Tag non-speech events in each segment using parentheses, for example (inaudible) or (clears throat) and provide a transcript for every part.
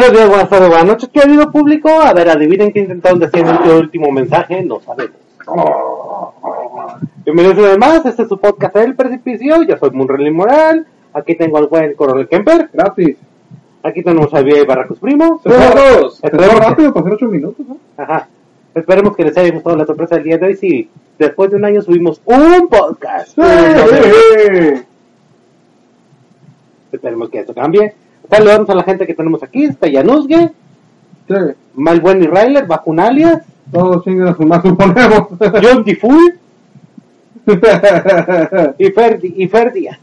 Buenos días, buenas tardes, buenas noches, querido público. A ver, adivinen qué intentaron decir en el último mensaje, no sabemos. Bienvenidos una vez más, este es su podcast El Precipicio, yo soy Munrelin Moral, aquí tengo al buen Coronel Kemper, Gratis. aquí tenemos a Vía Barracos Primo. Se fue rápido, pasaron 8 minutos, ¿no? Ajá. Esperemos que les haya gustado la sorpresa del día de hoy. Sí, después de un año subimos un podcast. ¡Sí! Esperemos que eso cambie. Saludamos a la gente que tenemos aquí. Está Yanusge, Sí. Ryler, bajo un alias, Todos su más, suponemos. (laughs) John Difful (laughs) y Ferdi, y Ferdia.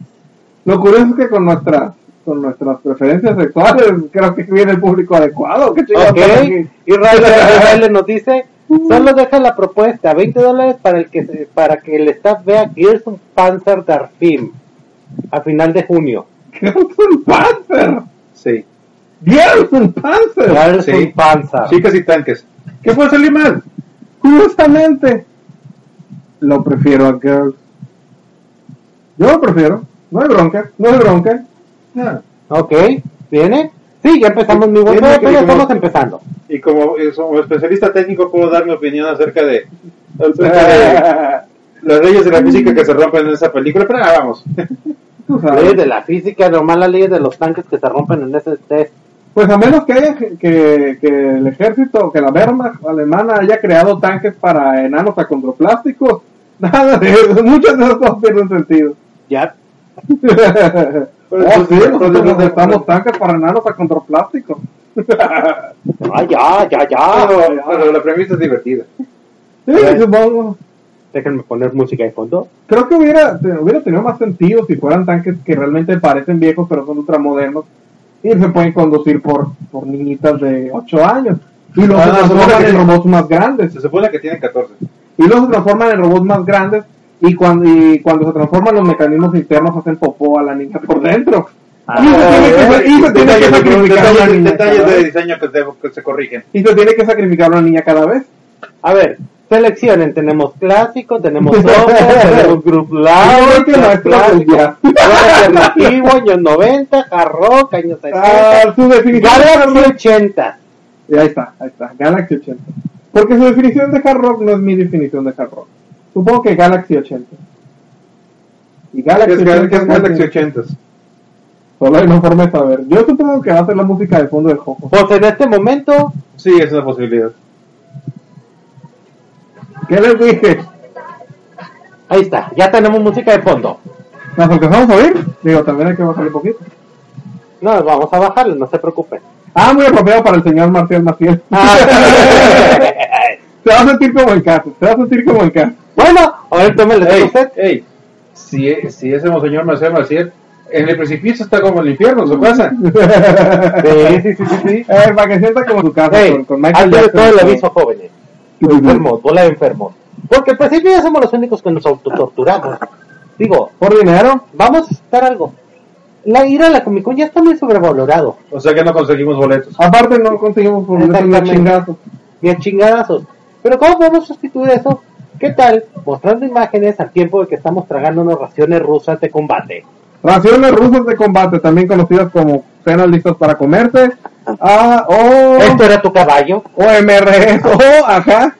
Lo curioso es que con nuestras con nuestras preferencias sexuales creo que viene el público adecuado. ¿Qué chingados Ok. pasa aquí? Y Ryler, (laughs) y Ryler nos dice, solo deja la propuesta, 20 dólares para el que para que el staff vea Gerson Panzer Darfim a final de junio. Gerson Panzer. Sí. Gerson Panzer. Gerson Sí. Panzer. Chicas y tanques. ¿Qué puede salir mal? Curiosamente, lo prefiero a Girls. Yo lo prefiero. No hay bronca, no hay bronca. Ah. Ok, ¿viene? Sí, ya empezamos mi buen como- estamos empezando. Y como, eh, como especialista técnico puedo dar mi opinión acerca de, acerca de (laughs) las leyes de la física que se rompen en esa película. Pero ah, vamos. (laughs) Tú Leyes sabes. de la física, nomás las leyes de los tanques que se rompen en ese test. Pues a menos que, haya, que, que el ejército, que la Wehrmacht alemana haya creado tanques para enanos acondroplásticos, (laughs) nada de eso, muchas de esas cosas pierden sentido. Ya, (laughs) oh, sí, nosotros necesitamos tanques para enanos acondroplásticos. (laughs) ah, ya, ya, ya. Pero, pero la premisa es divertida. Sí, supongo. Déjenme poner música de fondo. Creo que hubiera, hubiera tenido más sentido si fueran tanques que realmente parecen viejos pero son ultramodernos y se pueden conducir por, por niñitas de 8 años. Y luego Ah, se transforman en robots más grandes. Se supone que tienen 14. Y luego se transforman en robots más grandes y cuando, y cuando se transforman los mecanismos internos hacen popó a la niña por dentro. Ah, y se tiene que, y se tiene que Detalles, de- sacrificar a una detalles- niña detalles cada de vez. diseño que se, que se corrigen. Y se tiene que sacrificar a una niña cada vez. A ver, seleccionen. Tenemos clásico, tenemos (laughs) soft, tenemos group loud, del clásico, alternativo, años 90, hard rock, años 70, Ah, su Galaxy rock- 80. Y ahí está, ahí está, Galaxy 80. Porque su definición de hard rock no es mi definición de hard rock. Supongo que Galaxy 80. Y ¿Qué Galaxy es, 80 qué es Galaxy muy- 80? Solo hay una forma de saber. Yo supongo que va a ser la música de fondo de Jojo. Pues en este momento, Sí, es una posibilidad. ¿Qué les dije? ahí está, ya tenemos música de fondo. ¿Nos alcanzamos a oír? Digo, también hay que bajarle un poquito. No, vamos a bajarlo, no se preocupen. Ah, muy apropiado para el señor Marcial Maciel. Ah. (laughs) se va a sentir como en casa, se va a sentir como en casa. bueno, a ver, tómele Ey, usted. ey, si, si ese monseñor Marcel Maciel, en el precipicio está como el infierno, su casa. (laughs) Sí, sí, sí, sí, sí. Eh, para que sienta como en su casa Hey, con, con Michael antes de todo el aviso, jóvenes. Enfermos, bola de enfermos. Porque al principio ya somos los únicos que nos autotorturamos. Digo, Por dinero. vamos a citar algo. La ir a la Comic Con ya está muy sobrevalorado. O sea que no conseguimos boletos. Aparte no conseguimos por un Exactamente. chingazo. Ni a chingadazos. Pero ¿cómo podemos sustituir eso? ¿Qué tal? Mostrando imágenes al tiempo de que estamos tragándonos raciones rusas de combate. Raciones rusas de combate, también conocidas como cenas listas para comerse. Ah, o, ¿Esto era tu caballo? o MRS, o ajá.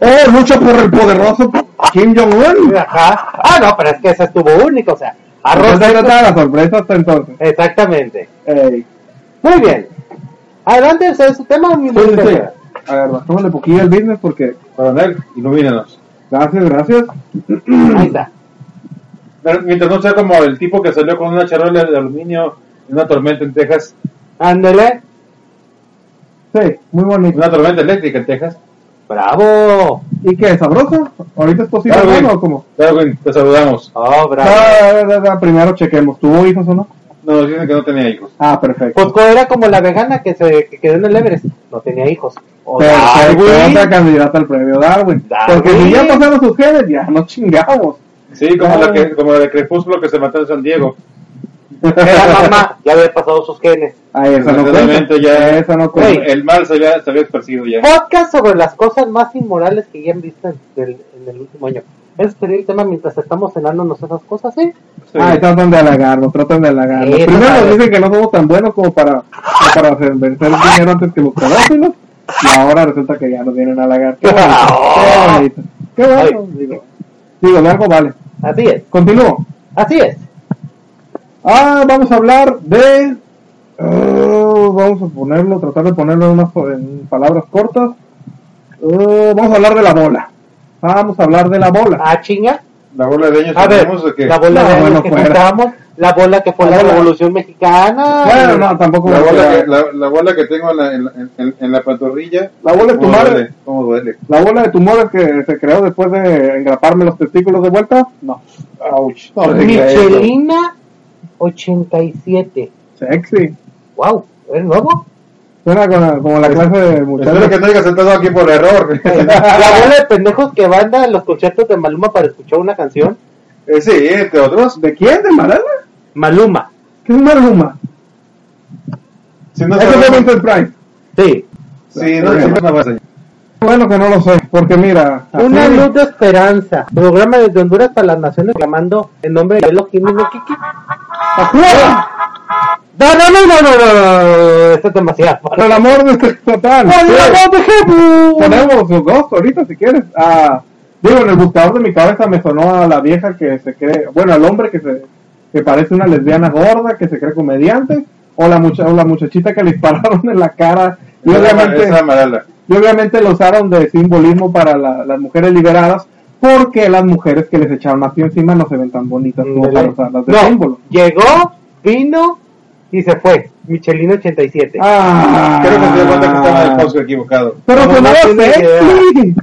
O lucha por el poderoso Kim Jong-un. Ajá. Ah, no, pero es que ese estuvo único, o sea, arroz. Arroz de la sorpresa hasta entonces. Exactamente. Ey. Muy bien. Adelante, ¿sabes su tema mi Sí, sí? A ver, bajémosle poquillo el business porque... Coronel, ilumínanos. Gracias, gracias. Ahí está. Pero Mientras no sea como el tipo que salió con una charola de aluminio en una tormenta en Texas, Ándele. Sí, muy bonito. una tormenta eléctrica en Texas. Bravo. ¿Y qué? ¿Sabroso? ¿Ahorita es posible Darwin, o cómo? Darwin, te saludamos. Oh, bravo. Ah, ah, ah, primero chequemos. ¿Tuvo hijos o no? No, dicen que no tenía hijos. Ah, perfecto. Cosco era como la vegana que se que quedó en el Everest. No tenía hijos. O Perfecto, Darwin. otra candidata al premio Darwin. Darwin. Porque si ya pasaron sus genes, ya no chingamos. Sí, como, la, que, como la de Crepúsculo que se mató en San Diego. Era mamá, ya había pasado sus genes. Ah, esa no cuenta. Ya no el, mal se había, se había esparcido ya. Podcast sobre las cosas más inmorales que ya han visto en el, en el último año. Ese sería el tema mientras estamos cenándonos esas cosas, ¿sí? Sí. Ay, tratan de halagarnos, tratan de halagarnos. Sí, Primero nos dicen que no somos tan buenos como para, como para hacer vencer el dinero antes que los pedófilos. Y ahora resulta que ya nos vienen a halagar. Qué bonito, qué bonito. Qué bueno. Digo, digo, de algo vale. Así es, Continúo. así es. Ah, vamos a hablar de. Eh, vamos a ponerlo, tratar de ponerlo en, unas, en palabras cortas. Eh, vamos a hablar de la bola. Vamos a hablar de la bola. Ah, chinga. La bola de años A ver, que la bola No, de años bueno, que juntamos, la bola que fue La la. Revolución Mexicana. Bueno, no, tampoco. la me- bola que, la, la bola que tengo en la, en, la- en- en la pantorrilla. La bola de tu ¿cómo madre. duele? ¿Cómo duele? La bola de tumores que se creó después de engraparme los testículos de vuelta, no. Ouch. No. Michelina 87. Sexy. Wow, ¿es nuevo? Suena con- como la clase de Espero muchachos. que no haya sentado aquí por error. (laughs) La bola de pendejos que van a los conciertos de Maluma para escuchar una canción. Eh, sí, entre otros. ¿De quién? ¿De Malala? Maluma. ¿Qué es Maluma? Si no Ese fue Vincent Price. Sí. Sí, no, no, no, no, Bueno que no lo sé, porque mira. así- Una luz de esperanza. Programa desde Honduras para las Naciones clamando en nombre de Elohim y Kiki. No, no, no, no, no, no, no, esto es demasiado. Por el amor de este total. ¡Por el amor de Jesús! Ponemos los dos ahorita si quieres. Ah, digo, en el buscador de mi cabeza me sonó a la vieja que se cree, bueno, al hombre que se que parece una lesbiana gorda, que se cree comediante, o la, mucha, o la muchachita que le dispararon en la cara. Y obviamente, y obviamente lo usaron de simbolismo para la- las mujeres liberadas, porque las mujeres que les echaron así encima no se ven tan bonitas como para usarlas de No, símbolo. llegó, vino y se fue. Michelin 87. Ah, Creo que se dio cuenta que estaba en el post equivocado. Pero No, sonaba no sexy.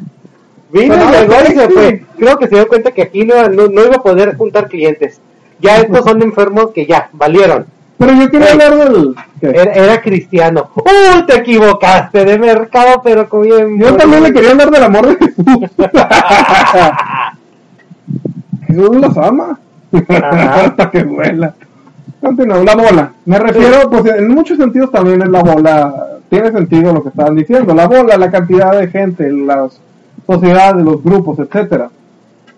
Vino, llegó y se fue. Creo que se dio cuenta que aquí no, no, no iba a poder juntar clientes. Ya (laughs) estos son enfermos que ya, valieron. Pero yo quiero Ey. hablar del... Era, era cristiano. ¡Uh! Te equivocaste de mercado, pero como bien. Yo también le quería hablar del amor de (laughs) Jesús. (laughs) Jesús los ama. Hasta que vuela. Continúa, la bola. Me refiero, pues en muchos sentidos también es la bola. Tiene sentido lo que estaban diciendo. La bola, la cantidad de gente, las sociedades, los grupos, etcétera.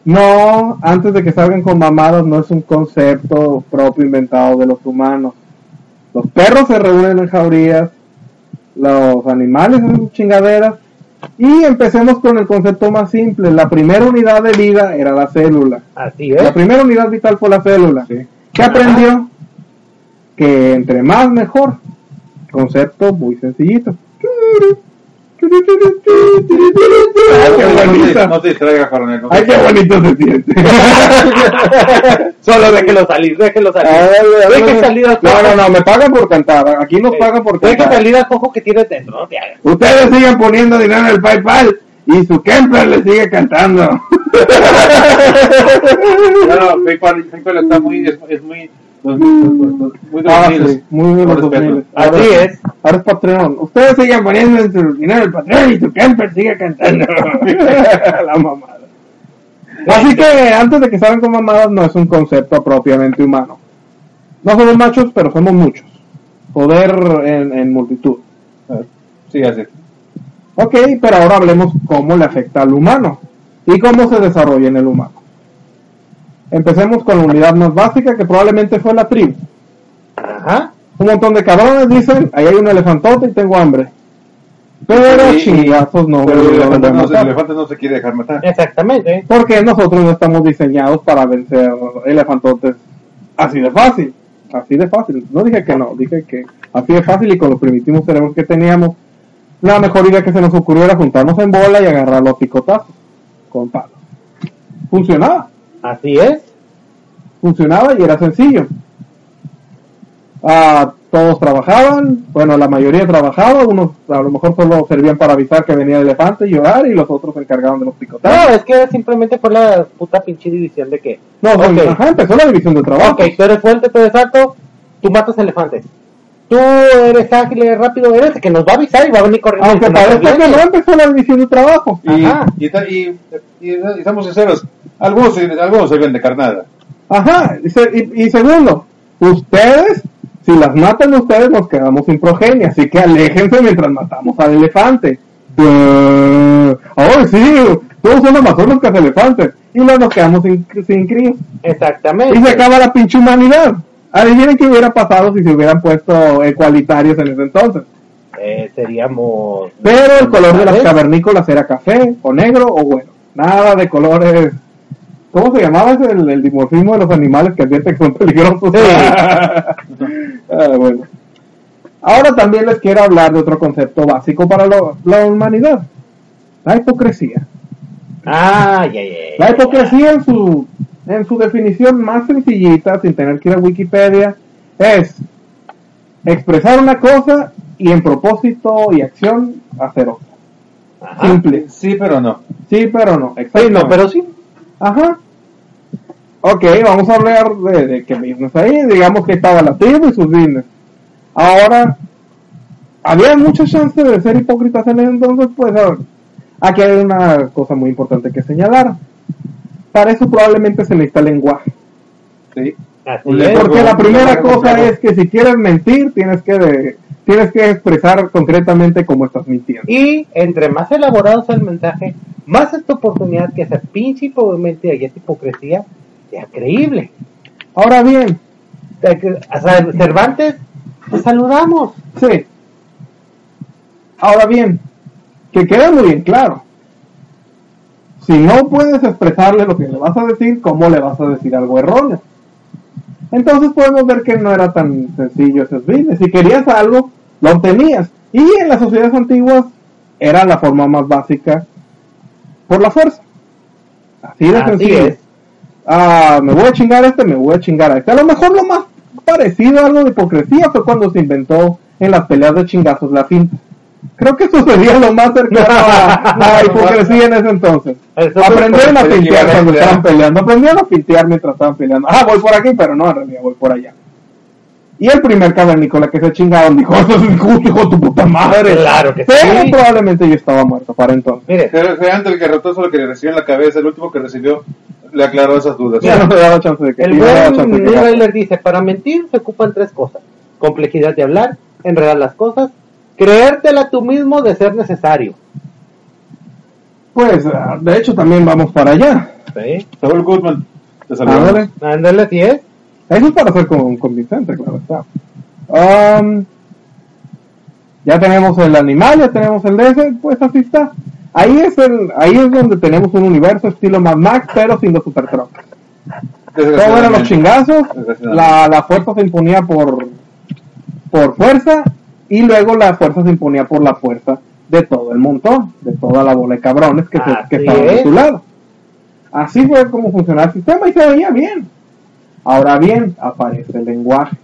No, antes de que salgan con mamadas, no es un concepto propio inventado de los humanos. Los perros se reúnen en jaurías, los animales en chingaderas, y empecemos con el concepto más simple. La primera unidad de vida era la célula. Así La es. primera unidad vital fue la célula. ¿Qué aprendió? Que entre más mejor. Concepto muy sencillito. Ay, qué bonito. no te distraigas, coronel. no te Ay, qué bonito se siente. (laughs) Solo déjelo salir, déjelo salir. Deje salir al No, no, no, me pagan por cantar. Aquí nos pagan por Deje cantar. salir al cojo que tienes dentro. No te hagas. Ustedes siguen poniendo dinero en el PayPal y su Kemper le sigue cantando. (laughs) No, no, PayPal, PayPal está muy, es, es muy, muy Ah, sí, muy los respeto. 2000. Así Ahora- es. Ahora es Patreon. Ustedes siguen poniendo en su dinero el Patreon y su Kemper sigue cantando. (laughs) La mamada. Así que antes de que salgan con mamadas no es un concepto propiamente humano. No somos machos, pero somos muchos. Poder en, en multitud. Sí, así. Ok, pero ahora hablemos cómo le afecta al humano y cómo se desarrolla en el humano. Empecemos con la unidad más básica que probablemente fue la tribu. Ajá. Un montón de cabrones dicen, ahí hay un elefantote y tengo hambre. Pero Sí, chingazos no, Pero el elefante no, se- el matar. elefante no se quiere dejar matar. Exactamente. Porque nosotros no estamos diseñados para vencer elefantotes así de fácil. Así de fácil. No dije que no, dije que así de fácil y con los primitivos cerebros que teníamos, la mejor idea que se nos ocurrió era juntarnos en bola y agarrarlo a picotazos con palos. Funcionaba, Así es. funcionaba y era sencillo. Ah, todos trabajaban, bueno, la mayoría trabajaba, unos a lo mejor solo servían para avisar que venía el elefante y llorar y los otros se encargaban de los picotazos. No, es que simplemente fue la puta pinche división de que. No, no, Ok. ajá, empezó la división de trabajo. Ok, tú eres fuerte, tú eres alto, tú matas elefantes. Tú eres ágil, eres rápido, eres que nos va a avisar y va a venir corriendo. Aunque parezca que no empezó la división de trabajo. Y, Ajá. y, y, y, y estamos sinceros, algunos, algunos sirven de carnada. Ajá, y, se- y- y segundo, ustedes, si las matan ustedes, nos quedamos sin progenie, así que aléjense mientras matamos al elefante. Ahora sí, todos son amazonas que elefantes. Y luego nos quedamos sin, sin críos. Exactamente. Y se acaba la pinche humanidad. Adivinen qué hubiera pasado si se hubieran puesto ecualitarios en ese entonces. Eh, seríamos. Pero el color de las cavernícolas era café, o negro, o bueno. Nada de colores. ¿Cómo se llamaba ese? El, el dimorfismo de los animales que advierten que son peligrosos. (laughs) Ah, bueno. Ahora también les quiero hablar de otro concepto básico para lo- la humanidad. La hipocresía. Ah, ya, ya, ya, La hipocresía en su, en su definición más sencillita, sin tener que ir a Wikipedia, es expresar una cosa y en propósito y acción hacer otra. Ajá. Simple. Sí, pero no. Sí, pero no. Sí, no, pero sí. Ajá. Ok, vamos a hablar de, de qué business ahí. Digamos que estaba la tribu y sus business. Ahora, había muchas chances de ser hipócritas en ese entonces, pues a ver, aquí hay una cosa muy importante que señalar. Para eso probablemente se necesita lenguaje. Sí. Es. Porque la primera cosa es que si quieres mentir, tienes que de- tienes que expresar concretamente cómo estás mintiendo. Y entre más elaborado sea el mensaje, más esta oportunidad que esa pinche hipocresía y esta hipocresía sea creíble. Ahora bien, Cervantes, te saludamos. Sí. Ahora bien, que quede muy bien claro. Si no puedes expresarle lo que le vas a decir, ¿cómo le vas a decir algo erróneo? Entonces podemos ver que no era tan sencillo ese business. Si querías algo, lo obtenías. Y en las sociedades antiguas era la forma más básica por la fuerza. Así de Así sencillo. es. Ah, me voy a chingar a este, me voy a chingar a este. A lo mejor lo más parecido a algo de hipocresía fue cuando se inventó en las peleas de chingazos la finta. Creo que eso sería lo más cercano a, a (laughs) hipocresía en ese entonces. Eso Aprendieron a fue pintear cuando estaban peleando. Aprendieron a pintear mientras estaban peleando. Ah, voy por aquí, pero no, en realidad voy por allá. Y el primer cavernícola que se chingaron dijo, eso es injusto, hijo de tu puta madre. Claro que Pero sí. probablemente yo estaba muerto para entonces. Mire, Generalmente el que rotó solo que le recibió en la cabeza, el último que recibió le aclaró esas dudas. Ya no me daba chance de que el buen Rayler dice, para mentir se ocupan tres cosas. Complejidad de hablar, enredar las cosas, creértela tú mismo de ser necesario. Pues, ah, de hecho, también vamos para allá. ¿Eh? Saúl Goodman, te saludamos. Ándale. Así es. Eso es para ser con- convincente, claro está. Um, ya tenemos el animal, ya tenemos el DS, pues así está. Ahí es el, ahí es donde tenemos un universo estilo Mad Max, pero sin los super trucks. Todo eran los chingazos, la, la fuerza se imponía por, por fuerza, y luego la fuerza se imponía por la fuerza de todo el montón, de toda la bola de cabrones que, se, que de su lado. Así fue como funcionaba el sistema y se veía bien. Ahora bien, aparece el lenguaje.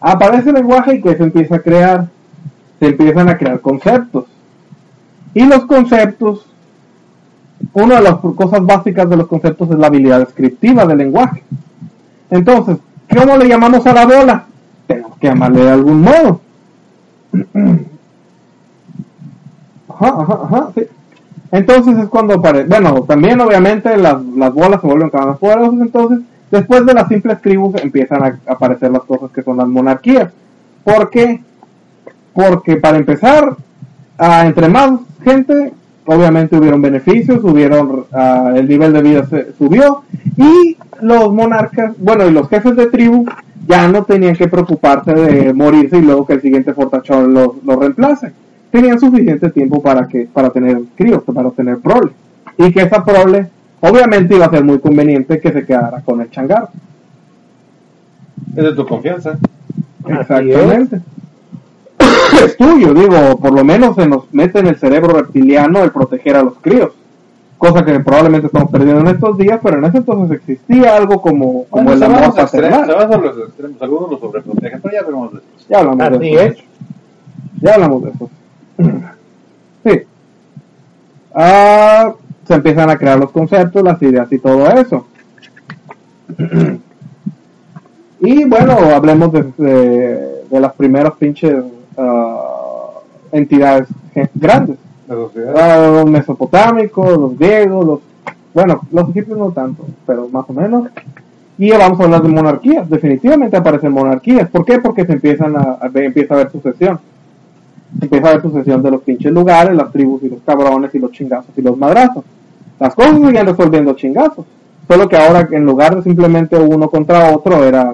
Aparece el lenguaje y que se empieza a crear, se empiezan a crear conceptos. Y los conceptos, una de las cosas básicas de los conceptos es la habilidad descriptiva del lenguaje. Entonces, ¿cómo le llamamos a la bola? Tenemos que llamarle de algún modo. Ajá, ajá, ajá, sí. Entonces es cuando aparece, bueno, también obviamente las, las bolas se vuelven cada vez más poderosas, entonces después de las simples tribus empiezan a aparecer las cosas que son las monarquías. ¿Por qué? Porque para empezar, ah, entre más gente, obviamente hubieron beneficios, hubieron, ah, el nivel de vida se subió y los monarcas, bueno, y los jefes de tribu ya no tenían que preocuparse de morirse y luego que el siguiente fortachón los lo reemplace. Tenían suficiente tiempo para que para tener críos, para tener prole. Y que esa prole, obviamente iba a ser muy conveniente que se quedara con el changar. Es de tu confianza. Exactamente. Es tuyo, digo, por lo menos se nos mete en el cerebro reptiliano el proteger a los críos. Cosa que probablemente estamos perdiendo en estos días, pero en ese entonces existía algo como, como Bueno, el amor se van a los extremos, algunos los sobreprotegen, pero ya veremos después. Ya hablamos de eso. es. Ya hablamos de eso. Sí. Ah, se empiezan a crear los conceptos, las ideas y todo eso. Y bueno, hablemos de, de, de las primeras pinches ah, entidades grandes. Los mesopotámicos, los griegos, los bueno, los egipcios no tanto, pero más o menos. Y vamos a hablar de monarquías. Definitivamente aparecen monarquías. ¿Por qué? Porque se empiezan a, empieza a haber sucesión. Empieza a haber sucesión de los pinches lugares, las tribus y los cabrones y los chingazos y los madrazos. Las cosas se seguían resolviendo chingazos. Solo que ahora en lugar de simplemente uno contra otro era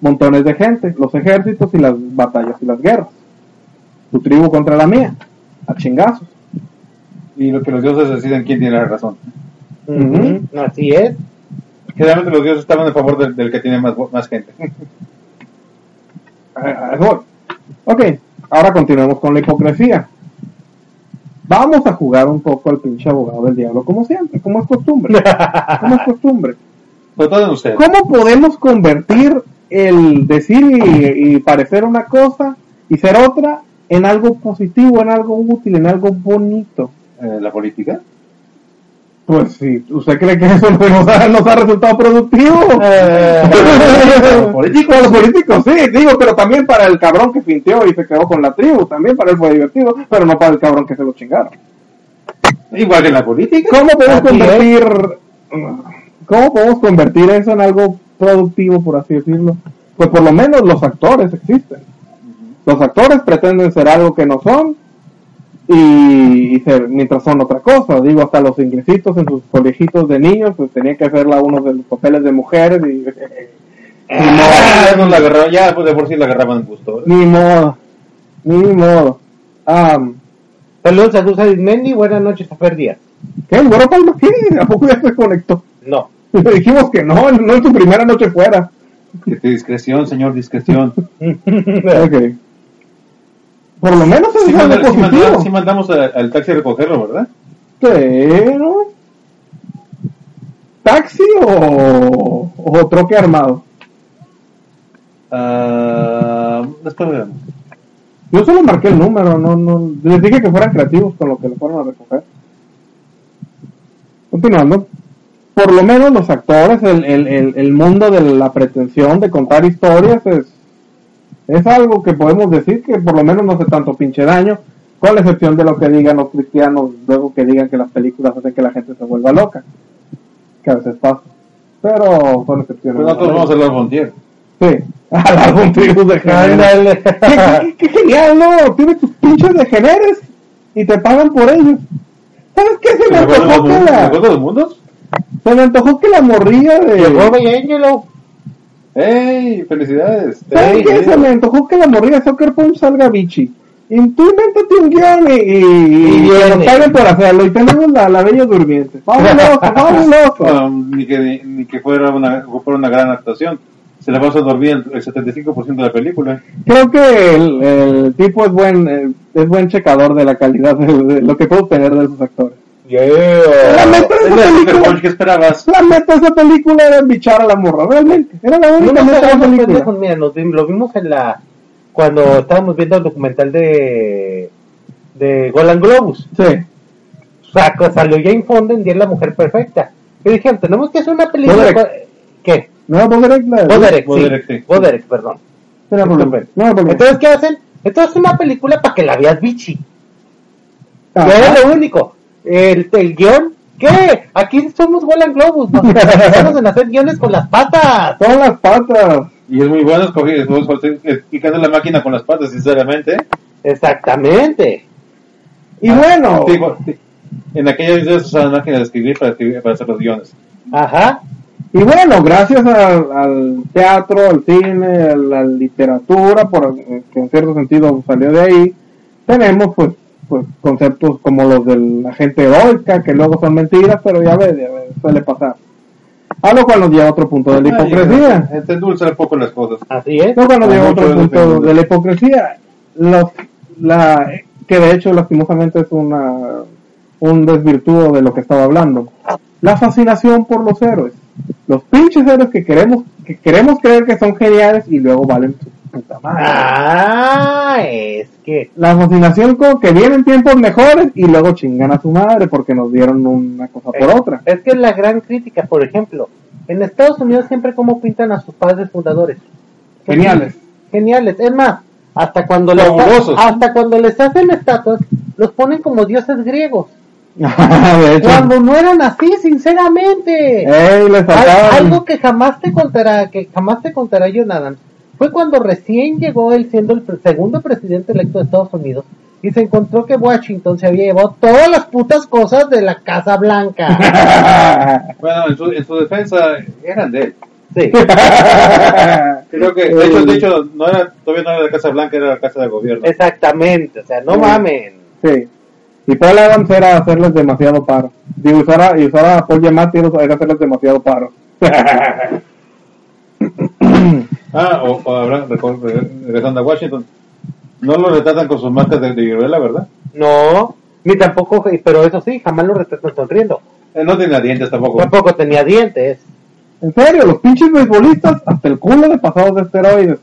montones de gente, los ejércitos y las batallas y las guerras. Tu tribu contra la mía, a chingazos. Y lo que los dioses deciden quién tiene la razón. Así es. Generalmente los dioses estaban en favor del, del que tiene más, más gente. A- a eso voy. Ok, ahora continuemos con la hipocresía. Vamos a jugar un poco al pinche abogado del diablo, como siempre, como es costumbre. (laughs) Como es costumbre. Sobre todo en ustedes. ¿Cómo podemos convertir el decir y, y parecer una cosa y ser otra en algo positivo, en algo útil, en algo bonito? Eh, la política. Pues si usted cree que eso (laughs) nos ha, nos ha resultado productivo. Eh, (laughs) Los políticos, los políticos, sí, digo, pero también para el cabrón que finteó y se quedó con la tribu, también para él fue divertido, pero no para el cabrón que se lo chingaron. Igual que en la política. ¿Cómo podemos convertir, cómo podemos convertir eso en algo productivo, por así decirlo? Pues por lo menos los actores existen. Los actores pretenden ser algo que no son y, y ser, mientras son otra cosa. Digo, hasta los inglesitos en sus colegitos de niños, pues tenían que hacerla uno de los papeles de mujeres y... (laughs) Ah, no la agarraban, ya pues de por sí la agarraban en gusto. Ni modo. Ni modo. Am, Saludos a Luz Arismendi, buenas noches a Fer Díaz. ¿Qué? ¿El Güero Palma qué? ¿A poco ya se conectó? No. (laughs) Le dijimos que no, no en su primera noche fuera. Discreción, señor, discreción. (laughs) Ok. Por lo menos eso Sí, es algo manda- sí positivo. mandamos, sí mandamos a- al taxi a recogerlo, ¿verdad? Pero... ¿Taxi o, o troque armado? Ah, después veremos. Yo solo marqué el número, no, no, les dije que fueran creativos con lo que lo fueron a recoger. Continuando, por lo menos los actores, el, el, el, el mundo de la pretensión de contar historias es, es algo que podemos decir que por lo menos no hace tanto pinche daño, con la excepción de lo que digan los cristianos, luego que digan que las películas hacen que la gente se vuelva loca, que a veces pasa, pero son excepciones. Pues nosotros vamos a hablar Montier. Sí, (laughs) al álbum Tribus de Género. Ándale. ¿Qué, qué, qué genial, ¿no? Tienes tus pinches degeneres y te pagan por ellos. ¿Sabes qué? Se me ¿Se acuerdan antojó los que la, los se me antojó que la morrilla Llegó de... Bella Angelo. ¡Ey! ¡Felicidades! ¿Sabes Ey, qué? Se me antojó que la morrilla de Soccer Punch salga bichi. Y tú invéntate un guion y, y, y nos paguen por hacerlo. Y tenemos la, la bella durmiente. ¡Vámonos! ¡Vámonos! Um, (laughs) ni, que, ni que fuera una, fuera una gran actuación. Se la vas a dormir el, el 75% de la película. Creo que el, el tipo es buen eh, es buen checador de la calidad de, de lo que puedo obtener de esos actores. La neta de Es esa película, que esperabas. la de esa película era embichar a la morra, realmente. Era la No única de la hagamos película. pendejos, mira, nos lo vimos en la cuando estábamos viendo el documental de de Golan Globus. Sí. O sea, salió Jane Fonda en Día la Mujer Perfecta. Y dijeron, tenemos que hacer una película. Boderek. ¿Qué? No Boderek la de- Boderek, Boderek, sí. sí. Boderek, perdón. No era. No. Entonces, ¿qué hacen? Entonces, una película para que la veas bichi. Que era lo único. El, el guion, ¿qué? Aquí somos Golan Globus. Nos especializamos en hacer guiones con las patas. Son las patas. Y es muy bueno escoger, explicando la máquina con las patas, sinceramente. Exactamente. Y bueno, Sí, bueno, sí. En aquellos días usaban máquinas de escribir para, escribir- para hacer los guiones. Ajá. y bueno, gracias al, al teatro, al cine, a la literatura, por, que en cierto sentido salió de ahí, tenemos pues, pues conceptos como los de la gente heroica, que luego son mentiras, pero ya ves, ya ves, suele pasar. A lo cual nos lleva a otro punto de la hipocresía. Ay, Te endulzan un poco las cosas. Así es. No, cuando Hay llega mucho otro punto de la hipocresía, los, la, que de hecho lastimosamente es una, un desvirtuo de lo que estaba hablando. La fascinación por los héroes. Los pinches héroes que queremos, que queremos creer que son geniales y luego valen su puta madre. Ah, es que. La fascinación con que vienen tiempos mejores y luego chingan a su madre porque nos dieron una cosa por es, otra. Es que es la gran crítica, por ejemplo. En Estados Unidos siempre como pintan a sus padres fundadores. Geniales. Geniales. Es más, hasta cuando, les, hasta cuando les hacen estatuas, los ponen como dioses griegos. (laughs) Cuando no eran así, sinceramente. ey, les Al- faltaban- algo que jamás te contará, que jamás te contará Jonathan, fue cuando recién llegó él siendo el segundo presidente electo de Estados Unidos, y se encontró que Washington se había llevado todas las putas cosas de la Casa Blanca. (laughs) Bueno, en su, en su defensa eran de él. Sí. (laughs) Creo que, de hecho, de hecho no era, todavía no era la Casa Blanca, era la Casa de Gobierno. Exactamente, o sea, no Sí. mamen. Sí. Y Paul Adams era hacerles demasiado paro. Y usar a, y usar a Paul Giamatti era hacerles demasiado paro. (laughs) Ah, o, o habrá, regresando a Washington, no lo retratan con sus marcas de, de viruela, ¿verdad? No, ni tampoco, pero eso sí, jamás lo retratan sonriendo. Eh, no tenía dientes tampoco. Tampoco tenía dientes. en serio, los pinches beisbolistas hasta el culo de pasados de esteroides.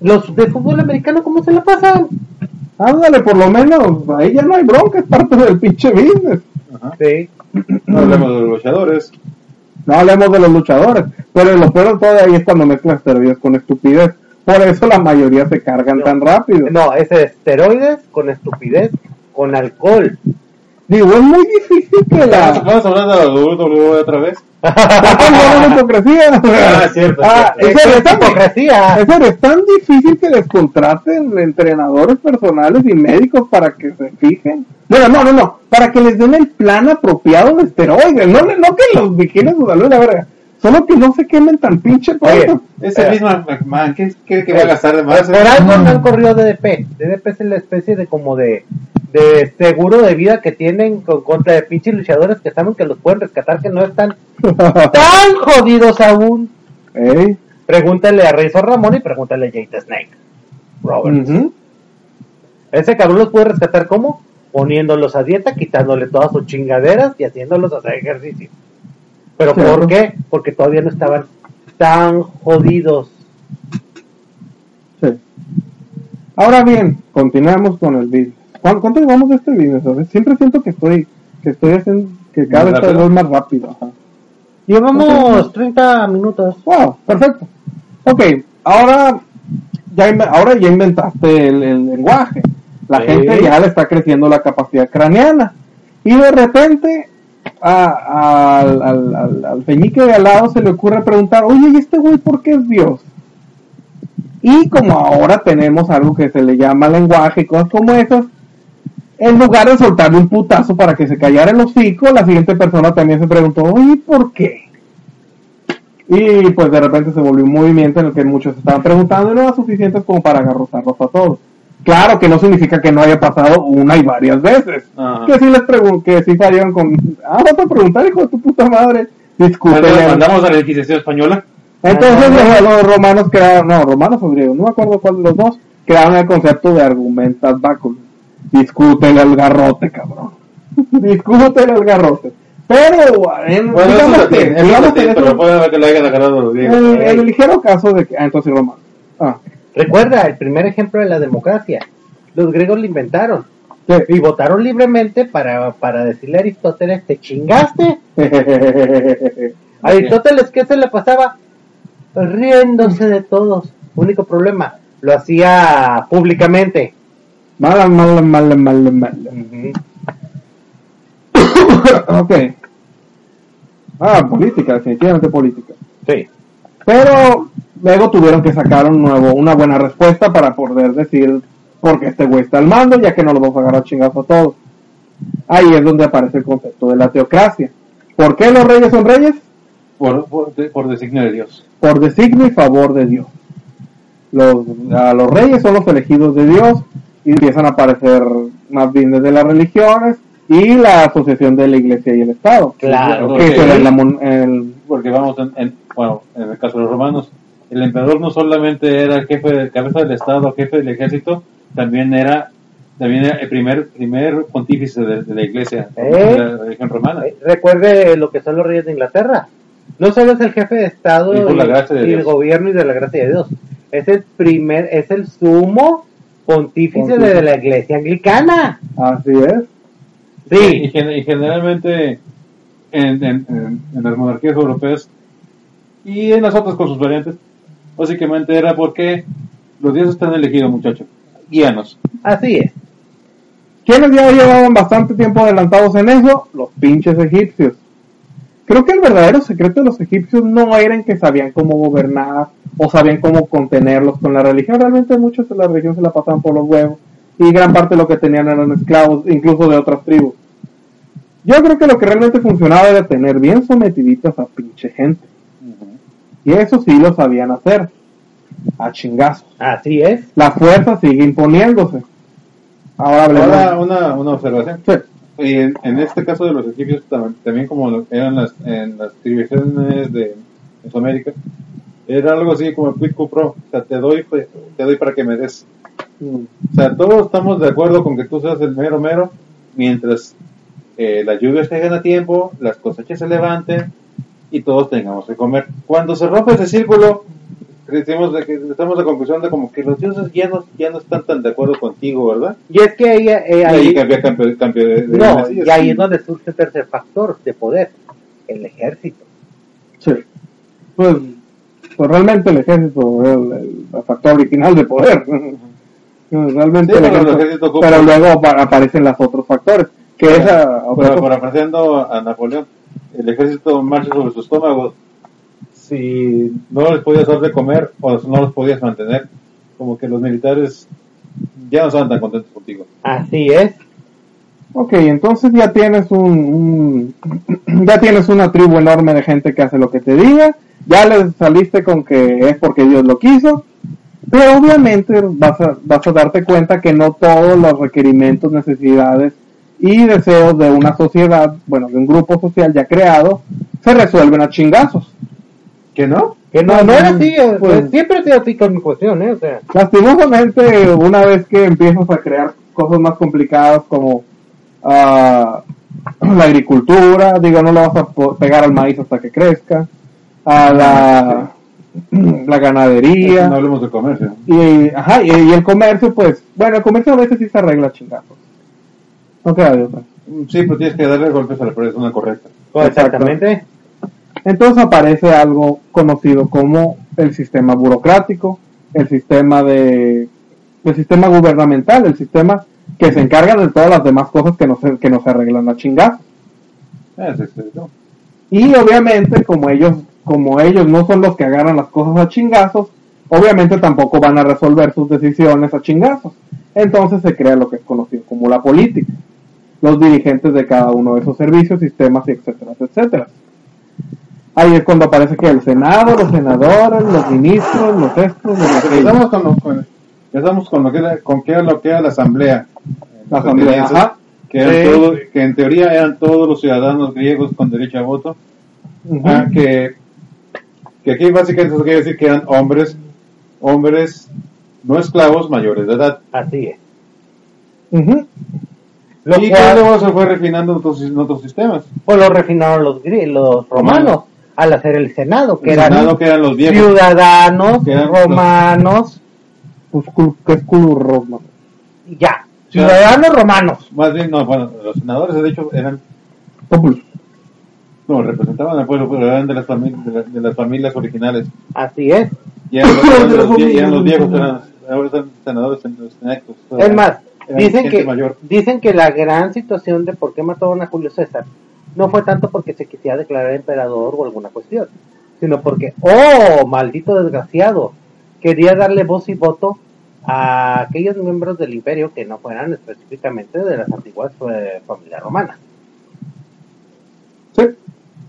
Los de fútbol americano, ¿cómo se la pasan? Ándale, por lo menos, ahí ya no hay bronca, es parte del pinche business. Ajá. Sí. No hablemos de los luchadores. No hablemos de los luchadores, pero lo peor ahí es cuando mezclan esteroides con estupidez. Por eso la mayoría se cargan No. tan rápido. No, es esteroides con estupidez, con alcohol. Digo, es muy difícil que la... (laughs) Vamos a hablar de la WWE otra vez. (laughs) Estás hablando de hipocresía. Ah, cierto, Ah, cierto. es es tan- hipocresía. es tan difícil que les contraten entrenadores personales y médicos para que se fijen. Bueno, no, no, no, para que les den el plan apropiado de esteroides. No, no que los vigilen su salud, la verga. Solo que no se quemen tan pinche. Ese Eh. mismo McMahon, ¿qué, qué, qué va a gastar de más? Por algo no han corrido DDP. DDP es la especie de como de, de seguro de vida que tienen con, contra de pinches luchadores que saben que los pueden rescatar, que no están (laughs) tan jodidos aún. Ey, Pregúntale a Razor Ramón y pregúntale a Jade Snake. Roberts. ujú. Ese cabrón los puede rescatar como poniéndolos a dieta, quitándole todas sus chingaderas y haciéndolos hacer ejercicio. ¿Pero Claro. por qué? Porque todavía no estaban tan jodidos. Sí. Ahora bien, continuamos con el business. ¿Cuánto, cuánto llevamos de este business? A ver, Siempre siento que estoy, que estoy haciendo, que cada ¿Más vez voy más rápido. Ajá. Llevamos 30 minutos. Wow, perfecto. Ok, ahora ya, ahora ya inventaste el, el lenguaje. La Sí. gente ya le está creciendo la capacidad craneana. Y de repente a- al, al, al, de al lado se le ocurre preguntar, oye, ¿y este güey por qué es Dios? Y como ahora tenemos algo que se le llama lenguaje y cosas como esas, en lugar de soltarle un putazo para que se callara el hocico, la siguiente persona también se preguntó, oye, ¿por qué? Y pues de repente se volvió un movimiento en el que muchos estaban preguntando y no era suficientes como para agarrotarlos a todos. Claro que no significa que no haya pasado una y varias veces. Ajá. Que sí les pregun que sí salieron con, ah, vas a preguntar, hijo de tu puta madre. Discúlpeme. Bueno, mandamos a la Inquisición Española. Entonces los, los romanos crearon, no, romanos o griegos, no me acuerdo cuál de los dos, crearon el concepto de argumentas báculos. Discútele al garrote, cabrón. (laughs) Discútele al garrote. Pero, en, Bueno, eso digamos es que, latín, eso es digamos latín, que pero eso- puede que lo hayan agarrado los griegos. el, el ligero caso de que, ah, entonces romanos. Ah, Recuerda, el primer ejemplo de la democracia. Los griegos lo inventaron. sí. Y votaron libremente para, para decirle a Aristóteles, ¿te chingaste? A (laughs) Aristóteles, ¿qué se le pasaba? Riéndose de todos. Único problema, lo hacía públicamente. mala, mala, mala, mala, mala. (coughs) ok. Ah, política, definitivamente política. Sí. Pero luego tuvieron que sacar un nuevo, una buena respuesta para poder decir por qué este güey está al mando, ya que no lo vamos a agarrar chingazo a todos. Ahí es donde aparece el concepto de la teocracia. ¿Por qué los reyes son reyes? Por, por, de- por designio de Dios. Por designio y favor de Dios. Los, a los reyes son los elegidos de Dios y empiezan a aparecer más bien desde las religiones y la asociación de la iglesia y el Estado. Claro. Que es el- Porque vamos, en, en- bueno, en el caso de los romanos, el emperador no solamente era el jefe de cabeza del Estado, jefe del ejército, también era también era el primer primer pontífice de, de la iglesia, ¿Eh? de la religión romana. Eh, Recuerde lo que son los reyes de Inglaterra. No solo es el jefe de Estado Y de el gobierno y de la gracia de Dios. Es el primer, es el sumo pontífice Pontífice. de la iglesia anglicana. así es. Y, Sí, y generalmente en, en- en- en las monarquías europeas y en las otras con sus variantes, básicamente era porque los dioses están elegidos, muchachos. Guíanos. así es. ¿Quiénes ya llevaban bastante tiempo adelantados en eso? Los pinches egipcios. Creo que el verdadero secreto de los egipcios no era en que sabían cómo gobernar o sabían cómo contenerlos con la religión. Realmente muchos de la religión se la pasaban por los huevos y gran parte de lo que tenían eran esclavos, incluso de otras tribus. Yo creo que lo que realmente funcionaba era tener bien sometiditas a pinche gente. Y eso sí lo sabían hacer. A chingazos. Así es. La fuerza sigue imponiéndose. Ahora hablemos. Ahora una, una observación. Sí. Y en, en este caso de los egipcios, tam- también como lo- eran las, en las civilizaciones de Mesoamérica, era algo así como quid pro. O sea, te doy, pues, te doy para que me des. O sea, todos estamos de acuerdo con que tú seas el mero mero, mientras eh, las lluvias caigan a tiempo, las cosechas se levanten y todos tengamos que comer. Cuando se rompe ese círculo, decimos de que estamos de conclusión de como que los dioses ya no, ya no están tan de acuerdo contigo, ¿verdad? Y es que ahí, eh, Y ahí- ahí cambia de, de no, y ahí es donde surge el tercer factor de poder, el ejército. Sí. Pues, pues realmente el ejército es el, el factor original de poder. (laughs) Realmente Sí, el pero el ejército- ejército ocupa- pero luego apa- aparecen los otros factores. Que Pero cosa- parafraseando a Napoleón, el ejército marcha sobre su estómago. Si no les podías dar de comer o no los podías mantener, como que los militares ya no estaban tan contentos contigo. Así es. Ok, entonces ya tienes un, un- (clears throat) ya tienes una tribu enorme de gente que hace lo que te diga, ya les saliste con que es porque Dios lo quiso, pero obviamente vas a, vas a darte cuenta que no todos los requerimientos, necesidades y deseos de una sociedad, bueno, de un grupo social ya creado, se resuelven a chingazos. ¿Que no? Que no, no era así, eh, Pues- siempre ha sido así con mi cuestión, ¿eh? O sea, Lastimosamente, una vez que empiezas a crear cosas más complicadas como ah, (clears throat) la agricultura, digo, no le vas a pegar al maíz hasta que crezca, a la, (clears throat) la ganadería, No hablemos de comercio. y, ajá, y, y el comercio, pues, bueno, el comercio a veces sí se arregla chingazos. No queda de otra. Sí, pero tienes que darle golpes a la persona correcta. exactamente. Entonces aparece algo conocido como el sistema burocrático, el sistema de el sistema gubernamental, el sistema que se encarga de todas las demás cosas que no se, que no se arreglan a chingazos. Ah. Y obviamente como ellos como ellos no son los que agarran las cosas a chingazos, obviamente tampoco van a resolver sus decisiones a chingazos. Entonces se crea lo que es conocido como la política. Los dirigentes de cada uno de esos servicios, sistemas, y etcétera, etcétera. Ahí es cuando aparece que el Senado, los senadores, los ministros, los estos, los. Empezamos con lo, con, empezamos con lo que era, con qué era lo que era la asamblea. La asamblea, ajá. Que, eran Sí. todo- que en teoría eran todos los ciudadanos griegos con derecho a voto. Ah, que, que aquí básicamente eso quiere decir que eran hombres, hombres no esclavos mayores de edad. Así es. Ujú. Lo y cual, luego se fue refinando otros, otros sistemas. pues lo refinaron los, los romanos al hacer el Senado, que El eran Senado, que eran los viejos. ciudadanos Que eran los- romanos, Pues, ya, ciudadanos romanos. Más bien, no, bueno, los senadores de hecho eran, no, representaban al pueblo, pero eran de las, de las, de las familias originales. Así es. Y eran, (laughs) eran los, vie- y eran los viejos, eran, ahora son senadores en los electos. Es más, Eran dicen que, mayor. dicen que la gran situación de por qué mataron a Julio César no fue tanto porque se quisiera declarar emperador o alguna cuestión, sino porque, oh, maldito desgraciado, quería darle voz y voto a aquellos miembros del imperio que no fueran específicamente de las antiguas eh, familias romanas. Sí.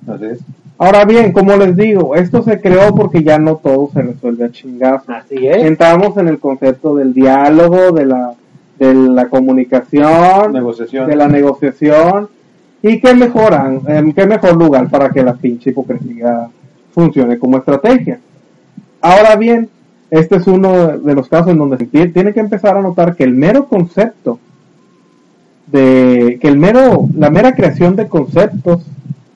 Así es. Ahora bien, como les digo, esto se creó porque ya no todo se resuelve a chingazos. Así es. Entramos en el concepto del diálogo, de la, de la comunicación, Negociación. de la negociación. Y qué mejoran, em, qué mejor lugar para que la pinche hipocresía funcione como estrategia. Ahora bien, este es uno de los casos en donde se tie- tiene que empezar a notar que el mero concepto de que el mero la mera creación de conceptos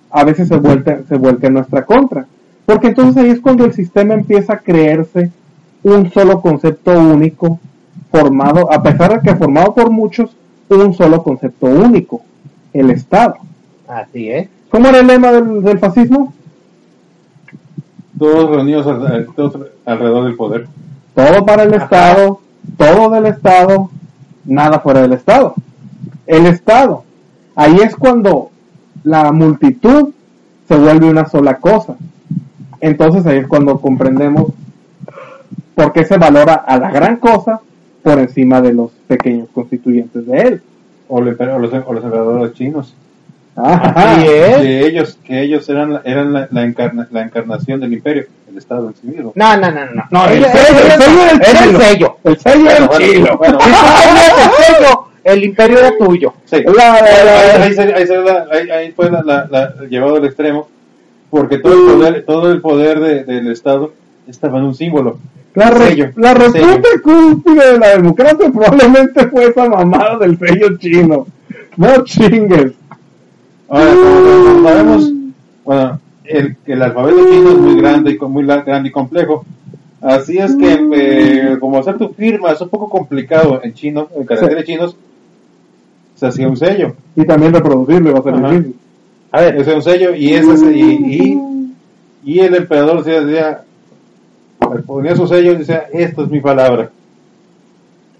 a veces se vuelve se vuelve en nuestra contra porque entonces ahí es cuando el sistema empieza a creerse un solo concepto único formado a pesar de que formado por muchos un solo concepto único el estado Así es. ¿cómo era el lema del, del fascismo? Todos reunidos al- todos alrededor del poder. todo para el Ajá. estado todo del estado nada fuera del estado el estado ahí es cuando la multitud se vuelve una sola cosa entonces ahí es cuando comprendemos por qué se valora a la gran cosa por encima de los pequeños constituyentes de él. O, el emper- o los, o los emperadores chinos. Ajá. Es. Que ellos, que ellos eran, la- eran la, la encarna- la encarnación del imperio, el Estado en sí mismo. No, no, no, no. No, el Ella- sello, el sello era el era el sello. El sello era el Bueno, chilo. bueno, Si tú tenías el sello, el imperio era tuyo. Sí. Ahí, ahí ahí fue la- la- la- llevado al extremo, porque todo el poder, todo el poder de- del Estado estaba en un símbolo. La, re- Sello, la reputa cúspide de la democracia probablemente fue esa mamada del sello chino. No chingues. Ahora, como, sabemos, bueno, el, el alfabeto chino es muy grande y con- muy la- grande y complejo. Así es que, eh, como hacer tu firma es un poco complicado en chino, en caracteres chinos, se hacía un sello. Y también reproducirlo iba a ser Ajá. difícil. A ver, Ese es un sello y ese se- y, y, y el emperador decía, decía, ponía su sello y decía, esto es mi palabra.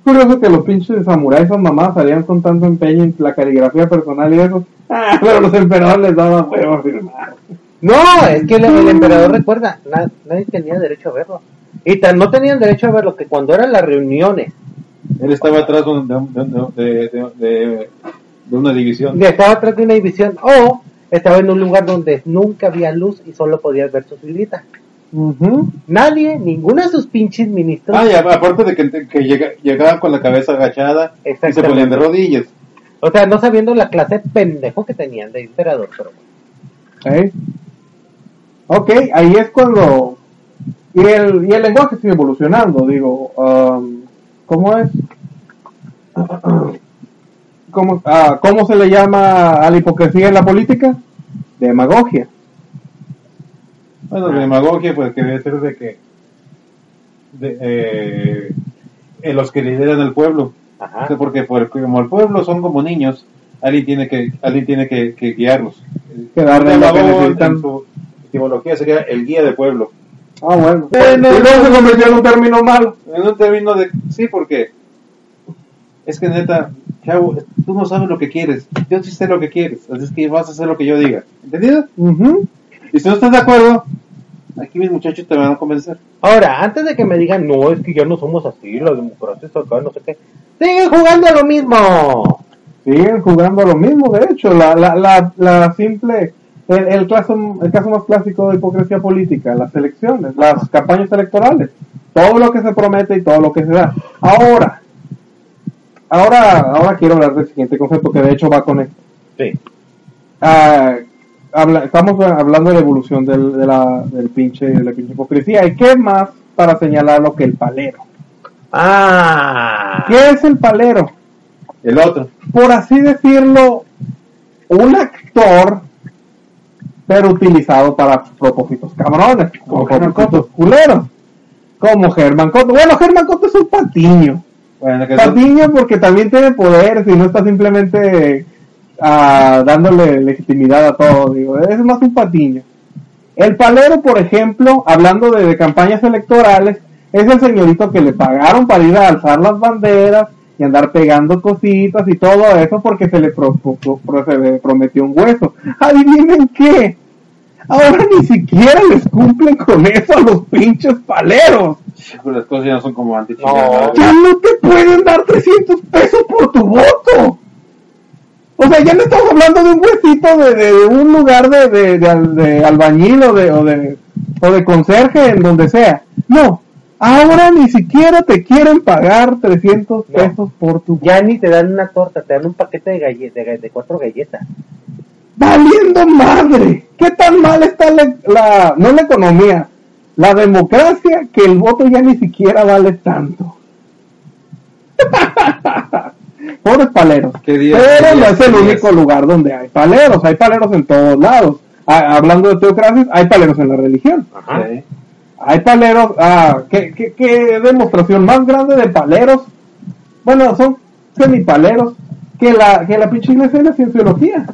Curioso que los pinches samuráis, esas mamás, salían con tanto empeño en la caligrafía personal y eso. Ah, pero los emperadores les daban huevo firmar. no, es que el, el emperador recuerda, na- nadie tenía derecho a verlo. Y tan no tenían derecho a verlo que cuando eran las reuniones, Él estaba atrás de, de, una división. estaba atrás de una división o estaba en un lugar donde nunca había luz y solo podías ver su Ujú. Nadie, ninguno de sus pinches ministros. Ah, aparte de que, que llega- llegaban con la cabeza agachada y se ponían de rodillas. O sea, no sabiendo la clase de pendejo que tenían de emperador, pero ¿Eh? Ok, ahí es cuando... Y el, y el lenguaje sigue evolucionando, digo. um, ¿Cómo es? ¿Cómo, ah, ¿Cómo se le llama a la hipocresía en la política? Demagogia. Bueno, la demagogia pues que debe ser de que de, eh, en los que lideran el pueblo. Ajá. O sea, porque por- como el pueblo son como niños, alguien tiene que alguien tiene que, que guiarlos. Que darle lo que necesitan. en su etimología sería el guía del pueblo. Ah, bueno. Bueno. y luego se convirtió en un término malo. En un término de sí, porque es que neta, chavo, tú no sabes lo que quieres. Yo sí sé lo que quieres, así es que vas a hacer lo que yo diga. ¿Entendido? Ujú. Y si no estás de acuerdo, aquí mis muchachos te van a convencer. Ahora, antes de que me digan, no, es que ya no somos así, la democracia está acá, no sé qué, siguen jugando a lo mismo. Siguen jugando lo mismo, de hecho, la, la, la, la simple, el, el, caso, el caso más clásico de hipocresía política, las elecciones, las campañas electorales, todo lo que se promete y todo lo que se da. Ahora, ahora, ahora quiero hablar del siguiente concepto que de hecho va con esto. Sí. Ah, habla- estamos hablando de la evolución del, de, la, del pinche, de la pinche hipocresía. ¿Y qué más para señalar lo que el palero? Ah. ¿Qué es el palero? El otro. por así decirlo, un actor, pero utilizado para propósitos cabrones, como Germán propósitos culeros, como Germán Cotto. Bueno, Germán Cotto es un patiño. Bueno, que Patiño porque también tiene poderes y no está simplemente ah, dándole legitimidad a todo, digo, es más un patiño. El palero, por ejemplo, hablando de, de campañas electorales, es el señorito que le pagaron para ir a alzar las banderas y andar pegando cositas y todo eso porque se le, pro- pro- pro- se le prometió un hueso. Adivinen qué, ahora ni siquiera les cumplen con eso a los pinches paleros. las cosas ya no son como antes. No. Ya no te pueden dar 300 pesos por tu voto. O sea, ya no estamos hablando de un huesito de, de un lugar de, de, de al- de albañil o de, o, de, o de conserje en donde sea. No, ahora ni siquiera te quieren pagar 300 No. pesos por tu. Ya ni te dan una torta, te dan un paquete de, galle- de, de cuatro galletas. ¡Valiendo madre! ¿Qué tan mal está la, la- no la economía, la democracia, que el voto ya ni siquiera vale tanto? (laughs) Pobres paleros. ¿Qué día- Pero qué no es el único días? lugar donde hay paleros. Hay paleros en todos lados. Ah, hablando de teocracias, hay paleros en la religión. Ajá. Sí. Hay paleros. Ah, ¿qué, qué, qué demostración más grande de paleros? Bueno, son semipaleros que la, que la pinche iglesia de la cienciología.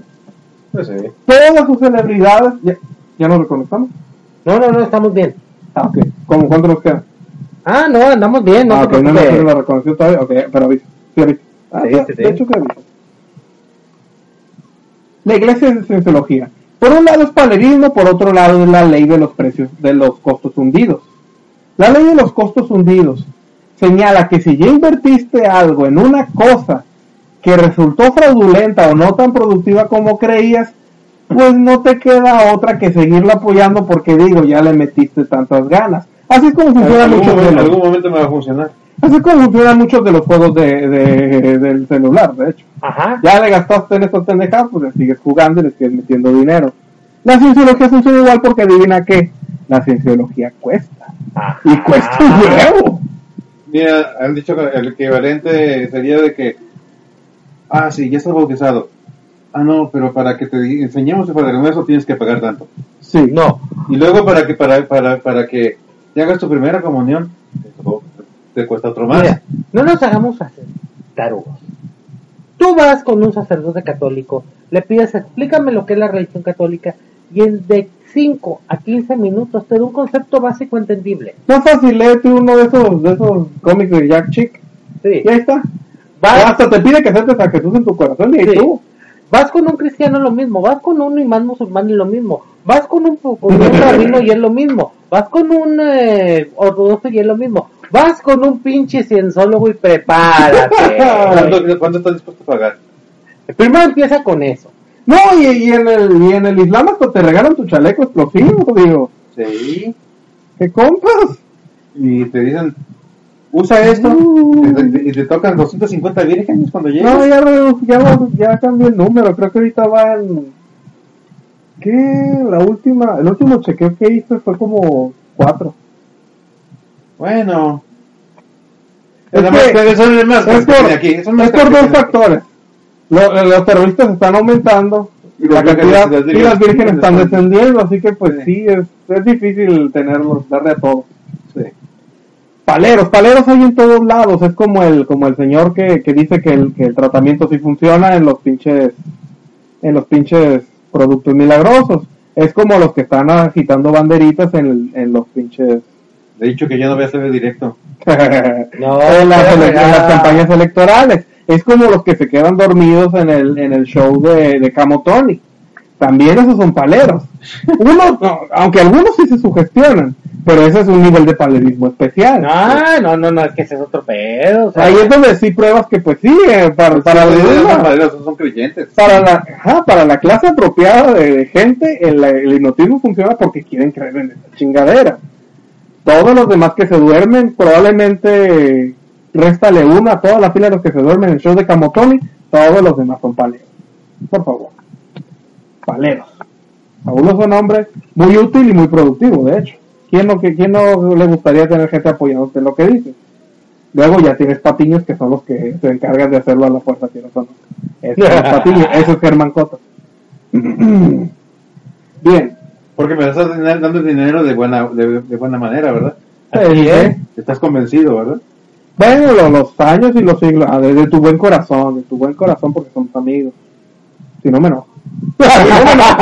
Pues sí. Todas sus celebridades. ¿Ya, ya nos reconectamos? No, no, no, estamos bien. Ah, ok. ¿Cómo, ¿Cuánto nos queda? Ah, no, andamos bien, no ah, ok, no preocupes. hecho la reconexión todavía. Ok, pero avisa. Sí, avisa. Ah, Sí. De hecho, que avisa. La iglesia es cienciología. Por un lado es palerismo, por otro lado es la ley de los precios, de los costos hundidos. La ley de los costos hundidos señala que si ya invertiste algo en una cosa que resultó fraudulenta o no tan productiva como creías, pues no te queda otra que seguirlo apoyando porque digo, ya le metiste tantas ganas. Así es como funciona de momento, en algún momento me va a funcionar. Así como funcionan muchos de los juegos de, de- del celular, de hecho. Ajá. Ya le gastaste en estos pendejadas, pues le sigues jugando y le sigues metiendo dinero. La cienciología funciona igual porque adivina qué, la cienciología cuesta. Ajá. Y cuesta un huevo. Mira, han dicho que el equivalente sería de que, ah, sí, ya estás bautizado. Ah, no, pero para que te enseñemos el Padre Nuestro tienes que pagar tanto. Sí. No. Y luego para que para, para, para que te hagas tu primera comunión, te- cuesta otro más. Mira, no nos hagamos hacer tarugos. Tú vas con un sacerdote católico, le pides, explícame lo que es la religión católica, y en de 5 a 15 minutos te da un concepto básico entendible. Más fácil, léete uno de esos, de esos cómics de Jack Chick. Sí. Y ahí está. Vas, Hasta te pide que aceptes a Jesús en tu corazón y ahí Sí. tú. vas con un cristiano lo mismo, vas con un imán musulmán y lo mismo, vas con un, con un rabino y es lo mismo, vas con un eh, ortodoxo y es lo mismo, vas con un pinche cienzólogo y prepárate. (laughs) ¿Cuánto, cuánto estás dispuesto a pagar? Primero empieza con eso. No, y, y en el, y en el Islam hasta te regalan tu chaleco explosivo, digo. Sí. ¿Qué compas? Y te dicen, usa esto, y te, y te tocan 250 vírgenes cuando llegas. No, ya, ya, ya cambié el número, creo que ahorita va en... ¿Qué? La última, el último chequeo que hice fue como cuatro. Bueno. Es Nada más que- que son más Es por, que aquí, son más es por que- dos factores. Lo- los terroristas están aumentando Y la las cantidad vírgenes- las y las vírgenes están descendiendo, así que pues Sí. sí, es, es difícil tenerlos, darle a todos. Sí. Paleros, paleros hay en todos lados, es como el como el señor que, que dice que el, que el tratamiento sí funciona en los pinches en los pinches productos milagrosos. Es como los que están agitando banderitas en, en los pinches De hecho que ya no voy a hacer el directo. (laughs) No, en, las, en campañas electorales. Es como los que se quedan dormidos en el, en el show de, de Camotoni. También esos son paleros. Uno, (laughs) no, aunque algunos sí se sugestionan, pero ese es un nivel de palerismo especial. Ah, no, no, no, es que ese es otro pedo. o sea, Ahí es donde sí pruebas que pues sí, eh, para, para, Sí, la- son maderos, son creyentes. para la, ajá, para la clase apropiada de, de gente, el, el hipnotismo funciona porque quieren creer en esa chingadera. Todos los demás que se duermen, probablemente réstale uno a toda la fila de los que se duermen en el show de Camotoni, todos los demás son paleros. Por favor. Paleros. Algunos son hombres muy útil y muy productivo, de hecho. ¿Quién no, que- quién no le gustaría tener gente apoyándote en lo que dices? Luego ya tienes patiños que son los que se encargan de hacerlo a la fuerza, o no. Ese es Patiño, (laughs) eso es Germán Cota. (clears throat) Bien. Porque me estás dando dinero de buena, de, de buena manera, ¿verdad? Sí, ¿eh? Estás convencido, ¿verdad? Bueno, lo- los años y los siglos, ah, de, de tu buen corazón, de tu buen corazón porque somos amigos. Si no me enojo. (laughs) si, no me enojo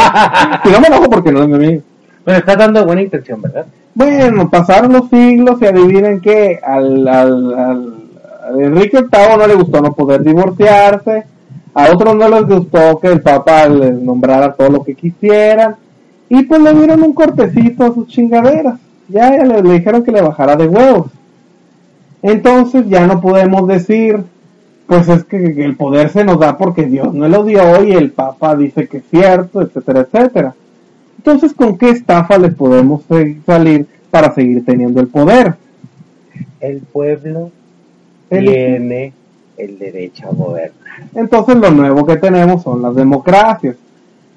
si no me enojo porque no es mi amigo. Pero estás dando buena intención, ¿verdad? Bueno, pasaron los siglos y adivinen que al, al, al, a Enrique VIII no le gustó no poder divorciarse, a otros no les gustó que el Papa les nombrara todo lo que quisieran, y pues le dieron un cortecito a sus chingaderas, ya, le, le dijeron que le bajara de huevos. Entonces ya no podemos decir, pues es que, el poder se nos da porque Dios no lo dio y el Papa dice que es cierto, etcétera, etcétera. Entonces, ¿con qué estafa le podemos salir para seguir teniendo el poder? El pueblo El- tiene el derecho a gobernar. Entonces, lo nuevo que tenemos son las democracias.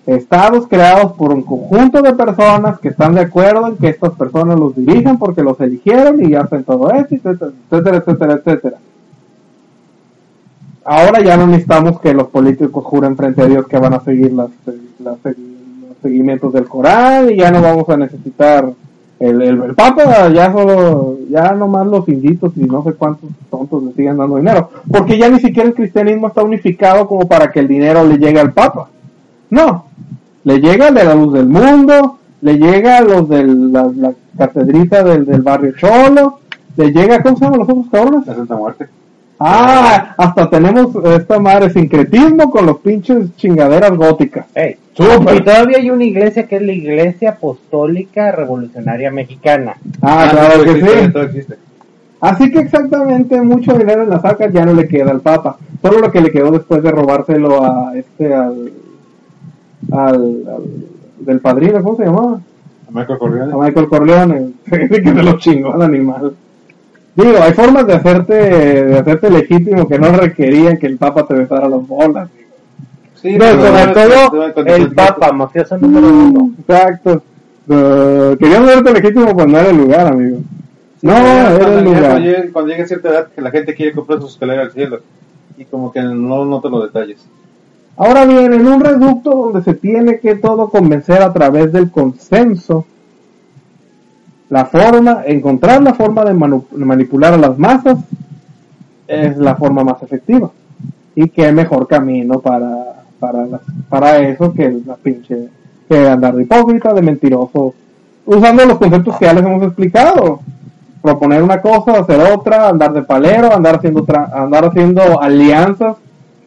Estados creados por un conjunto de personas que están de acuerdo en que estas personas los dirijan porque los eligieron y hacen todo esto, etcétera, etcétera, etcétera. Ahora ya no necesitamos que los políticos juren frente a Dios que van a seguir las, los seguimientos del Corán y ya no vamos a necesitar el Papa, ya solo, ya nomás los inditos y no sé cuántos tontos le siguen dando dinero, porque ya ni siquiera el cristianismo está unificado como para que el dinero le llegue al Papa. No, le llega de la luz del mundo, le llega a los de la, la catedrita del, del barrio Cholo, le llega, ¿cómo se llaman los otros cabrones? La Santa Muerte. Ah, hasta tenemos esta madre sincretismo con los pinches chingaderas góticas. Ey, Súper. Y todavía hay una iglesia que es la Iglesia Apostólica Revolucionaria Mexicana. Ah, claro todo que existe, sí. Todo existe. Así que exactamente mucho dinero en las arcas ya no le queda al Papa. Solo lo que le quedó después de robárselo a este, al, al, al- del padrino, ¿cómo se llamaba? A Michael Corleone. A Michael Corleone. (laughs) Que se lo chingó al animal. Digo, hay formas de hacerte, de hacerte legítimo que no requerían que el Papa te besara las bolas. Sí, No, pero sobre todo cuando- cuando- el Papa, mafioso número uno. Exacto. Uh, querían verte legítimo, no era el lugar, amigo. No, Ya, era el cuando, lugar. cuando llegue, cuando llegue a cierta edad, que la gente quiere comprar sus escaleras al cielo. Y como que no nota los detalles. Ahora bien, en un reducto donde se tiene que todo convencer a través del consenso, la forma, encontrar la forma de manipular a las masas es la forma más efectiva. Y qué mejor camino para, para eso que la pinche, que andar de hipócrita, de mentiroso, usando los conceptos que ya les hemos explicado. Proponer una cosa, hacer otra, andar de palero, andar haciendo, tra- andar haciendo alianzas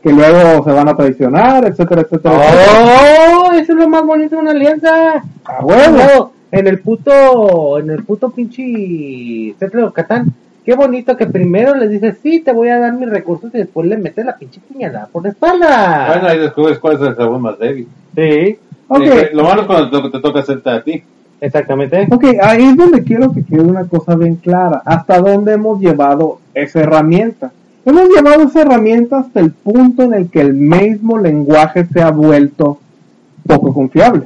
que luego se van a traicionar, etcétera, etcétera. etcétera. ¡Oh! Eso es lo más bonito de una alianza. ¡A huevo! No, en el puto, en el puto pinche Centro de Catán. Qué bonito que primero les dices, sí, te voy a dar mis recursos y después le metes la pinche piñada por la espalda. Bueno, ahí descubres cuál es el sabor más débil. Sí, Ok. Eh, lo malo es cuando te, te toca hacerte a ti. exactamente. Ok, ahí es donde quiero que quede una cosa bien clara. ¿Hasta dónde hemos llevado esa herramienta? Hemos llevado esa herramienta hasta el punto en el que el mismo lenguaje se ha vuelto poco confiable.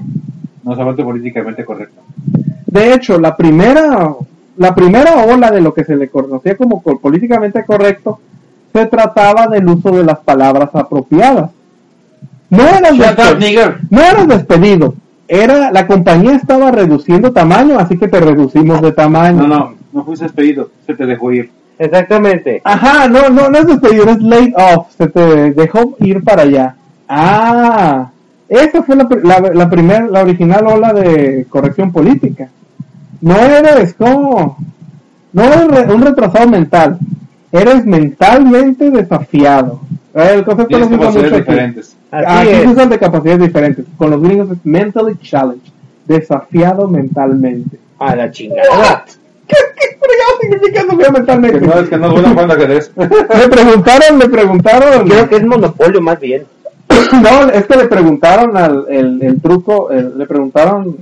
No se ha vuelto políticamente correcto. De hecho, la primera, la primera ola de lo que se le conocía como co- políticamente correcto se trataba del uso de las palabras apropiadas. No eras, Shut despe- up, nigger. no eras despedido, era la compañía estaba reduciendo tamaño, así que te reducimos de tamaño. No, no, no fuiste despedido, se te dejó ir. Exactamente. Ajá, no, no, no es despedido, es laid off, se te dejó ir para allá. Ah, esa fue la, pri- la, la primer, la original ola de corrección política. No eres como, no eres re- un retrasado mental, eres mentalmente desafiado. Eh, El concepto lo aquí. diferentes. Así Aquí es. usan de capacidades diferentes. Con los gringos es mentally challenged, desafiado mentalmente. A la chingada. ¿Qué, qué fregado significa desafiado mentalmente? Que no es que no es bueno jugando ajedrez. Le (laughs) preguntaron, le preguntaron. Creo que es monopolio más bien. (coughs) No, es que le preguntaron al el, el truco, el- le preguntaron,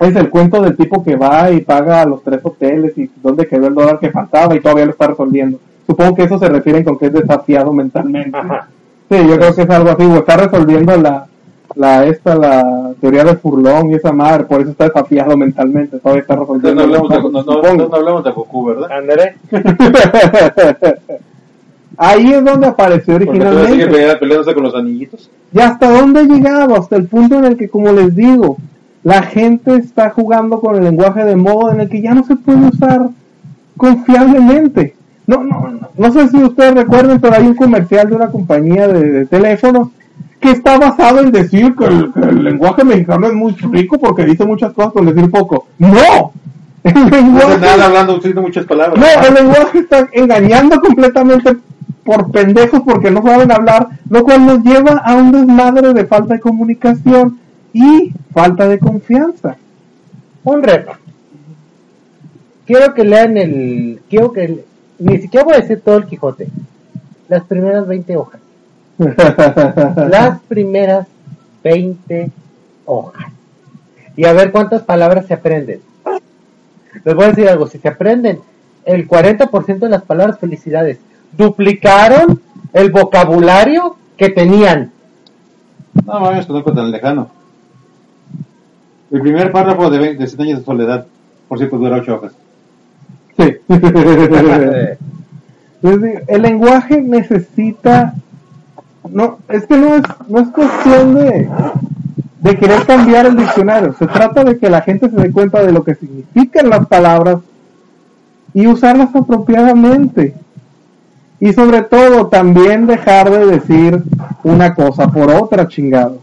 es el cuento del tipo que va y paga los tres hoteles y dónde quedó el dólar que faltaba y todavía lo está resolviendo. Supongo que eso se refieren con que es desafiado mentalmente. Ajá. Sí, yo creo que es algo así, o está resolviendo la, la, esta, la teoría de Furlong y esa madre, por eso está desafiado mentalmente, todavía está Entonces resolviendo. no hablamos no, no- hablamos de Goku, ¿verdad? Ándale. (laughs) Ahí es donde apareció originalmente. peleándose con los anillitos. ¿Y hasta dónde he llegado? Hasta el punto en el que, como les digo, la gente está jugando con el lenguaje de modo en el que ya no se puede usar confiablemente. No, no, no, no sé si ustedes recuerden, pero hay un comercial de una compañía de, de teléfonos que está basado en decir que el, que el lenguaje mexicano es muy rico porque dice muchas cosas con decir poco. ¡No! El No lenguaje, hace nada hablando, muchas palabras. no, el lenguaje está engañando completamente por pendejos porque no saben hablar, lo cual nos lleva a un desmadre de falta de comunicación y falta de confianza. Un reto. Quiero que lean el. Quiero que. Ni siquiera voy a decir todo el Quijote. Las primeras 20 hojas. (laughs) Las primeras 20 hojas. Y a ver cuántas palabras se aprenden. Les voy a decir algo. Si se aprenden el 40% de las palabras, felicidades. Duplicaron el vocabulario que tenían. No no fue tan lejano. El primer párrafo de, 20 de 100 años de soledad, por cierto, dura 8 hojas. Sí. (laughs) El lenguaje necesita no es que no es no es cuestión de de querer cambiar el diccionario se trata de que la gente se dé cuenta de lo que significan las palabras y usarlas apropiadamente y sobre todo también dejar de decir una cosa por otra chingado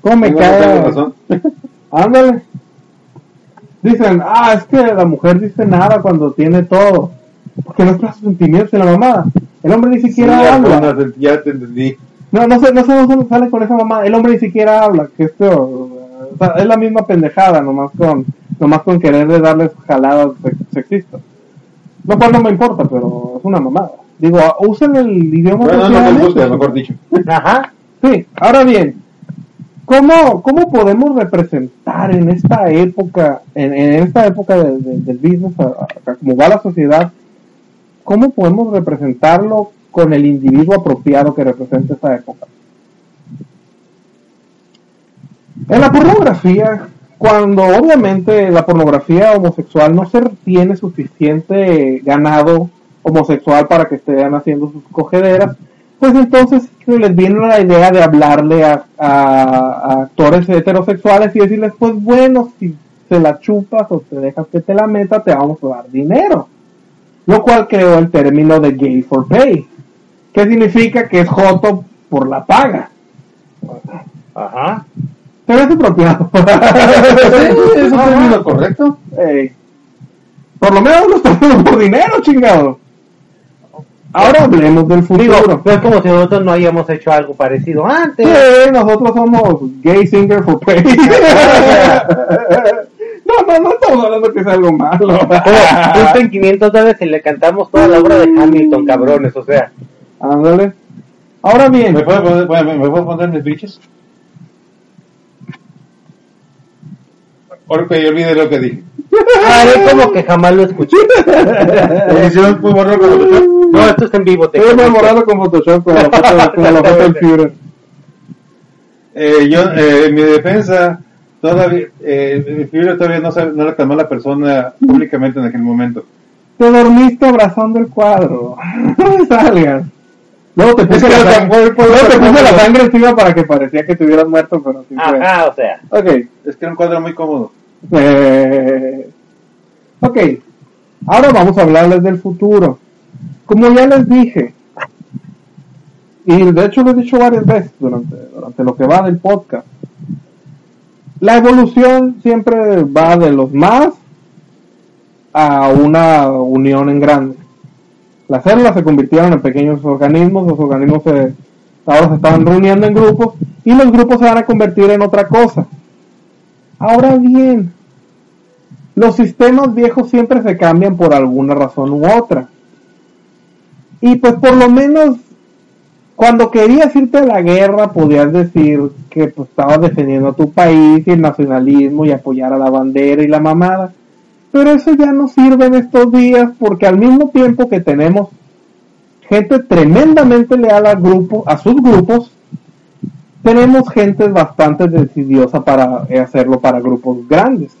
como me Tengo- cae tengo razón. (laughs) ándale dicen ah es que la mujer dice nada cuando tiene todo porque no expresa sentimientos en la mamada. El hombre ni siquiera habla. ya te entendí. No, no sé, no sé dónde sale con esa mamada. El hombre ni siquiera habla. Que esto, o sea, es la misma pendejada, nomás con, nomás con querer de darles jaladas sex- sexistas. Lo cual no me importa, pero es una mamada. Digo, usen el idioma Bueno, no les apropiadamente. gusta, mejor dicho. Ajá. Sí, ahora bien, ¿cómo, cómo podemos representar en esta época, en, en esta época de- de- del business, a- a- como va la sociedad, cómo podemos representarlo con el individuo apropiado que representa esta época? En la pornografía, cuando obviamente la pornografía homosexual no se tiene suficiente ganado homosexual para que estén haciendo sus cogederas, pues entonces les viene la idea de hablarle a, a- a actores heterosexuales y decirles, pues bueno, si se la chupas o te dejas que te la meta, te vamos a dar dinero. Lo cual creó el término de gay for pay, que significa que es joto por la paga. Ajá. Pero es apropiado. (laughs) ¿Es un término correcto? Ey. Por lo menos lo estamos haciendo por dinero, chingado. Ahora hablemos del Digo, futuro. no es como si nosotros no hayamos hecho algo parecido antes. Sí, nosotros somos gay singer for pay. (laughs) no, no, no estamos hablando que sea algo malo. Justo en 500 dólares y le cantamos toda la obra de Hamilton, cabrones, o sea. Ándale. Ahora bien, ¿Me puedo poner, bueno, ¿me puedo poner mis bichos? Ahora que yo olvidé lo que dije. (laughs) Ay, como que jamás lo escuché. Edición muy borrado como tú. No, esto está en vivo. Te estoy enamorado con Photoshop con la foto, con la foto del (laughs) Führer. Eh, yo, eh, en mi defensa, todavía, eh, el Führer todavía no, sabe, no le calmó a la persona públicamente en aquel momento. Te dormiste abrazando el cuadro. (laughs) No me salgas. Luego te puse, la, por- luego te puse la sangre encima para que parecía que te hubieras muerto, pero sí fue. Ajá, o sea. Ok. Es que era un cuadro muy cómodo. Eh, ok. Ahora vamos a hablarles del futuro. Como ya les dije, y de hecho lo he dicho varias veces durante, durante lo que va del podcast, la evolución siempre va de los más a una unión en grande. Las células se convirtieron en pequeños organismos, los organismos se, ahora se estaban reuniendo en grupos y los grupos se van a convertir en otra cosa. Ahora bien, los sistemas viejos siempre se cambian por alguna razón u otra. Y pues por lo menos cuando querías irte a la guerra podías decir que pues estabas defendiendo a tu país y el nacionalismo y apoyar a la bandera y la mamada. Pero eso ya no sirve en estos días porque al mismo tiempo que tenemos gente tremendamente leal al grupo, a sus grupos, tenemos gente bastante decidiosa para hacerlo para grupos grandes.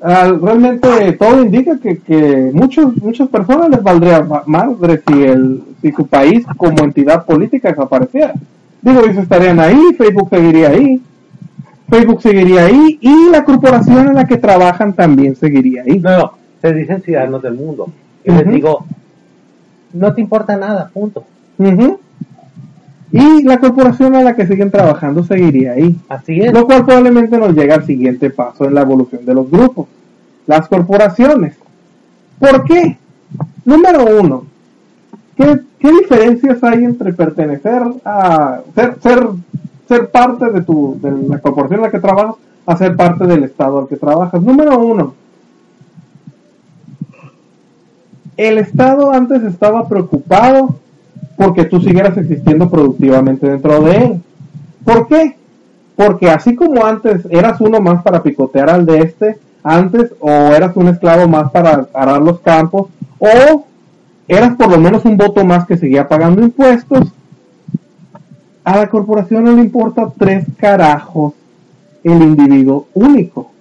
Ah, realmente todo indica que, que muchos, muchas personas les valdría ma- madre si, el, si su país como entidad política desapareciera. Digo, ellos estarían ahí, Facebook seguiría ahí, Facebook seguiría ahí y la corporación en la que trabajan también seguiría ahí. No, no, se dicen ciudadanos del mundo. Y les digo, no te importa nada, punto. Y la corporación a la que siguen trabajando seguiría ahí. Así es. Lo cual probablemente nos llega al siguiente paso en la evolución de los grupos. Las corporaciones. ¿Por qué? Número uno. ¿Qué, qué diferencias hay entre pertenecer a ser, ser, ser parte de, tu, de la corporación en la que trabajas a ser parte del estado al que trabajas? Número uno. El estado antes estaba preocupado porque tú siguieras existiendo productivamente dentro de él. ¿Por qué? Porque así como antes eras uno más para picotear al de este, antes o eras un esclavo más para arar los campos, o eras por lo menos un voto más que seguía pagando impuestos, a la corporación no le importa tres carajos el individuo único.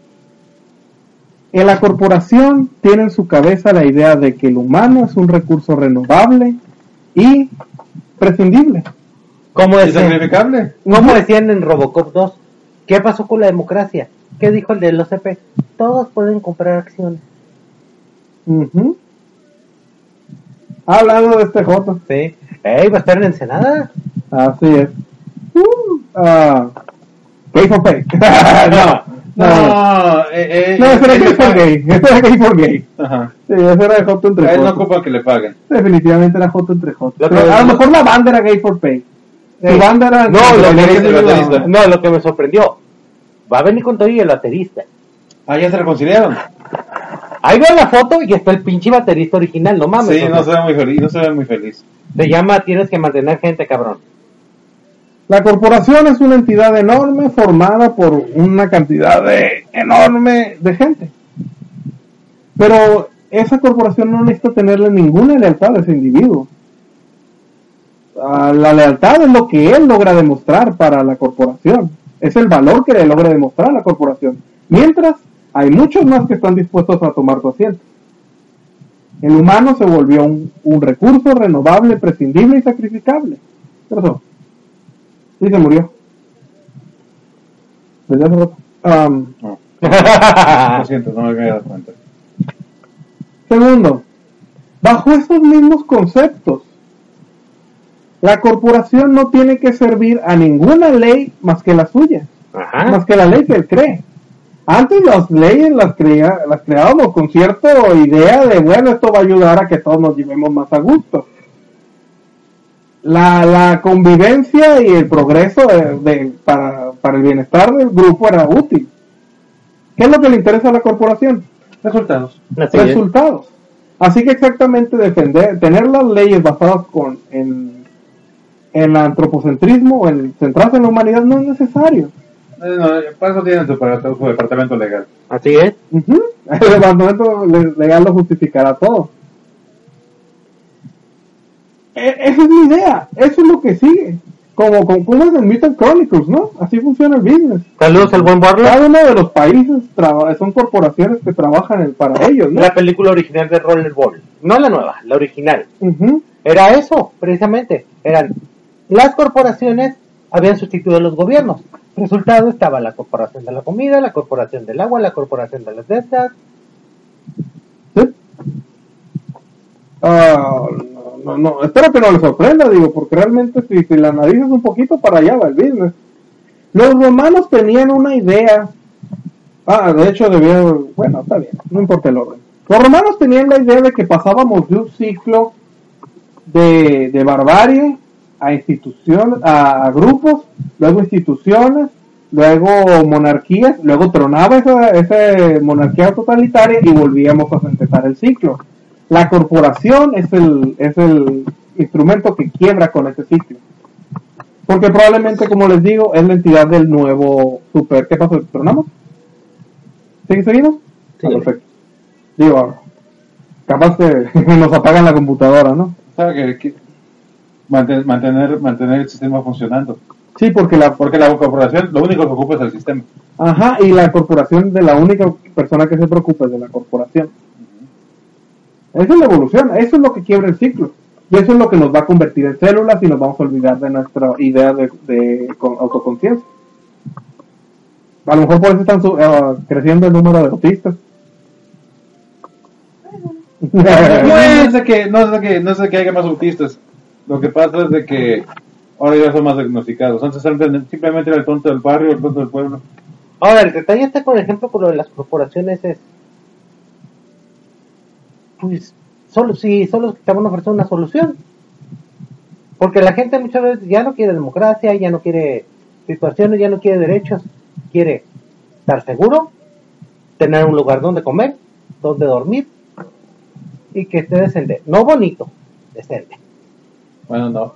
En la corporación tiene en su cabeza la idea de que el humano es un recurso renovable y prescindible. ¿Cómo ¿Es decían, sacrificable? ¿Cómo decían en Robocop 2? ¿Qué pasó con la democracia? ¿Qué dijo el del OCP? Todos pueden comprar acciones. Ujú. Hablando de este Joto, Sí. ¡Ey, va a estar en Ensenada! Así es. Uh, ah, gay for pay. no, no, no. No, eh, eh, No, ese era él gay for gay. Ese era gay for gay. Ajá. Sí, ese era Joto entre A él no Joto. ocupa que le paguen. Definitivamente era Joto entre Joto. A lo mejor la banda era gay for pay. Sí. banda era. No, lo que, me, baterista. no, lo que me sorprendió. Va a venir con todo y el baterista. Ah, ya se reconciliaron. Ahí veo la foto y está el pinche baterista original, no mames. Sí, no se ve muy feliz, no se ve muy feliz. Se llama Tienes que mantener gente, cabrón. La corporación es una entidad enorme formada por una cantidad de, enorme de gente. Pero esa corporación no necesita tenerle ninguna lealtad a ese individuo. Ah, La lealtad es lo que él logra demostrar para la corporación. Es el valor que le logra demostrar a la corporación. Mientras, hay muchos más que están dispuestos a tomar su asiento. El humano se volvió un, recurso renovable, prescindible y sacrificable. ¿Qué pasó? Sí, se murió. Desde hace rato. Am, No, (laughs) lo siento, no me había dado cuenta. segundo, bajo estos mismos conceptos, la corporación no tiene que servir a ninguna ley más que la suya, Ajá. más que la ley que él cree. Antes las leyes las, crea, las creábamos con cierta idea de, bueno, esto va a ayudar a que todos nos llevemos más a gusto. La, la convivencia y el progreso de- de- para, para el bienestar del grupo era útil. ¿Qué es lo que le interesa a la corporación? Resultados. Así es. resultados. Así que exactamente defender, tener las leyes basadas con, en, en el antropocentrismo o en centrarse en la humanidad no es necesario. Eh, no, para eso tienen su, departamento- su departamento legal. Así es. Ujú. (laughs) El departamento le- legal lo justificará todo. E- esa es mi idea, eso es lo que sigue. Como, como, como es el Mutant Chronicles, ¿no? Así funciona el business. Saludos al buen Barlow. Cada uno de los países son corporaciones que trabajan para ellos, ¿no? La película original de Rollerball. No la nueva, la original. Ujú. Era eso, precisamente. Eran las corporaciones habían sustituido a los gobiernos. Resultado estaba la corporación de la comida, la corporación del agua, la corporación de las de estas. ¿Sí? Ah, no, no, espero que no les sorprenda, digo, porque realmente si, si la nariz es un poquito para allá va el business. Los romanos tenían una idea. Ah, de hecho debía, bueno, está bien, no importa el orden. Los romanos tenían la idea de que pasábamos de un ciclo de, de barbarie a instituciones, a, a grupos, luego instituciones, luego monarquías, luego tronaba esa, esa monarquía totalitaria y volvíamos a empezar el ciclo. La corporación es el, es el instrumento que quiebra con ese ciclo. Porque probablemente, como les digo, es la entidad del nuevo super. ¿Qué pasó? ¿Tronamos? ¿Sí, seguimos? Sí. Ah, perfecto. Digo, capaz que (laughs) nos apagan la computadora, ¿no? Que, que manten- mantener, mantener el sistema funcionando. Sí, porque la, Porque la corporación lo único que ocupa es el sistema. Ajá, y la corporación de la única persona que se preocupa es de la corporación. Esa es la evolución, eso es lo que quiebra el ciclo. Y eso es lo que nos va a convertir en células y nos vamos a olvidar de nuestra idea de, de con- autoconciencia. A lo mejor por eso están su- eh, creciendo el número de autistas. (laughs) No es de que, no es de que, no es de que haya más autistas. Lo que pasa es de que ahora ya son más diagnosticados. Antes eran- simplemente era el tonto del barrio, el tonto del pueblo. Ahora, el detalle está, por ejemplo, con lo de las corporaciones es. Pues, solo si solo te van a ofrecer una solución. Porque la gente muchas veces ya no quiere democracia, ya no quiere situaciones, ya no quiere derechos. Quiere estar seguro, tener un lugar donde comer, donde dormir y que esté decente. No bonito, decente. Bueno, no,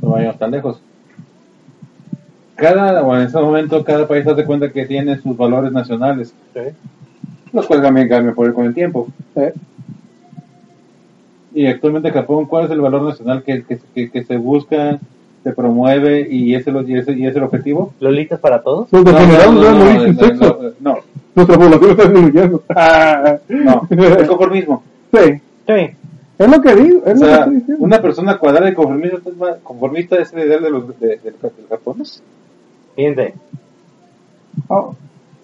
no vayamos tan lejos. Cada, o en este momento, cada país hace cuenta que tiene sus valores nacionales, los cuales también cambian por el, con el tiempo. Y actualmente Japón, ¿cuál es el valor nacional que, que, que- que se busca, se promueve y es el, y es, y es el objetivo? Lolitas para todos. No, de no, morir no, sin no, sexo. no, Nuestra población está disminuyendo. (laughs) Ah, no, el conformismo. sí, Sí. es lo que digo, es O lo que sea, estoy diciendo. una persona cuadrada y conformista, es conformista es el ideal de los de, de- del japonés. Fíjense. Ah,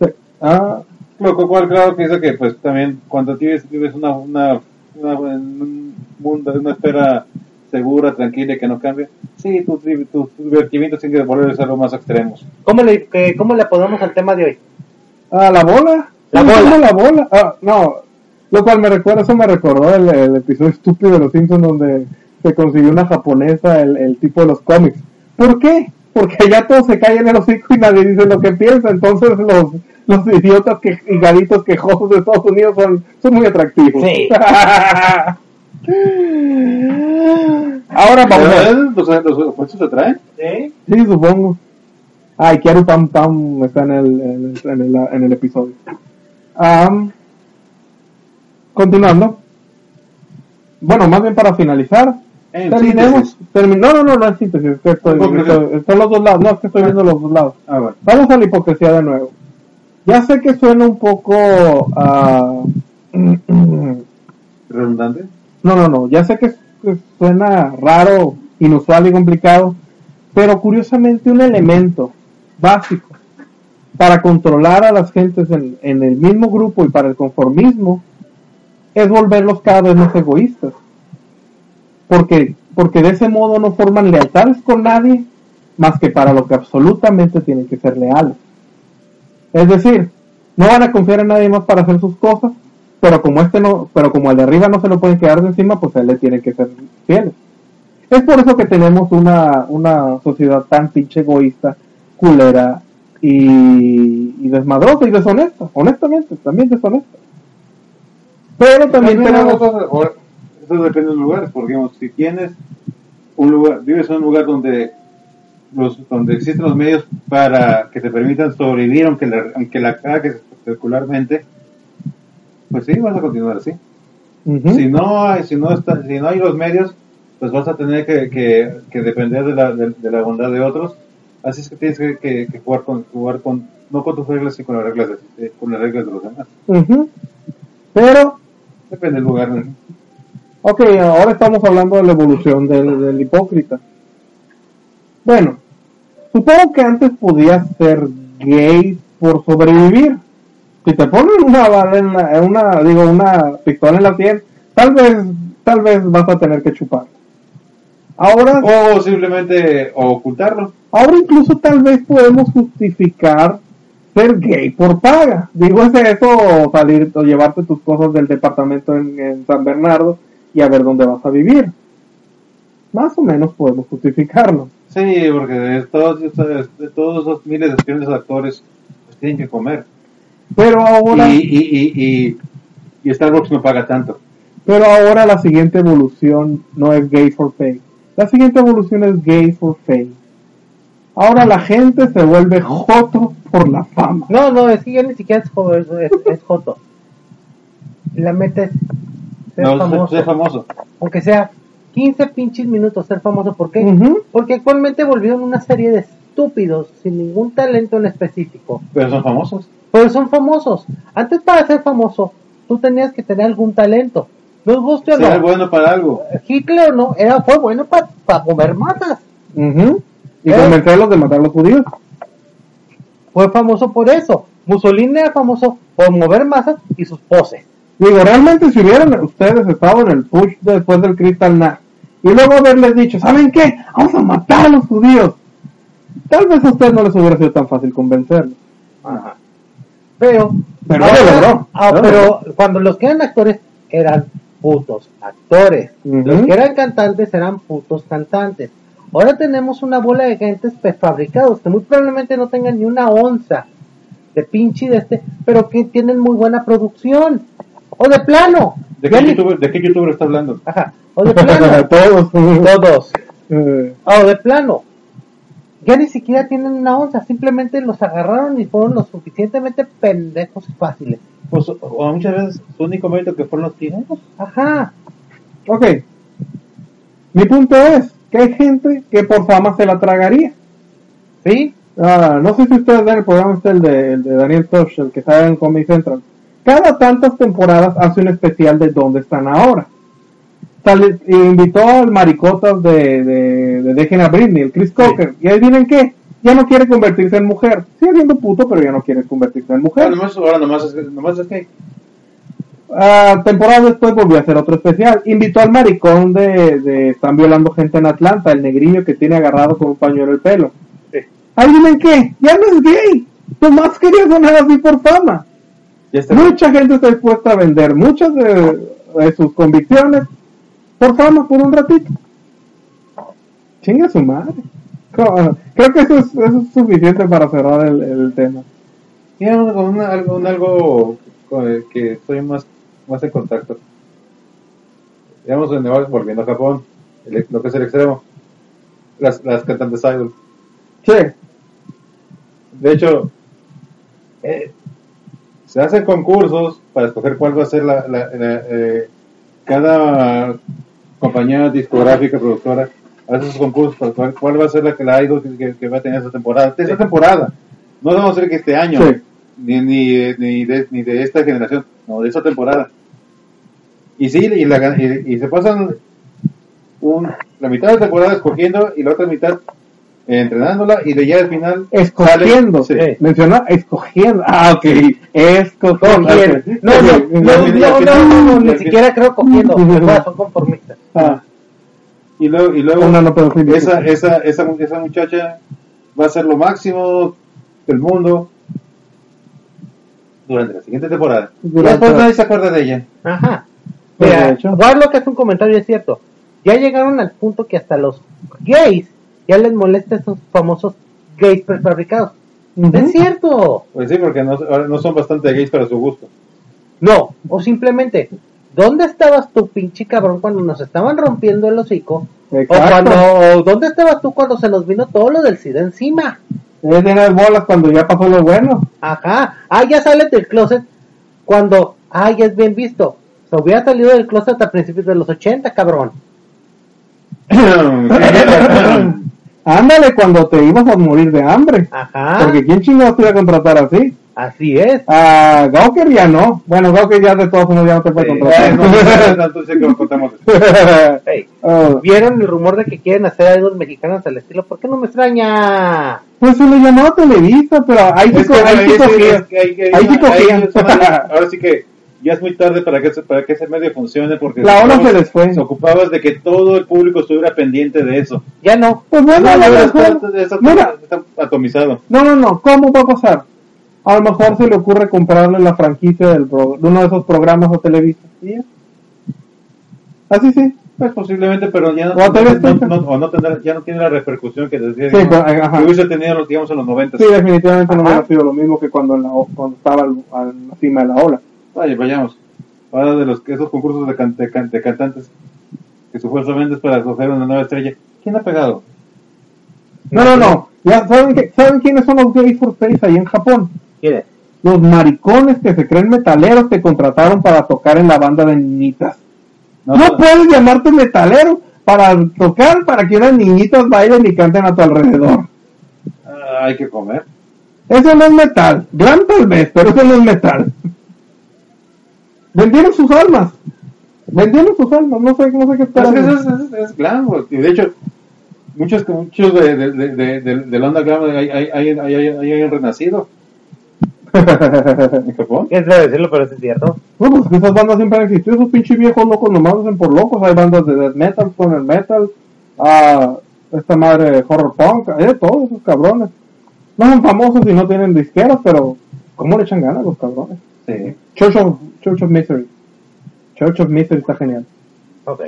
sí. Ah, Lo cual, claro, que dice que, pues, también cuando tienes, tienes una, una, una, en un mundo, una esfera segura, tranquila y que no cambia, sí, tus tu, divertimientos tienen que volverse algo más extremos. ¿Cómo le, que- ¿Cómo le podemos al tema de hoy? Ah, la bola. La ¿Cómo bola. la bola. Ah, no. Lo cual me recuerda, eso me recordó el, el episodio estúpido de los Simpsons donde se consiguió una japonesa el, el tipo de los cómics. ¿Por qué? Porque ya todos se callan en el hocico y nadie dice lo que piensa. Entonces los, los idiotas que, y garitos quejosos de Estados Unidos son, son muy atractivos. Sí. (laughs) Ahora vamos a ver. ¿Los, los opuestos se traen? ¿Sí? Sí, supongo. Ay, Kiaru Pam Pam está en el, en el, en el, en el episodio. Am, continuando. Bueno, más bien para finalizar. En terminemos. síntesis. termi- no, no, no, no es síntesis. es que estoy, los dos lados. No, es que estoy viendo los dos lados. Ah. Vamos a la hipocresía de nuevo. Ya sé que suena un poco. ah, (clears throat) ¿Redundante? No, no, no. Ya sé que, suena raro, inusual y complicado, pero curiosamente un elemento básico para controlar a las gentes en, en el mismo grupo y para el conformismo es volverlos cada vez más egoístas. Porque, porque de ese modo no forman lealtades con nadie más que para lo que absolutamente tienen que ser leales. Es decir, no van a confiar en nadie más para hacer sus cosas, pero como este no, pero como el de arriba no se lo pueden quedar de encima, pues a él le tienen que ser fieles. Es por eso que tenemos una, una sociedad tan pinche egoísta, culera y, y desmadrosa y deshonesta, honestamente, también deshonesta. Pero también tenemos... Eso depende de los lugares, porque digamos, si tienes un lugar, vives en un lugar donde los, donde existen los medios para que te permitan sobrevivir, aunque la, aunque la cagues espectacularmente, pues sí, vas a continuar así. Si no hay, si no está, si no hay los medios, pues vas a tener que, que, que depender de la, de, de la bondad de otros. Así es que tienes que, jugar con, jugar con, no con tus reglas, sino con las reglas de, eh, con las reglas de los demás. Pero Depende del lugar. ¿no? Ok, ahora estamos hablando de la evolución del, del hipócrita. Bueno, supongo que antes podías ser gay por sobrevivir. Si te ponen una bala en la, una, digo, una pistola en la piel, tal vez, tal vez vas a tener que chupar. Ahora, O simplemente ocultarlo. ahora incluso tal vez podemos justificar ser gay por paga. Digo, es eso, o salir o llevarte tus cosas del departamento en, en San Bernardo y a ver dónde vas a vivir. Más o menos podemos justificarlo. Sí, porque de todos, de todos esos miles de de actores tienen que comer. Pero ahora, Y, y, y, y, y Starbucks no paga tanto. pero ahora la siguiente evolución no es gay for pay. La siguiente evolución es gay for fame. Ahora la gente se vuelve joto por la fama. No, no, es que ya ni siquiera es, jo- es, es- es joto. La meta es ser No, famoso. ser famoso. Aunque sea 15 pinches minutos ser famoso. ¿Por qué? Porque actualmente volvieron una serie de estúpidos sin ningún talento en específico. Pero son famosos. Pero son famosos. Antes para ser famoso, tú tenías que tener algún talento. Nos guste o Ser no. bueno para algo. Hitler no, era, fue bueno para mover masas. Ujú. Y ¿Eh? convencerlos de matar a los judíos. Fue famoso por eso. Mussolini era famoso por mover masas y sus poses. Digo, realmente si hubieran ustedes estado en el push después del Crystal Knack y luego haberles dicho, ¿saben qué? Vamos a matar a los judíos. Tal vez a ustedes no les hubiera sido tan fácil convencerlos. Pero, Pero ahora- lo logró. ah, pero cuando los que eran actores eran putos actores. Los que eran cantantes eran putos cantantes. Ahora tenemos una bola de gentes prefabricados que muy probablemente no tengan ni una onza de pinche de este, pero que tienen muy buena producción. O de plano. ¿De qué, youtuber, ¿De qué youtuber está hablando? Ajá. O de plano. (laughs) Todos. Todos. Eh, O de plano. Ya ni siquiera tienen una onza, simplemente los agarraron y fueron lo suficientemente pendejos y fáciles. Pues, o muchas veces su único mérito que fueron los primeros. Ajá. ok. Mi punto es que hay gente que por fama se la tragaría. ¿Sí? Ah, no sé si ustedes ven el programa este, el de, el de Daniel Tosh, el que está en Comedy Central. Cada tantas temporadas hace un especial de dónde están ahora. Sale- invitó al maricotas de, de, de Dejen a Britney, el Chris Cocker. Y ahí vienen qué? Ya no quiere convertirse en mujer. Sigue siendo puto, pero ya no quiere convertirse en mujer. Ahora nomás, ahora nomás es, nomás es gay. Ah, temporada después volvió a hacer otro especial. Invitó al maricón de, de Están violando gente en Atlanta, el negrillo que tiene agarrado con un pañuelo el pelo. Sí. ¿Adivinen qué? Ya no es gay. Tomás quería sonar así por fama. Mucha gente está dispuesta a vender muchas de, de sus convicciones por fama, por un ratito. Chinga su madre. Creo que eso es, eso es suficiente para cerrar el, el tema. Con una- algo, un algo con el que estoy más, más en contacto. Digamos, en- volviendo a Japón, el- lo que es el extremo. Las, las cantantes idol. Sí. De hecho, eh, se hacen concursos para escoger cuál va a ser la, la- la, eh, cada compañía discográfica, productora, hace sus concursos para cuál, cuál va a ser la que la idol que, que- que va a tener esa temporada. Esta temporada. No vamos a decir que este año, Sí. ni, ni, ni, de, ni de esta generación, no, de esta temporada. Y sí, y, la, y, y se pasan un, la mitad de la temporada escogiendo y la otra mitad entrenándola y de ya al final Escogiendo. sale- sí. Mencionó escogiendo. Ah, ok. Escogiendo. No, no, no, no, no, no, no, ni siquiera creo cogiendo. (laughs) Son conformistas. Ah, Y luego, y luego no esa, esa, esa, esa muchacha va a ser lo máximo del mundo durante la siguiente temporada. Durante- después nadie se acuerda de ella. Ajá. Mira, hecho. Warlock hace un comentario, es cierto. Ya llegaron al punto que hasta los gays ya les molesta esos famosos gays prefabricados. Es cierto. Pues sí, porque no, no son bastante gays para su gusto. No, o simplemente, ¿dónde estabas tú, pinche cabrón, cuando nos estaban rompiendo el hocico? O Exacto. cuando, o ¿dónde estabas tú cuando se nos vino todo lo del SIDA encima? Es de las bolas cuando ya pasó lo bueno. Ajá. Ah, ya sales del closet cuando, ah, ya es bien visto. Se hubiera salido del closet a principios de los 80, cabrón. (coughs) (coughs) (coughs) Ándale cuando te ibas a morir de hambre. Ajá. Porque ¿quién chingados te iba a contratar así? Así es. A Gawker ya no. Bueno, Gawker ya de todos modos ya no te puede contratar. (laughs) no, no, no. Hey, (laughs) Oh, ¿Vieron el rumor de que quieren hacer idols mexicanas al estilo? ¿Por qué no me extraña? pues se le llamó a Televisa, pero co- que (laughs) Ahora sí que ya es muy tarde para que, para que ese medio funcione porque La ocupabas- se les fue. se ocupabas de que todo el público estuviera pendiente de eso. Ya no. Pues bueno, a lo ya mejor- está, está- Mira, está atomizado. no, no, no, ¿cómo va a pasar? A lo mejor se le ocurre comprarle la franquicia del pro- de uno de esos programas a Televisa. Ya. Así sí. Pues posiblemente, pero ya no, O no- no- o no tendrá- ya no tiene la repercusión que decía Sí, pues, que hubiese tenido digamos, en los 90. Sí, definitivamente no hubiera sido lo mismo que cuando, en la, o- cuando estaba al- a la cima de la ola. Vaya, vayamos. Ahora de los esos concursos de, can- de can- de cantantes que supuestamente es para escoger una nueva estrella. ¿Quién ha pegado? No, no, no. Ya, ¿saben, qué- ¿Saben quiénes son los gays for face ahí en Japón? ¿Quién es? Los maricones que se creen metaleros que contrataron para tocar en la banda de niñitas. No, No, no. puedes llamarte metalero para tocar para que unas niñitas bailen y canten a tu alrededor. Ah, hay que comer. Eso no es metal. Gran tal vez, pero eso no es metal. Vendieron sus almas. Vendieron sus almas. No sé, no sé qué Pero esperar. es, es, es, es glam. Y de hecho, muchos, muchos de, de, de, de, de, del underground hay, hay, hay, hay, hay, renacido en (laughs) Japón. ¿Quién debe decirlo? Pero es cierto. No, pues que esas bandas siempre han existido. Esos pinches viejos locos nomás lo hacen por locos. Hay bandas de death metal, stoner metal, ah, esta madre horror punk, hay de todos esos cabrones. No son famosos y no tienen disqueras, pero ¿cómo le echan ganas los cabrones? Sí. Church of, Church of Misery. Church of Misery está genial. Ok.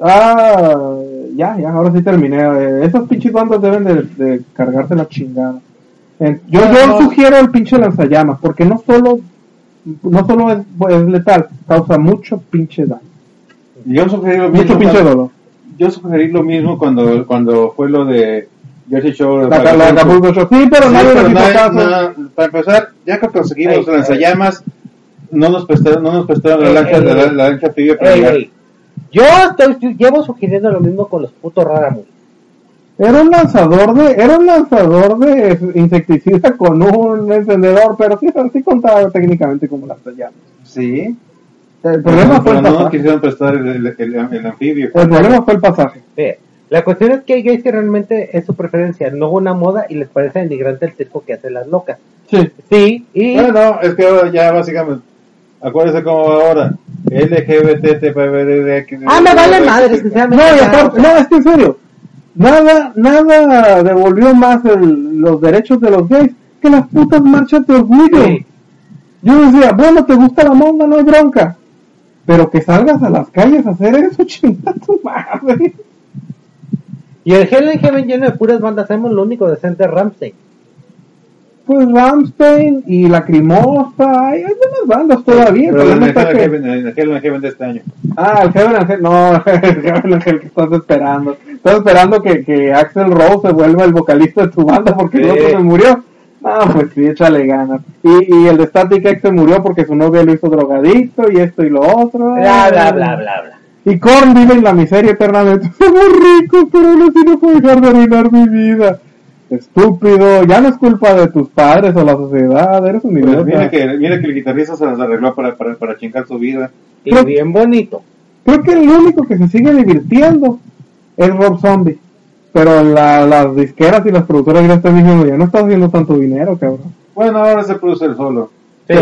Ah, ya, ya, ahora sí terminé. Eh, esas pinches bandas deben de, de cargarse la chingada. Eh, yo yo No. sugiero el pinche lanzallamas, porque no solo no solo es, es letal, causa mucho pinche daño. Yo sugerí lo Mucho mismo. pinche cuando- dolor. Yo sugerí lo mismo cuando, cuando fue lo de Jersey Shore. La, la, la Acapulco Shore. Sí, pero Sí, nadie pero hizo nadie- caso. no, para empezar, ya que conseguimos Ey, lanzallamas, no nos prestaron, no nos prestaron la lancha, la, ey. la lancha tibia para Ey, llegar. ey. Yo estoy, llevo sugiriendo lo mismo con los putos Raramus. Era un lanzador de, era un lanzador de insecticida con un encendedor, pero sí, sí contaba técnicamente como lanzallamas. Sí. El problema fue el no nos pasaje. quisieron prestar el, el, el- el anfibio. El problema fue el pasaje. Sí. La cuestión es que hay gays que realmente es su preferencia, no una moda y les parece denigrante el circo que hacen las locas. Sí. Sí, y Bueno, no, es que ahora ya básicamente, acuérdese cómo va ahora. LGBT, TPBD, Ah, me vale madre, sinceramente. No, y aparte, no, es que en serio, nada, nada devolvió más el- los derechos de los gays que las putas marchas de orgullo. Sí. Yo decía, bueno, te gusta la monda, no hay bronca. Pero que salgas a las calles a hacer eso, (laughs) chingada tu madre. Y el Hell in Heaven lleno de puras bandas, hacemos lo único decente es Ramsey. pues Ramstein y Lacrimosa, hay, hay buenas bandas todavía. el Pero el está Heaven que- Heaven- Heaven Heaven de este año. Ah, el Heaven Angel, no, (laughs) el Heaven Angel que estás esperando. Estás esperando que, que Axel Rose se vuelva el vocalista de tu banda porque el otro se murió. Ah, pues sí, échale ganas. Y, y el de Static X se murió porque su novia lo hizo drogadicto y esto y lo otro. Bla, bla, bla, bla, bla. Y Korn vive en la miseria eternamente. Somos ricos, pero aún así no puedo dejar de arruinar mi vida. Estúpido, ya no es culpa de tus padres o la sociedad, eres un Pues idiota. mira, que, mira que el guitarrista se las arregló para, para, para chingar su vida. Y Creo- bien bonito. Creo que el único que se sigue divirtiendo es Rob Zombie. Pero la- las disqueras y las productoras ya están diciendo, ya no estás haciendo tanto dinero, cabrón. Bueno, ahora se produce el solo. Sí.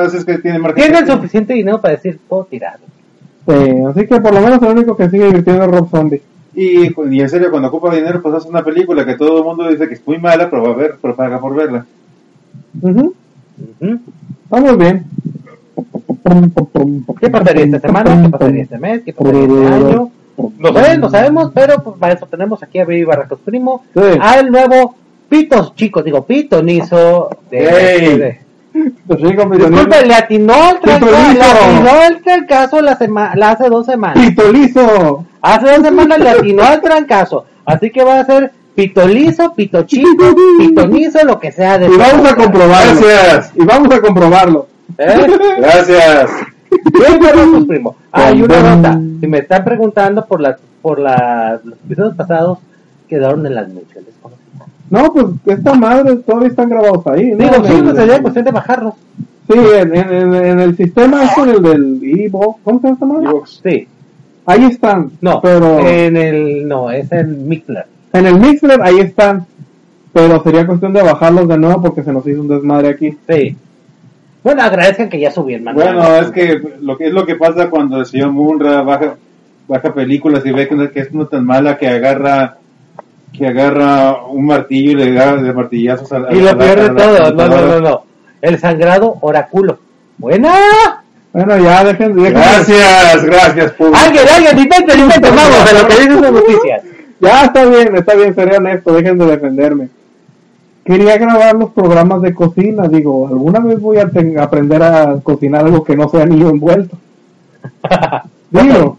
Así es que tiene marca. Tienen suficiente dinero para decir, puedo tirar. Sí, así que por lo menos el único que sigue divirtiendo es Rob Zombie. Y, y en serio, cuando ocupa dinero, pues hace una película que todo el mundo dice que es muy mala, pero va a ver, pero paga por verla. Ujú. Está muy bien. ¿Qué pasaría esta semana? ¿Qué pasaría este mes? ¿Qué pasaría este año? No sé, no sabemos, pero pues, para eso tenemos aquí a Baby Barracos Primo, Sí. al nuevo Pitos, chicos, digo, Pitonizo de... ¡Ey! de- Pues Disculpe, le atinó el trancazo, le atinó el trancazo la sema- la hace dos semanas. Pitolizo. Hace dos semanas le atinó al trancazo, así que va a ser Pitolizo, Pito Chico, (laughs) Pitonizo, lo que sea de Y vamos a comprobarlo. Gracias. Y vamos a comprobarlo. ¿Eh? Gracias. Bien, Primo. Ah, y una nota. Si me están preguntando por las por la, los episodios pasados, quedaron en las menciones. No, pues esta madre todavía están grabados ahí. ¿no? Digo, sí, el- pues sería cuestión de bajarlos. Sí, en, en- en- en el sistema es con el del Evo. ¿Cómo se llama esta madre? Sí. Ahí están. No, pero en el, no, es en Mixler. en el Mixler ahí están. Pero sería cuestión de bajarlos de nuevo porque se nos hizo un desmadre aquí. Sí. Bueno, agradezcan que ya subí el manual. Bueno, es que lo que es lo que pasa cuando el señor Munra baja, baja películas y ve que es no tan mala que agarra que agarra un martillo y le da de martillazos a la Y lo a peor a de todo, no, no, no, no. El sangrado oráculo. Buena. Bueno, ya dejen, dejen- Gracias, gracias, público. Alguien, alguien, invente, invente, vamos, de lo que dicen las noticias. Ya está bien, está bien, seré honesto, dejen de defenderme. Quería grabar los programas de cocina, digo, alguna vez voy a ten- aprender a cocinar algo que no sea niño envuelto. (laughs) Digo,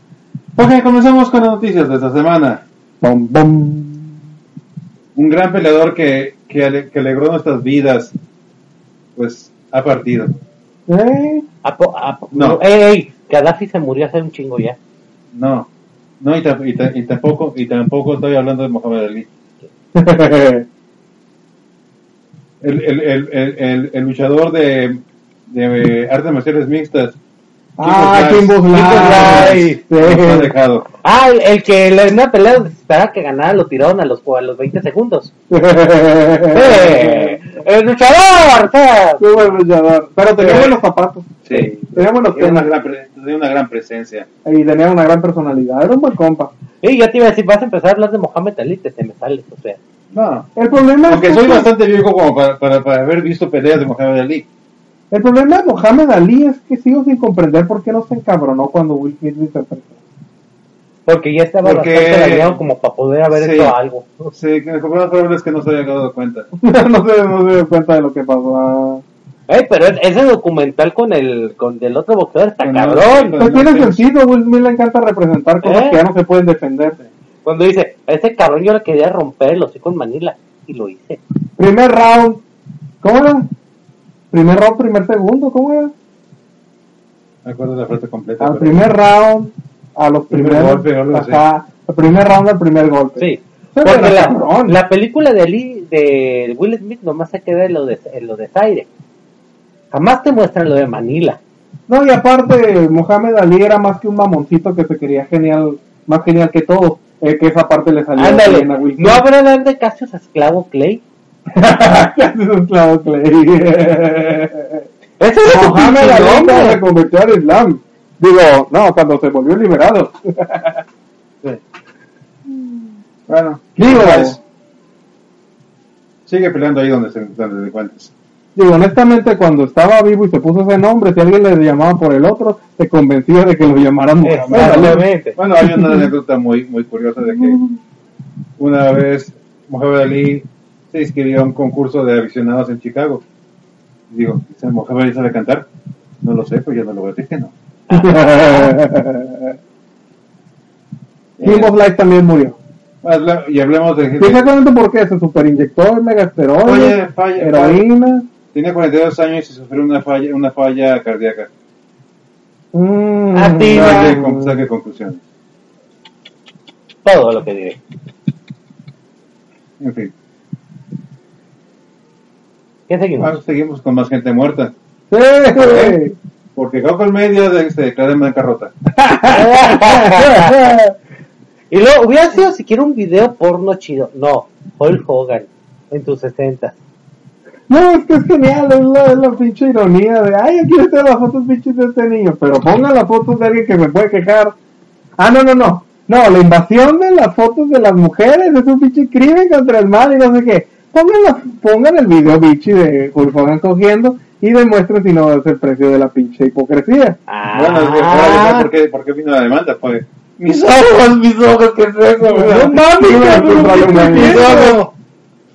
Ok, comenzamos con las noticias de esta semana. bom, bom. Un gran peleador que, que, ale- que alegró nuestras vidas, pues ha partido. ¿Eh? No. Ey, ey, Gaddafi se murió hace un chingo ya. No, no, y, ta- y ta- y tampoco, y tampoco estoy hablando de Mohamed Ali. (laughs) El, el, el, el, el, el luchador de, de artes marciales mixtas. Ah, Kimbo ha Sí. Ah, el, el que en una pelea donde se esperaba que ganara lo tiraron a los, a los 20 segundos. (laughs) ¡El luchador! Qué buen luchador. Pero tenía Sí. buenos zapatos. Sí. Tenía buenos Tiene una gran, tiene una gran presencia. Y tenía una gran personalidad. Era un buen compa. Y ya te iba a decir, vas a empezar a hablar de Mohamed Ali, te, te me sales, o sea. No. El problema Aunque es soy que- bastante viejo como para, para, para haber visto peleas de Mohamed Ali. El problema de Mohamed Ali es que sigo sin comprender por qué no se encabronó cuando Will Smith lo interpretó. Porque ya estaba Porque- bastante como para poder haber Sí. hecho algo. Sí, que lo más probable es que no se haya dado cuenta. (laughs) no se no se dio cuenta de lo que pasó. Ah. Ey, pero es- ese documental con el con del otro boxeador está cabrón. Pues no, tiene sentido, Will Smith le encanta representar cosas ¿Eh? que ya no se pueden defender. Cuando dice, a ese cabrón yo le quería romper el hocico en Manila. Y lo hice. Primer round, ¿cómo era? Primer round, primer segundo, ¿cómo era? Me acuerdo de la frase completa. Al primer round, a los Primer primeros. golpe, ajá, al primer round, al primer golpe. Sí. Pero Porque la, película de, Ali, de Will Smith nomás se queda en lo de, en lo de Zaire. Jamás te muestran lo de Manila. No, y aparte, Mohamed Ali era más que un mamoncito que se quería genial, más genial que todo. eh, que esa parte le salió Ándale, bien a Will ¿no habrá dar de Cassius a Esclavo Clay? Clavo Clay. Ese es Mohamed Ali nombre. cuando se convirtió al Islam. Digo, no, cuando se volvió liberado. Bueno, Digo, pues, sigue peleando ahí donde se donde te encuentres. digo, honestamente, cuando estaba vivo y se puso ese nombre, si alguien le llamaba por el otro, se convencía de que lo llamaran Mohamed. Bueno, hay una anécdota muy muy curiosa de que una vez Mohamed Ali se inscribió a un concurso de aficionados en Chicago. Digo, ¿esa mujer sabe cantar? No lo sé, pues ya no lo voy a decir que no. (laughs) King of Life también murió. Y hablemos de exactamente por qué. Se superinyectó megasteroides, Oye, falla, heroína. Tiene 42 años y sufrió una falla, una falla cardíaca. Mm, A ti. Saque, con- saque conclusiones. Todo lo que diré. En fin. ¿Qué seguimos? Ahora seguimos con más gente muerta. Sí. Porque Google Media de- se declara en bancarrota. (laughs) y luego, hubiera sido siquiera un video porno chido. No, Hulk Hogan en tus 60. No, es que es genial, es la, es la pinche ironía de, ay, aquí están las fotos pinches de este niño, pero pongan las fotos de alguien que me puede quejar. Ah, no, no, no. No, la invasión de las fotos de las mujeres es un pinche crimen contra el mal y no sé qué. Pongan, la- pongan el video bichi de Hulk Hogan cogiendo y demuestren si no es el precio de la pinche hipocresía. Ah, Bueno, por qué, por qué vino la demanda. Fue mis ojos, mis ojos, ¿qué es eso? No mames, no, no, mis no, ojos.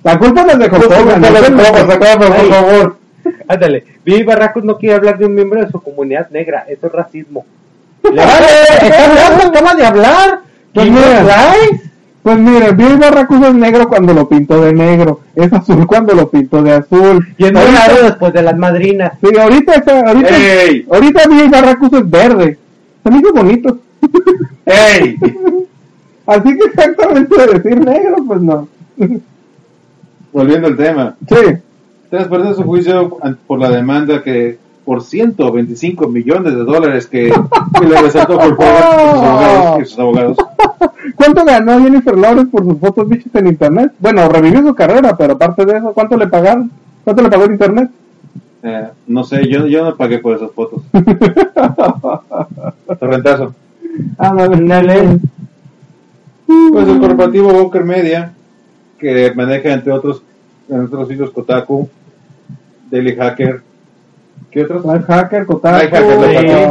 La culpa no es de Hulk Hogan, Ándale, es del- por favor. Ándale, Vivi Barracos no quiere hablar de un miembro de su comunidad negra, eso es racismo. (laughs) Le vale, está hablando, acaba de hablar. Pues ¿King mira. Pues miren, Bill Barracuda es negro cuando lo pinto de negro, es azul cuando lo pinto de azul. Y es después de las madrinas. sí, ahorita, está, ahorita, ¡Ey! ahorita Bill Barracuda es verde. Se me hizo bonito. ¡Ey! (laughs) Así que exactamente de decir negro, pues no. Volviendo al tema. Sí, Tras perder su juicio por la demanda que por 125 millones de dólares que, que le resaltó por y sus abogados. sus abogados. (laughs) ¿cuánto ganó Jennifer Lawrence por sus fotos bichos en internet? Bueno, revivió su carrera, pero aparte de eso, ¿cuánto le pagaron? ¿Cuánto le pagó el internet? Eh, no sé, yo, yo no pagué por esas fotos. (laughs) Torrentazo. Ah, Ándale. Pues el corporativo Bunker Media, que maneja entre otros, entre otros sitios Kotaku, Daily Hacker, ¿qué otros? Life Hacker, Kotaku, Life Hacker, Life Hacker.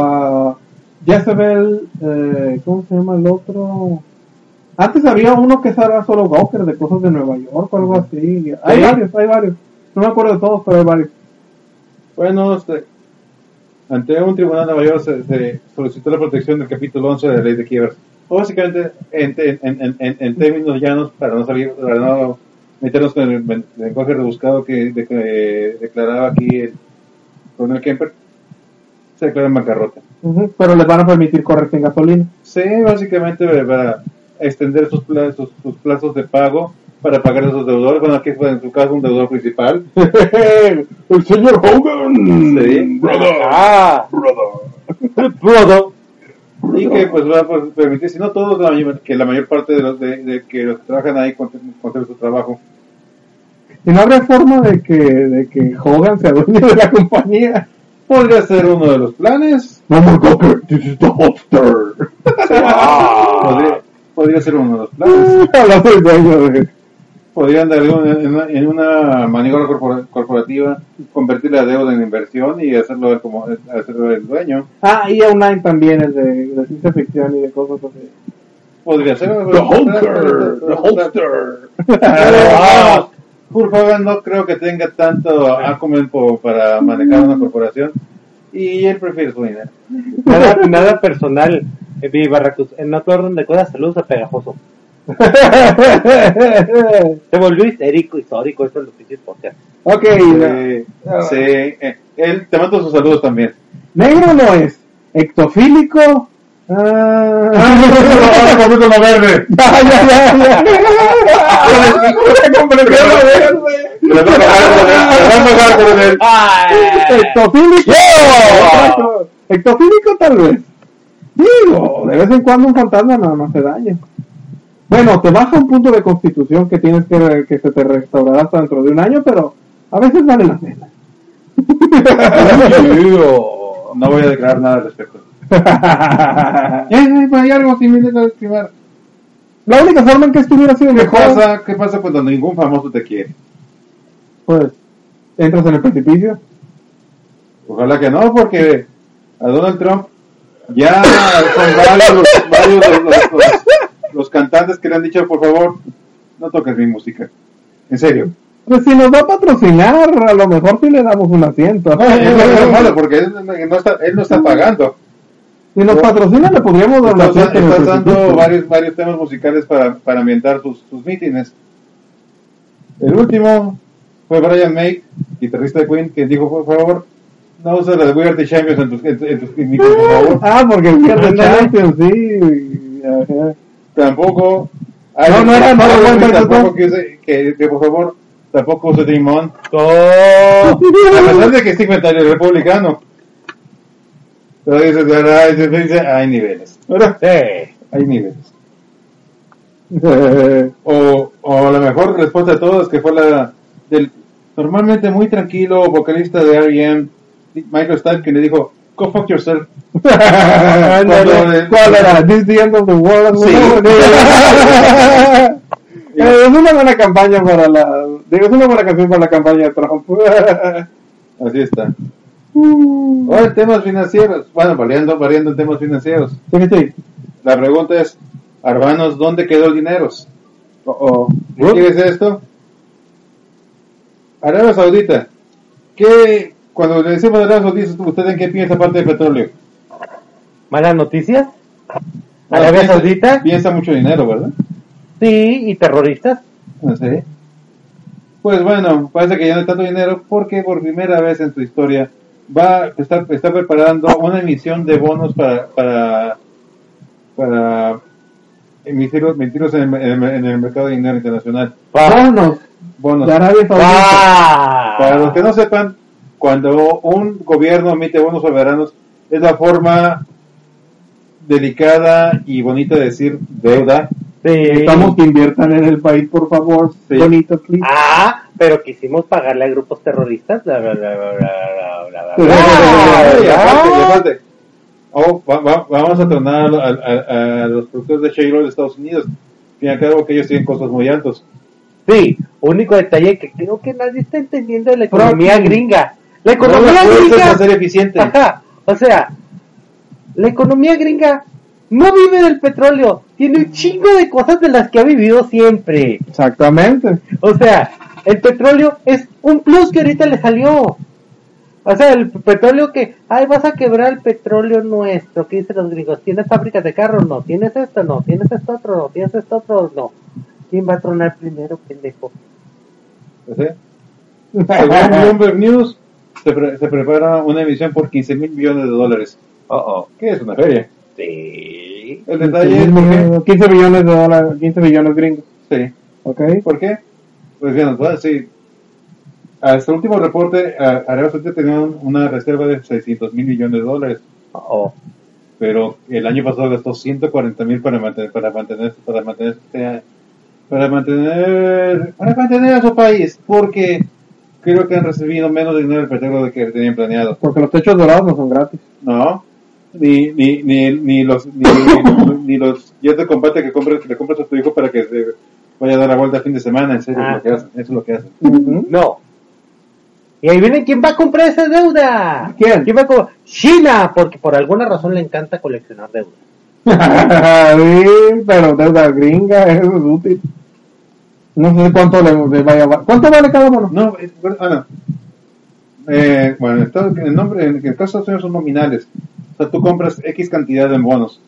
Ah, Jezebel, eh, ¿cómo se llama el otro? Antes había uno que era solo Gawker de cosas de Nueva York o algo así. Hay ¿Sí? varios, hay varios. No me acuerdo de todos, pero hay varios. Bueno, este, ante un tribunal de Nueva York se, se solicitó la protección del capítulo 11 de la ley de quiebras. O Básicamente, en, en, en, en, en términos llanos, para no salir, para no meternos con el lenguaje rebuscado que, de- que declaraba aquí el coronel Kemper, se declara en bancarrota. Pero les van a permitir correr sin gasolina. Sí, básicamente eh, para extender sus plazos, sus plazos de pago para pagar a sus deudores. Bueno, aquí fue en su caso un deudor principal. (laughs) el señor Hogan. Sí. Ah, brother. Y que pues va a pues, permitir, si no todos, la que la mayor parte de los, de, de que los trabajan ahí conserven conserven su trabajo. Y no habría forma de que, de que Hogan se adueñe de la compañía. Podría ser uno de los planes. No more Gawker, this is the holster. (laughs) Podría, podría ser uno de los planes. (laughs) Habla del dueño de... Podrían en, una, en una maniobra corpora- corporativa, convertir la deuda en inversión y hacerlo él como hacerlo el dueño. Ah, y Online también es de, de ciencia ficción y de cosas así. Podría ser. The holster, the. (laughs) Ah, Hulk Hogan no creo que tenga tanto acumen para manejar una corporación y él prefiere su dinero. Nada, nada personal, eh, Vivi Barracos. En otro orden de cosas, saludos a Pegajoso. (laughs) Se volvió histérico, histórico, esto es lo que podcast. ok, Eh, sí, eh, él te mando sus saludos también. negro no es. Ectofílico. Ah, como verde. ya, ya, lo verde. Ectofílico. Ectofílico tal vez. Digo, de vez en cuando un fantasma nada más se daña. Bueno, te baja un punto de constitución que tienes que, que se te restaurará hasta dentro de un año, pero a veces vale la pena. (laughs) No voy a declarar nada al respecto. (laughs) Eh, hay algo similar a estimar. La única forma en que esto hubiera sido ¿Qué mejor, pasa, ¿Qué pasa cuando ningún famoso te quiere? pues, entras en el precipicio. Ojalá que no, porque a Donald Trump ya son varios, los, (laughs) varios los, los- los- cantantes que le han dicho, por favor, no toques mi música. En serio. Pues si nos va a patrocinar, a lo mejor sí le damos un asiento. No, es lo malo porque él no está, él no está pagando. Si nos patrocina, le podríamos dar Estás, estás dando varios, varios temas musicales para, para ambientar tus, tus mítines. El último fue Brian May, guitarrista de Queen, que dijo, por favor, no uses la de We Are the Champions en tus, en, en tus mítines, por favor. Ah, porque Pierde Ándale. Champions, sí. Ajá. Tampoco... No, no era- no era buen tampoco que, use- que, que, por favor, tampoco use Dream On. (laughs) ¡Oh! A pesar de que es inventario republicano. Pero dices, ay, se dice, hay niveles. ¿verdad? Sí. Hay niveles. (laughs) O, o la mejor respuesta de todos, que fue la del normalmente muy tranquilo vocalista de R.E.M., Michael Stipe, que le dijo, go fuck yourself. (laughs) ¿Cuál era? This the end of the world. Sí. (laughs) Eh, es una buena campaña para la. Digo, es una buena canción para la campaña de Trump. Así está. Ahora, temas financieros. Bueno, variando, variando en temas financieros. La pregunta es, hermanos, ¿dónde quedó el dinero? Oh, oh. ¿Qué quiere decir esto? Arabia Saudita. ¿Qué, cuando le decimos Arabia Saudita, ¿usted en qué piensa aparte del petróleo? ¿Malas noticias? ¿Arabia Piensa- Saudita? Piensa mucho dinero, ¿verdad? Sí, ¿y terroristas? No sé. Pues bueno, parece que ya no hay tanto dinero porque por primera vez en su historia va está, está preparando una emisión de bonos para para para emitirlos, emitirlos en, el, en el- en el mercado de dinero internacional. Vámonos. Bonos. De Arabia Saudita. Para los que no sepan, cuando un gobierno emite bonos soberanos, es la forma delicada y bonita de decir deuda. Necesitamos que inviertan en el país, por favor. Bonito, please. Ah, pero quisimos pagarle a grupos terroristas. Bla, bla, bla, bla, bla, oh, vamos a tronar a, los productores de shale oil de Estados Unidos. Fin y cabo que ellos tienen costos muy altos. Sí, único detalle que creo que nadie está entendiendo de la economía gringa. La No economía gringa. hacer eficiente. Ajá, o sea, la economía gringa no vive del petróleo, tiene un chingo de cosas de las que ha vivido siempre. Exactamente. O sea, el petróleo es un plus que ahorita le salió. O sea, el petróleo que, ay, vas a quebrar el petróleo nuestro, ¿qué dicen los gringos? ¿Tienes fábricas de carros? No. ¿Tienes esto? No. ¿Tienes esto otro? No. ¿Tienes esto otro? No. ¿Quién va a tronar primero, pendejo? ¿Sí? Según (laughs) Bloomberg News, se, pre- se prepara una emisión por 15 mil millones de dólares. ¿Qué es una feria? Sí. El detalle es por qué. 15 millones de dólares, 15 millones gringos. Sí. ¿Ok? ¿Por qué? Pues bien, bueno, sí. Hasta el último reporte, Arabia Saudita tenía un- una reserva de 600 mil millones de dólares, Oh. pero el año pasado gastó 140 mil para mantener, para mantener, para mantener, este- para mantener, para mantener a su país, porque creo que han recibido menos dinero del petróleo de que tenían planeado. Porque los techos dorados no son gratis. No, ni, ni, ni, ni los, ni, ni los jets de combate que compras, que le compras a tu hijo para que se vaya a dar la vuelta el fin de semana, en serio, Ah. es lo que hacen, eso es lo que hacen. No. Y ahí viene quién va a comprar esa deuda. ¿Quién? va a comprar? China, porque por alguna razón le encanta coleccionar deuda. sí, (laughs) pero deuda gringa, (laughs) eso es útil. No sé cuánto le, le vaya a ¿Cuánto vale cada bono? No, es- bueno, ah, no. Eh, bueno, en Estados- en el nombre, en el caso de Unidos son nominales. Sea, tú compras X cantidad en bonos,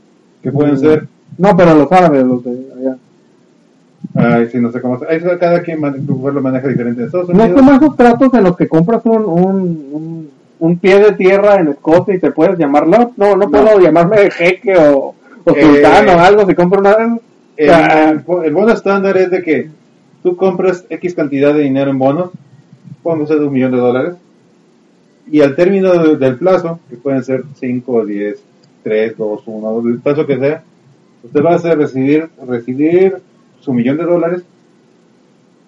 que pueden ser, No, pero los árabes, los de allá. ay, sí, no sé cómo, ahí cada quien man- lo maneja diferente. En Estados No es Unidos, como esos tratos en los que compras un, un, un, un pie de tierra en Escocia y te puedes llamarlo. No, no puedo llamarme jeque o, o Eh, sultán o algo si compro una. el, el- el bono estándar es de que tú compras X cantidad de dinero en bonos, podemos ser de un millón de dólares, y al término de- del plazo, que pueden ser 5, 10, 3, 2, 1, el plazo que sea, usted va a hacer recibir, recibir su millón de dólares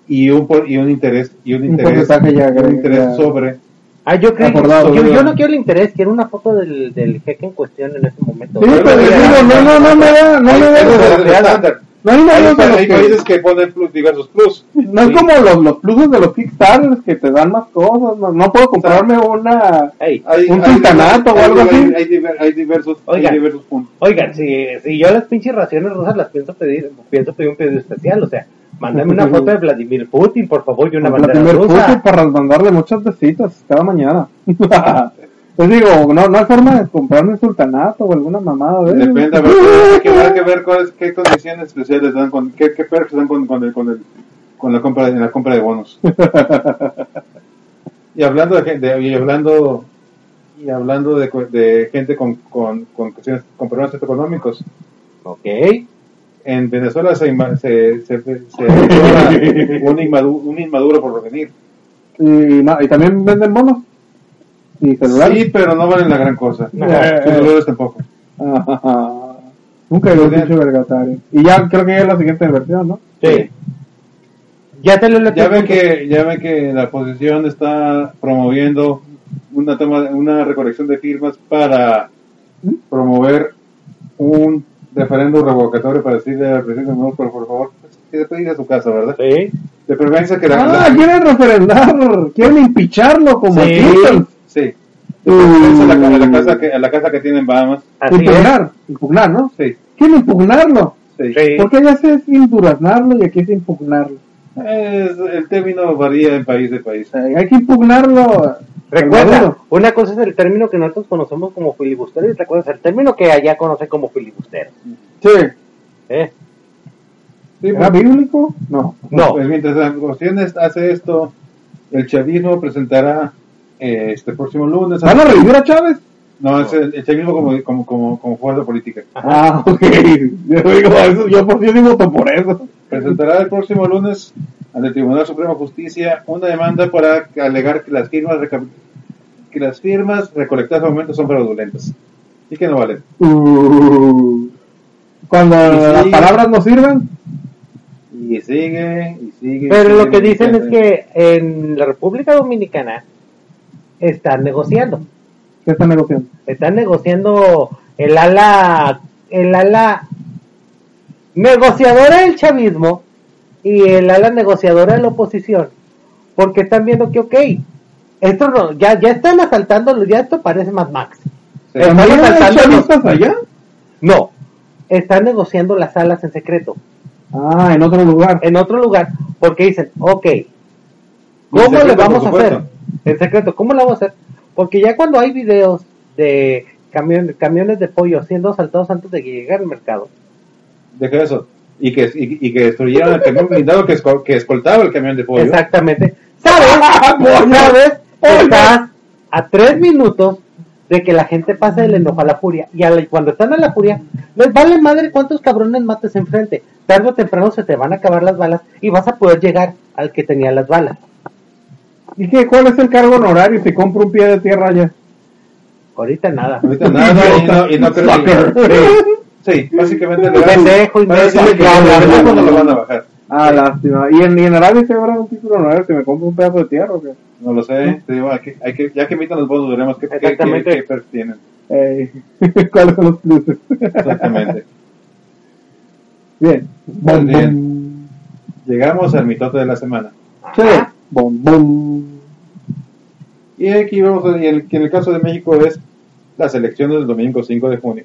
y un, por- y un interés, y un Un interés, porcentaje ya, un ya. interés sobre. Ah, yo creo Acordado, yo, yo no quiero el interés, quiero una foto del, del jeque en cuestión en este momento. Sí, pero digo, no, no, no me da, no me da. No hay Hay, nadie de los hay que- países que ponen plus, diversos plus. No es Sí. como los, los pluses de los Kickstarter estándares que te dan más cosas. No, no puedo comprarme una. Hay, Un hay- sultanato o hay- algo hay- así. Hay, diver- hay diversos, hay Oigan. diversos puntos. Oigan, si, si yo las pinches raciones rusas las pienso pedir, pienso pedir un pedido especial, o sea, mándame una (laughs) foto de Vladimir Putin, por favor, y una bandera Vladimir rusa. Putin para mandarle muchas besitas cada mañana. (laughs) (laughs) Les digo, no, no hay forma de comprarme un sultanato o alguna mamada de. Depende, a ver, hay que, hay que ver cuáles, qué condiciones especiales dan, con, qué, qué perks dan con, con, el, con, el, con la compra de, en la compra de bonos. (laughs) y hablando de, de- y hablando y hablando de, de gente con, con, con, cuestiones- con problemas económicos, Ok. en Venezuela se, inma- se, se, se (laughs) un, inmaduro, un inmaduro por venir. Y, y también venden bonos. Y celulares. Sí, pero no valen la gran cosa. No. Sus celulares tampoco. Ajá. (laughs) Nunca había dicho vergatario. Y ya creo que ya es la siguiente versión, ¿no? Sí. Ya te lo le Ya ven que ya ven que la oposición está promoviendo una toma una recolección de firmas para promover un referéndum revocatorio para decirle al presidente no por, por favor pues, que se puede ir a su casa verdad Sí. de preferencia que la, Ah, la- quieren referendar. Quieren impicharlo como Sí. Clinton. Sí de Uh. preferencia a la, a la casa que a la casa que tiene en Bahamas Así es. impugnar. Impugnar, ¿no? sí Quieren impugnarlo. sí, Sí. Porque allá se es induraznarlo y aquí es impugnarlo. Es- el término varía de país de país hay que impugnarlo. Recuerda, una cosa es el término que nosotros conocemos como filibuster y otra cosa es el término que allá conocen como filibuster. Sí. ¿eh? Sí, ¿Era pues, bíblico? No. No. pues mientras oposición hace esto el chavismo presentará eh, este próximo lunes ¿Van a revivir a Chávez? No, es el, el chavismo como, como, como, como fuerza política. Ah, ok. (laughs) Yo digo, eso, yo por sí sí voto por eso. Presentará el próximo lunes ante el Tribunal Supremo de Justicia una demanda para alegar que las firmas que las firmas recolectadas al momento son fraudulentas y que no valen. Uh, cuando Y las palabras no sirven. Y sigue, y sigue. y Pero lo que dicen es que en la República Dominicana están negociando. ¿Qué están negociando? Están negociando el ala, el ala negociadora del chavismo y el ala negociadora de la oposición. Porque están viendo que, ok, esto no- ya, ya están asaltando, ya esto parece más Max. Están ¿También hay asaltando allá? No, están negociando las salas en secreto, Ah, en otro lugar. en otro lugar, porque dicen, ok, ¿cómo le vamos a hacer? En secreto, ¿cómo le vamos a hacer? Porque ya cuando hay videos de camion- camiones de pollo siendo asaltados antes de que llegar al mercado, Deja eso. Y que, y, y que destruyeron el camión blindado que, que escoltaba el camión de pollo. exactamente, ¿sabes? (laughs) ¿Sabes? Estás a tres minutos de que la gente pase del enojo a la furia. Y a la- cuando están a la furia, les vale madre cuántos cabrones mates enfrente. Tarde o temprano se te van a acabar las balas y vas a poder llegar al que tenía las balas. ¿Y qué? ¿Cuál es el cargo honorario si compro un pie de tierra allá? Ahorita nada. Ahorita nada, y no, y no creo. Sí, básicamente le van a lo van a bajar. Ah, lástima. ¿Y en, y en Arabia se habrá un título honorario si me compro un pedazo de tierra o qué? No lo sé, te digo, hay que, hay que, ya que emitan los bonos, veremos qué, qué, qué, Exactamente. qué perks tienen. Ey, (laughs) ¿Cuáles son los pluses? Exactamente. Bien. Bom, Bien. Llegamos al mitote de la semana. Sí. Bom, bom. Y aquí vamos, a, y el, que en el caso de México es las elecciones del domingo 5 de junio.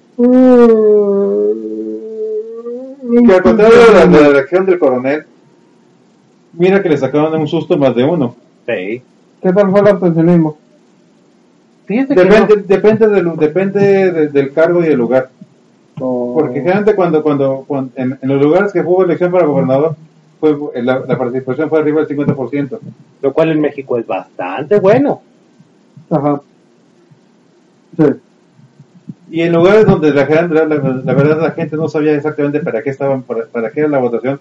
Que al contrario de la, de la elección del coronel, mira que le sacaron un susto más de uno. Sí. ¿Qué tal fue el abstencionismo? Depende, no. depende, del, depende de- del cargo y del lugar. O- Porque generalmente cuando, cuando, cuando- en, en los lugares que hubo elección para gobernador, fue, la, la participación fue arriba del 50%. lo cual en México es bastante bueno. Ajá. Sí. Y en lugares donde la, gente- la, la- verdad la gente no sabía exactamente para qué estaban, para, para qué era la votación,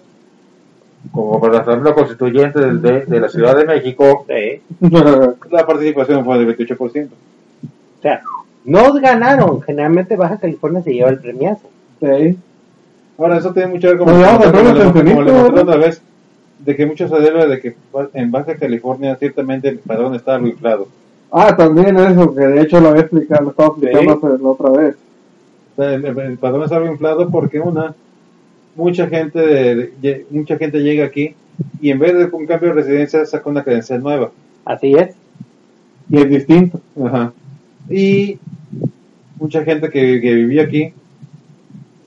como para la Asamblea Constituyente del- de, de la Ciudad de México, Sí. (laughs) la participación fue del 28%. O sea, no ganaron. Generalmente Baja California se lleva el premiazo. sí. Ahora, eso tiene mucho que ver con Pues vamos a como, como le mostré otra vez, de que mucho se debe de que en Baja California ciertamente el padrón está algo inflado. Ah, también eso, que de hecho lo había explicado, lo estaba explicando Sí. hace- la otra vez. El, el- el padrón es algo inflado porque una, mucha gente, de- de- lle- mucha gente llega aquí y en vez de un cambio de residencia saca una credencial nueva. Así es. Y es distinto. Ajá. Y mucha gente que, que vivía aquí,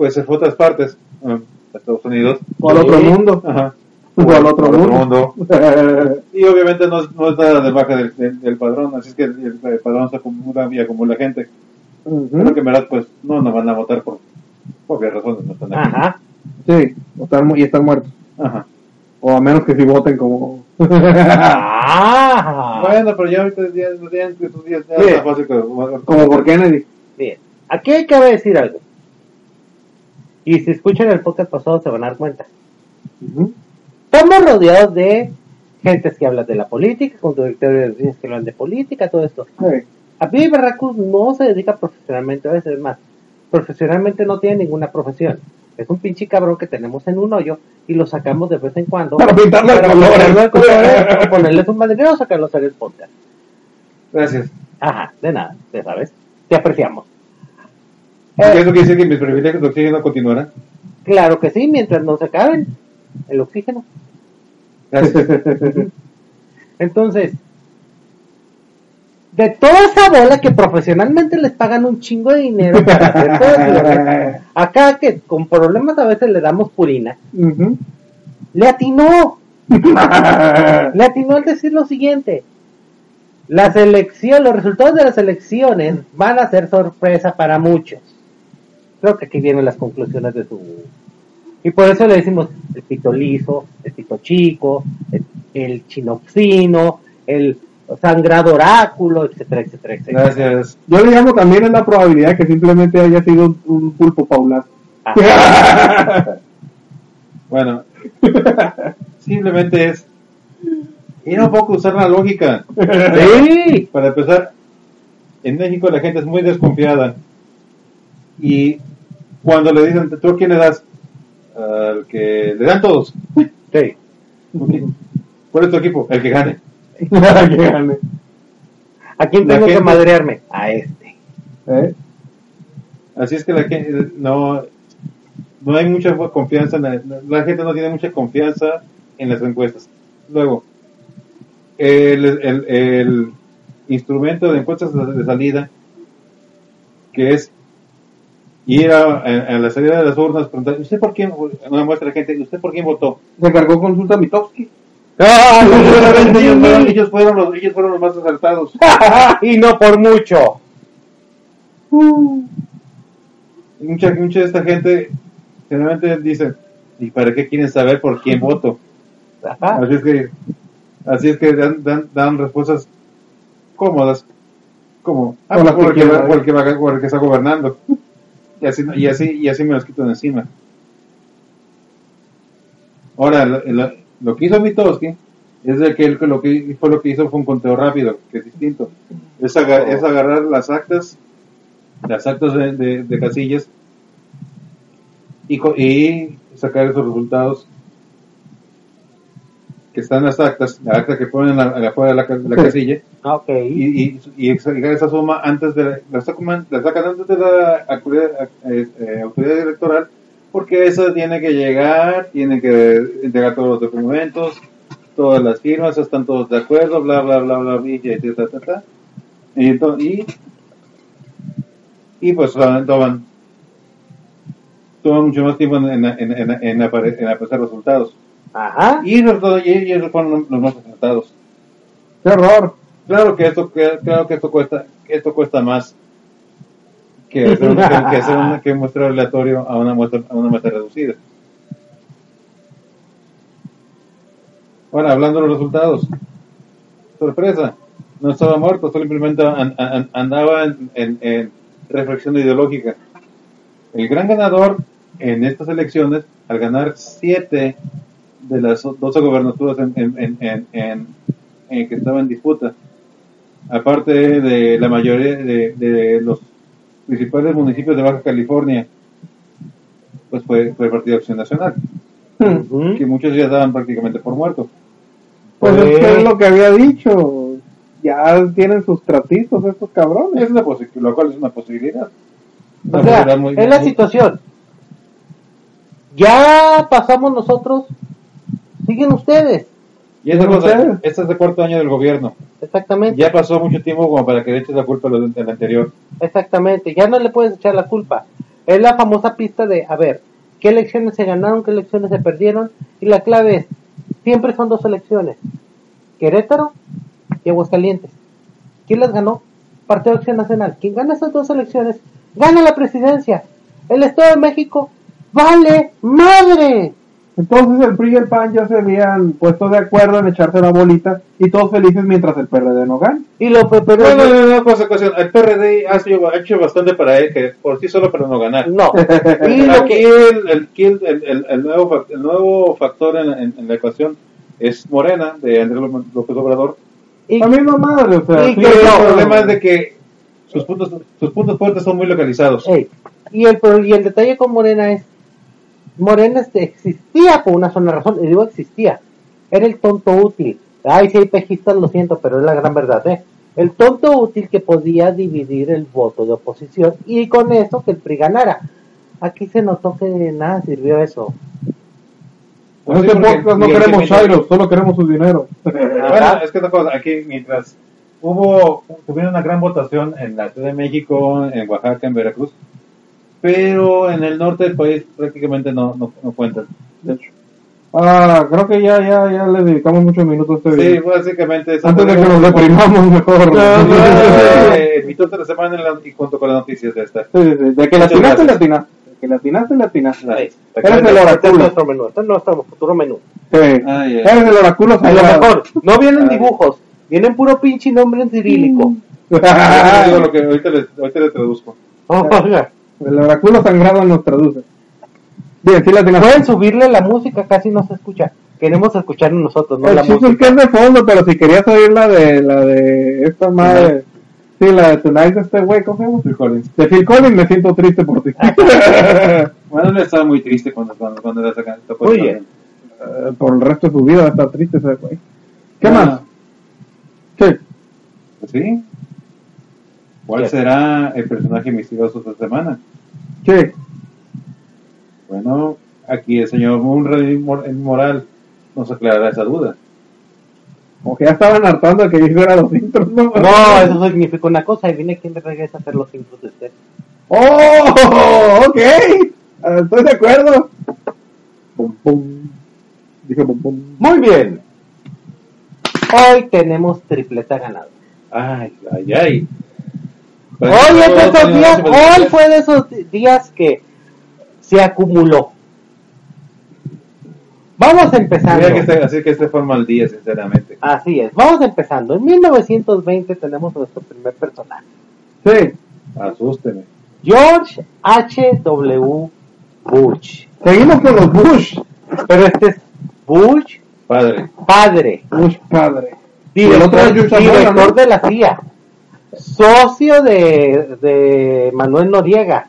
pues se fue a otras partes, a Estados Unidos. O al otro mundo. Ajá. O al otro mundo. (laughs) Y obviamente no, no está de baja del, del- del padrón, así es que el, el padrón se acumula y acumula gente. Pero que en verdad, pues, no nos van a votar por obvias razones, no están aquí. Ajá. Sí, o están mu- y están muertos. Ajá. O a menos que si voten como... Ah. (laughs) Bueno, pero ya ahorita ya, ya. Y si escuchan el podcast pasado se van a dar cuenta. Estamos rodeados de gentes que hablan de la política, conductores que hablan de política, todo esto. A Billy Barracus no se dedica profesionalmente a eso, es más, profesionalmente no tiene ninguna profesión. Es un pinche cabrón que tenemos en un hoyo y lo sacamos de vez en cuando. Para pintarlo de para colores. colores, o ponerles un banderero o sacarlo a hacer el podcast. Gracias. Ajá, de nada, ya sabes. Te apreciamos. ¿Y Eh, ¿Eso quiere decir que mis privilegios de oxígeno continuarán? claro que sí, mientras no se acaben el oxígeno. Gracias. (laughs) Entonces, de toda esa bola que profesionalmente les pagan un chingo de dinero para hacer todo (laughs) acá que con problemas a veces le damos purina, Ujú. le atinó, (laughs) le atinó al decir lo siguiente. Las elecciones, los resultados de las elecciones van a ser sorpresa para muchos. Creo que aquí vienen las conclusiones de su... Y por eso le decimos el pito liso, el pito chico, el, el chinopsino, el sangrado oráculo, etcétera, etcétera, etcétera. Gracias. Yo le llamo también en la probabilidad que simplemente haya sido un, un pulpo paular. Ajá. (laughs) Bueno, simplemente es un poco a usar la lógica. Sí, Para empezar, en México la gente es muy desconfiada. Y cuando le dicen, ¿tú a quién le das? Al que le dan todos. sí. Ok. ¿Cuál es tu equipo? El que gane. (laughs) Que gane. ¿A quién tengo que madrearme? A este. ¿Eh? Así es que la gente no, no hay mucha confianza, en la, la gente no tiene mucha confianza en las encuestas. Luego, el, el, el instrumento de encuestas de salida, que es ir a, a- a la salida de las urnas, preguntar, ¿usted por quién? Una muestra de gente, ¿usted por quién votó? Se cargó consulta Mitowski. ellos, fueron, ellos, fueron los, ellos fueron los más acertados. (laughs) y no por mucho. Y mucha, mucha de esta gente generalmente dice, ¿y para qué quieren saber por quién voto? Así es que, así es que dan, dan, dan respuestas cómodas, como ah, por, el que que, el por el que está gobernando. Y así, y así, y así me los quito de encima. Ahora, lo, lo- lo que hizo Mitowski es de que él lo que fue lo que hizo fue un conteo rápido, que es distinto. Es, aga- es agarrar las actas, las actas de, de, de casillas y, y sacar esos resultados que están las actas, la acta que ponen afuera de la, la Sí. casilla, Ok. y, y, y esa suma antes de la, la sacan, la sacan antes de la autoridad, eh, eh, autoridad electoral, porque esa tiene que llegar, tiene que entregar todos los documentos, todas las firmas, están todos de acuerdo, bla, bla, bla, bla, y, y, ta, ta, ta. Y, y, y pues toman, toman, mucho más tiempo en, en, en, en, en aparecer resultados. Ajá. Y, y ellos fueron los más acertados. ¡Qué horror! Claro que esto, claro que esto cuesta, esto cuesta más que hacer, un- que, hacer un, que un muestreo aleatorio a una muestra, a una muestra reducida. Ahora, hablando de los resultados, sorpresa, no estaba muerto, simplemente an- an- andaba en, en- en reflexión ideológica. El gran ganador en estas elecciones, al ganar siete de las 12 gobernaturas en, en, en, en- en- en que estaba en disputa, aparte de la mayoría de, de los principales municipios de Baja California, pues fue, fue el Partido Acción Nacional, que muchos ya daban prácticamente por muerto. Pues Pues- es que es lo que había dicho. Ya tienen sus tratitos estos cabrones. Es una lo cual es una posibilidad. Una O sea, muy- es la muy- situación. Ya pasamos nosotros siguen ustedes. Y este es el cuarto año del gobierno. Exactamente. Ya pasó mucho tiempo como para que le eches la culpa a los del anterior. Exactamente, ya no le puedes echar la culpa. Es la famosa pista de, a ver, ¿qué elecciones se ganaron, qué elecciones se perdieron? Y la clave es, siempre son dos elecciones, Querétaro y Aguascalientes. ¿Quién las ganó? Partido de Acción Nacional. Quien gana esas dos elecciones, gana la presidencia. El Estado de México vale madre. Entonces el PRI y el PAN ya se habían puesto de acuerdo en echarse la bolita y todos felices mientras el PRD no gana. Y lo pe- pero No, no, no, no, cosa, cosa. El PRD ha, sido- ha hecho bastante para él, que por sí solo para no ganar. no. (laughs) Y lo Aquí que el, el, el, el- el- el nuevo, el nuevo factor en, en- en la ecuación es Morena, de Andrés López Obrador. y- La misma madre, o sea, Y sí, que Pero no. el problema es de que sus puntos, sus puntos fuertes son muy localizados. Ey, y, el, pro- y el detalle con Morena es, Morena este, existía por una sola razón, y digo existía, era el tonto útil. Ay, si hay pejistas, lo siento, pero es la gran verdad, ¿eh? El tonto útil que podía dividir el voto de oposición y con eso que el PRI ganara. Aquí se notó que de nada sirvió eso. En este podcast no queremos Chairo, solo queremos su dinero. (laughs) (laughs) Bueno, es que otra cosa, aquí mientras hubo, tuvieron una gran votación en la Ciudad de México, en Oaxaca, en Veracruz, pero en el norte del país prácticamente no, no, no cuentan. De hecho. Ah, creo que ya, ya, ya le dedicamos muchos minutos a este Sí, video. básicamente eso Antes de que nos deprimamos mejor. Eh, mi de la semana en la- y junto con las noticias de esta. Sí, sí, sí. De que la atinaste, la gracias. atinaste. De que la atinaste, la atinaste. Eres el de- Este es oráculo. nuestro menú, este es nuestro futuro menú. Sí. Ay. Eres el oráculo A lo mejor, no vienen Ay. dibujos, vienen puro pinche nombre en cirílico. (laughs) Ahorita que ahorita les traduzco. Oiga, El oráculo sangrado nos traduce. Bien, sí la. Pueden subirle la música, casi no se escucha. Queremos escuchar nosotros, no El la chiste es música. que es de fondo, pero si querías oír la de, la de esta madre, sí, la de Tonight de este güey, ¿cómo se llama? Phil Collins. De Phil Collins, me siento triste por ti. (laughs) Bueno, él estaba muy triste cuando, cuando, cuando era sacan- bien. canción. Eh, por el resto de su vida va a estar triste ese güey. ¿Qué Ah, más? Sí. pues sí. ¿Cuál ¿Qué? será el personaje misterioso esta semana? Sí. Bueno, aquí el señor Munray Mor- Moral nos aclarará esa duda. Como que ya estaban hartando que yo hiciera los intros, ¿no? No, eso significa una cosa y viene quien regresa a hacer los intros de usted. ¡Oh! Ok. Ah, Estoy de acuerdo. Pum, pum. Dije pum, pum. Muy bien. Hoy tenemos tripleta ganada. Ay, ay, ay. Hoy es de esos días, hoy fue de esos días que se acumuló. Vamos empezando. Mira que este, así que este fue mal día, sinceramente. Así es, vamos empezando. En 1920 tenemos nuestro primer personaje. Sí. Asústeme. George H.W. Bush. Seguimos con los Bush. Pero este es Bush Padre. padre, Bush padre. Y el otro es director de la CIA, socio de, de Manuel Noriega,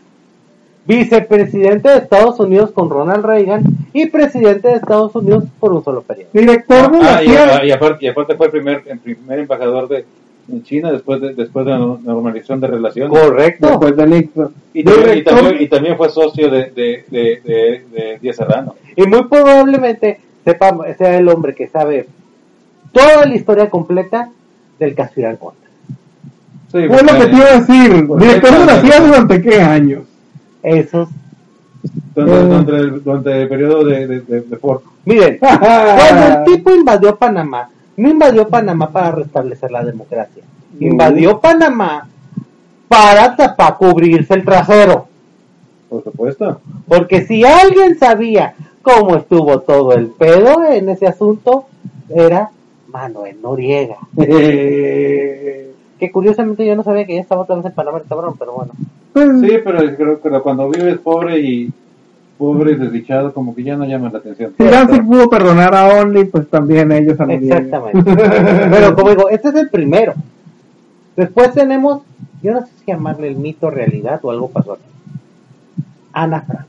vicepresidente de Estados Unidos con Ronald Reagan y presidente de Estados Unidos por un solo periodo. Director de la Ah, y, CIA. ah, y aparte, y aparte fue el primer, el primer embajador de en China después de, después de la normalización de relaciones. Correcto. Después de Nixon. Y también, y, Director- también, y también fue socio de, de, de, de, de Díaz Serrano. Y muy probablemente sepa, sea el hombre que sabe toda la historia completa del caso Irán. Sí, Fue lo que te iba a decir. Director de la CIA durante qué años. Esos. Durante, Eh. durante el, durante el periodo de, de, de, de Ford. Miren, (laughs) cuando el tipo invadió Panamá, no invadió Panamá para restablecer la democracia. Invadió Panamá para tapar, cubrirse el trasero. Por supuesto. Porque si alguien sabía cómo estuvo todo el pedo en ese asunto, era Manuel Noriega. (laughs) (laughs) Que curiosamente yo no sabía que ya estaba otra vez en Panamá el cabrón, pero bueno. Pues, Sí, pero creo que cuando vives pobre y pobre y desdichado, como que ya no llama la atención. Si Danzig pudo perdonar a Only, pues también ellos a. Exactamente. Pero como digo, este es el primero. Después tenemos, yo no sé si llamarle el mito realidad o algo pasó aquí. Ana Frank.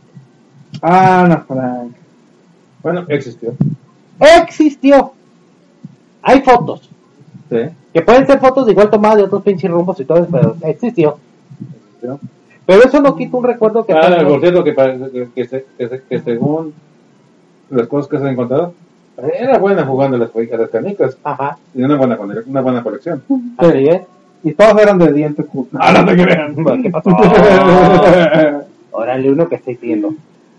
Ana Frank. Bueno, existió. Existió. Hay fotos. Sí, Que pueden ser fotos igual tomadas de otros pinches rumbos y todo eso, pero existió. existió. Pero eso no quita un recuerdo que Ah, por cierto, que, que, que, que, se- que según las cosas que se han encontrado, Era buena jugando a las, a las canicas. Ajá, Y una buena, una buena colección. así es. Y todos eran de dientes (laughs) justos. Ah, no te crean. (laughs) ¿Qué pasó? (laughs) Órale, uno que estoy viendo.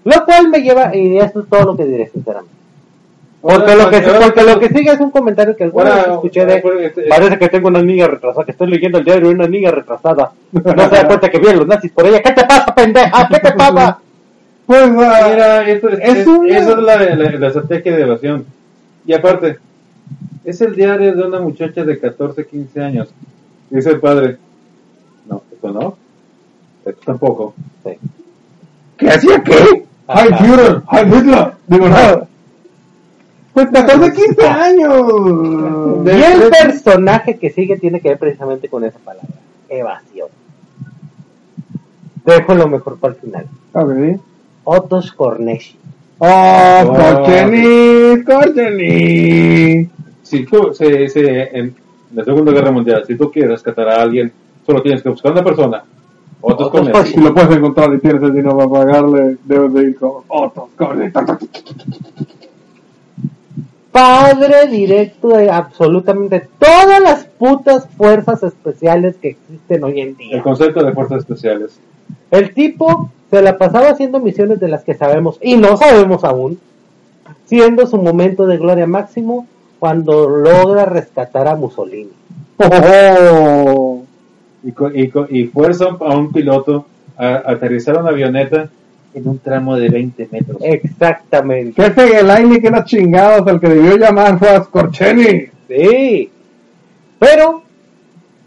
Lo cual me lleva, y eso es todo lo que diré, sinceramente. Porque lo que, porque lo que sigue es un comentario que alguna vez escuché de. Parece que tengo una niña retrasada, que estoy leyendo el diario de una niña retrasada. No se da (laughs) cuenta que vienen los nazis por ella. ¿Qué te pasa, pendeja? ¿Qué te pasa? Pues, ah, Mira, esto es, Es es- una- esa es la, la, la estrategia de evasión. Y aparte, es el diario de una muchacha de 14, 15 años. Dice el padre, no, esto no, esto tampoco. Sí. ¿qué hacía qué? Heil Führer, Heil Hitler. Digo, no. Pues 14, 15 años. Y el personaje que sigue tiene que ver precisamente con esa palabra: evasión. Dejo lo mejor para el final. A ver. Otto Skorneshi. Oh, Korchenis, Korchenis. Si tú, se, se- en la Segunda Guerra Mundial, si tú quieres rescatar a alguien, solo tienes que buscar una persona, con con- Si lo puedes encontrar y tienes el dinero para pagarle, debes de ir con otros Korchenis. Padre directo de absolutamente todas las putas fuerzas especiales que existen hoy en El día. concepto de fuerzas especiales. El tipo se la pasaba haciendo misiones de las que sabemos y no sabemos aún, siendo su momento de gloria máximo cuando logra rescatar a Mussolini. Oh, Y, y, y fuerza a un piloto a aterrizar una avioneta en un tramo de 20 metros. Exactamente. que ese Gelaini que era chingados, el que debió llamar fue a Skorchenis. Sí. Pero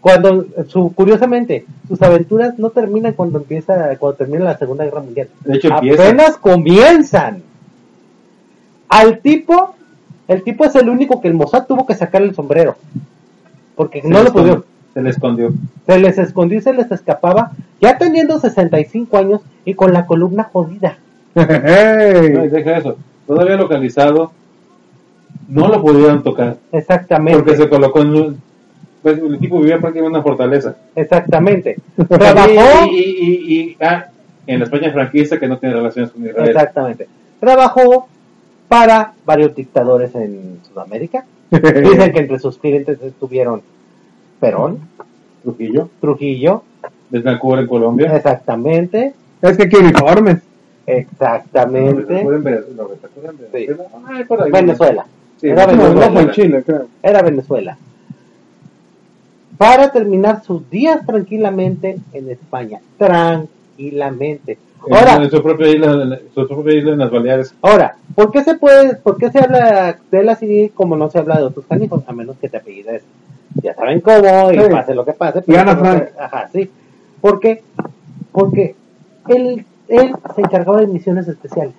cuando su curiosamente sus aventuras no terminan cuando empieza cuando termina la Segunda Guerra Mundial. De hecho, empieza. Apenas comienzan. Al tipo, el tipo es el único que el Mossad tuvo que sacar el sombrero. Porque Se no lo pudieron. Se le escondió. Se les escondió y se les escapaba, ya teniendo 65 años y con la columna jodida. No, y deja eso. Todavía localizado, no lo pudieron tocar. Exactamente. Porque se colocó en un. Pues el tipo vivía prácticamente en una fortaleza. Exactamente. (laughs) Trabajó. Y, y, y, y- ah, en la España franquista que no tiene relaciones con Israel. Exactamente. Trabajó para varios dictadores en Sudamérica. (laughs) Dicen que entre sus clientes estuvieron Perón, Trujillo, Trujillo, Betancourt en Colombia. exactamente, es que quiere uniformes. exactamente, Venezuela. Sí, Era No, Venezuela. no fue en Chile, creo. Era Venezuela. Para terminar sus días tranquilamente en España. Tranquilamente. En- Ahora, en su propia isla, en su propia isla en las Baleares. Ahora, ¿por qué se puede, por qué se habla de él así como no se habla de otros canijos? A menos que te apellides, ya saben cómo, y Sí. pase lo que pase. Y Ana pero no Frank. Ajá, sí. ¿Por qué? Porque él, él se encargaba de misiones especiales.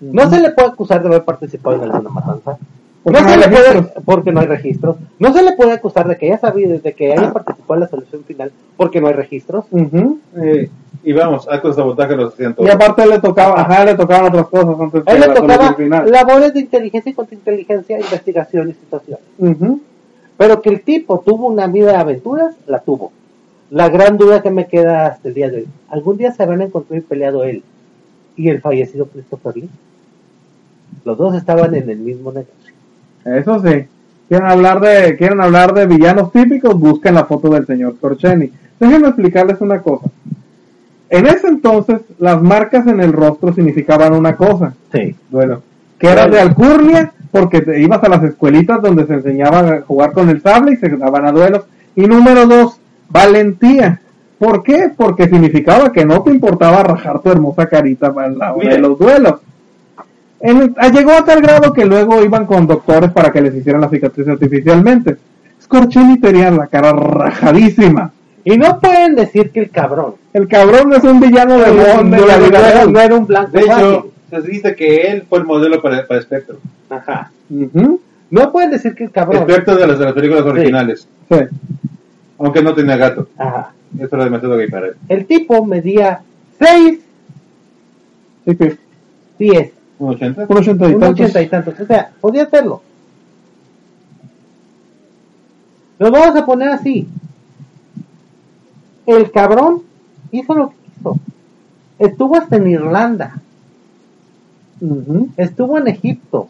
No se le puede acusar de haber participado en alguna matanza. Porque no no se le puede, porque no hay registros. No se le puede acusar de que haya sabido desde que haya participado en la solución final, porque no hay registros. Eh, y vamos, actos de sabotaje los todos. Y aparte le tocaba, ajá, le tocaban otras cosas antes A él de le la tocaba final. labores de inteligencia y contrainteligencia, investigación y situación. Ujú. Pero que el tipo tuvo una vida de aventuras, la tuvo. La gran duda que me queda hasta el día de hoy, ¿algún día se habrán encontrado y peleado él y el fallecido Christopher Lee? Los dos estaban en el mismo negocio. Eso sí. ¿Quieren hablar de quieren hablar de villanos típicos? Busquen la foto del señor Corcheni. Déjenme explicarles una cosa. En ese entonces, las marcas en el rostro significaban una cosa, Sí. Bueno, que era de alcurnia, porque te ibas a las escuelitas donde se enseñaba a jugar con el sable y se daban a duelos. Y número dos, valentía. ¿Por qué? Porque significaba que no te importaba rajar tu hermosa carita a la hora de los duelos. En- ah, llegó a tal grado que luego iban con doctores para que les hicieran la cicatriz artificialmente. Scorchini tenía la cara rajadísima. Y no pueden decir que el cabrón El cabrón es un villano de no, de la no no era un blanco de hecho, se dice que él fue el modelo para, para Spectrum. Ajá. Ujú, No pueden decir que el cabrón. Spectrum de las, de las películas originales. sí. Aunque no tenía gato. Ajá. Eso era demasiado gay para él. El tipo medía 6 Sí, sí. pies, ¿Un 80? Un ochenta y un tantos. ochenta y tantos. O sea, podía hacerlo. Lo vamos a poner así. El cabrón hizo lo que quiso. Estuvo hasta en Irlanda. Estuvo en Egipto.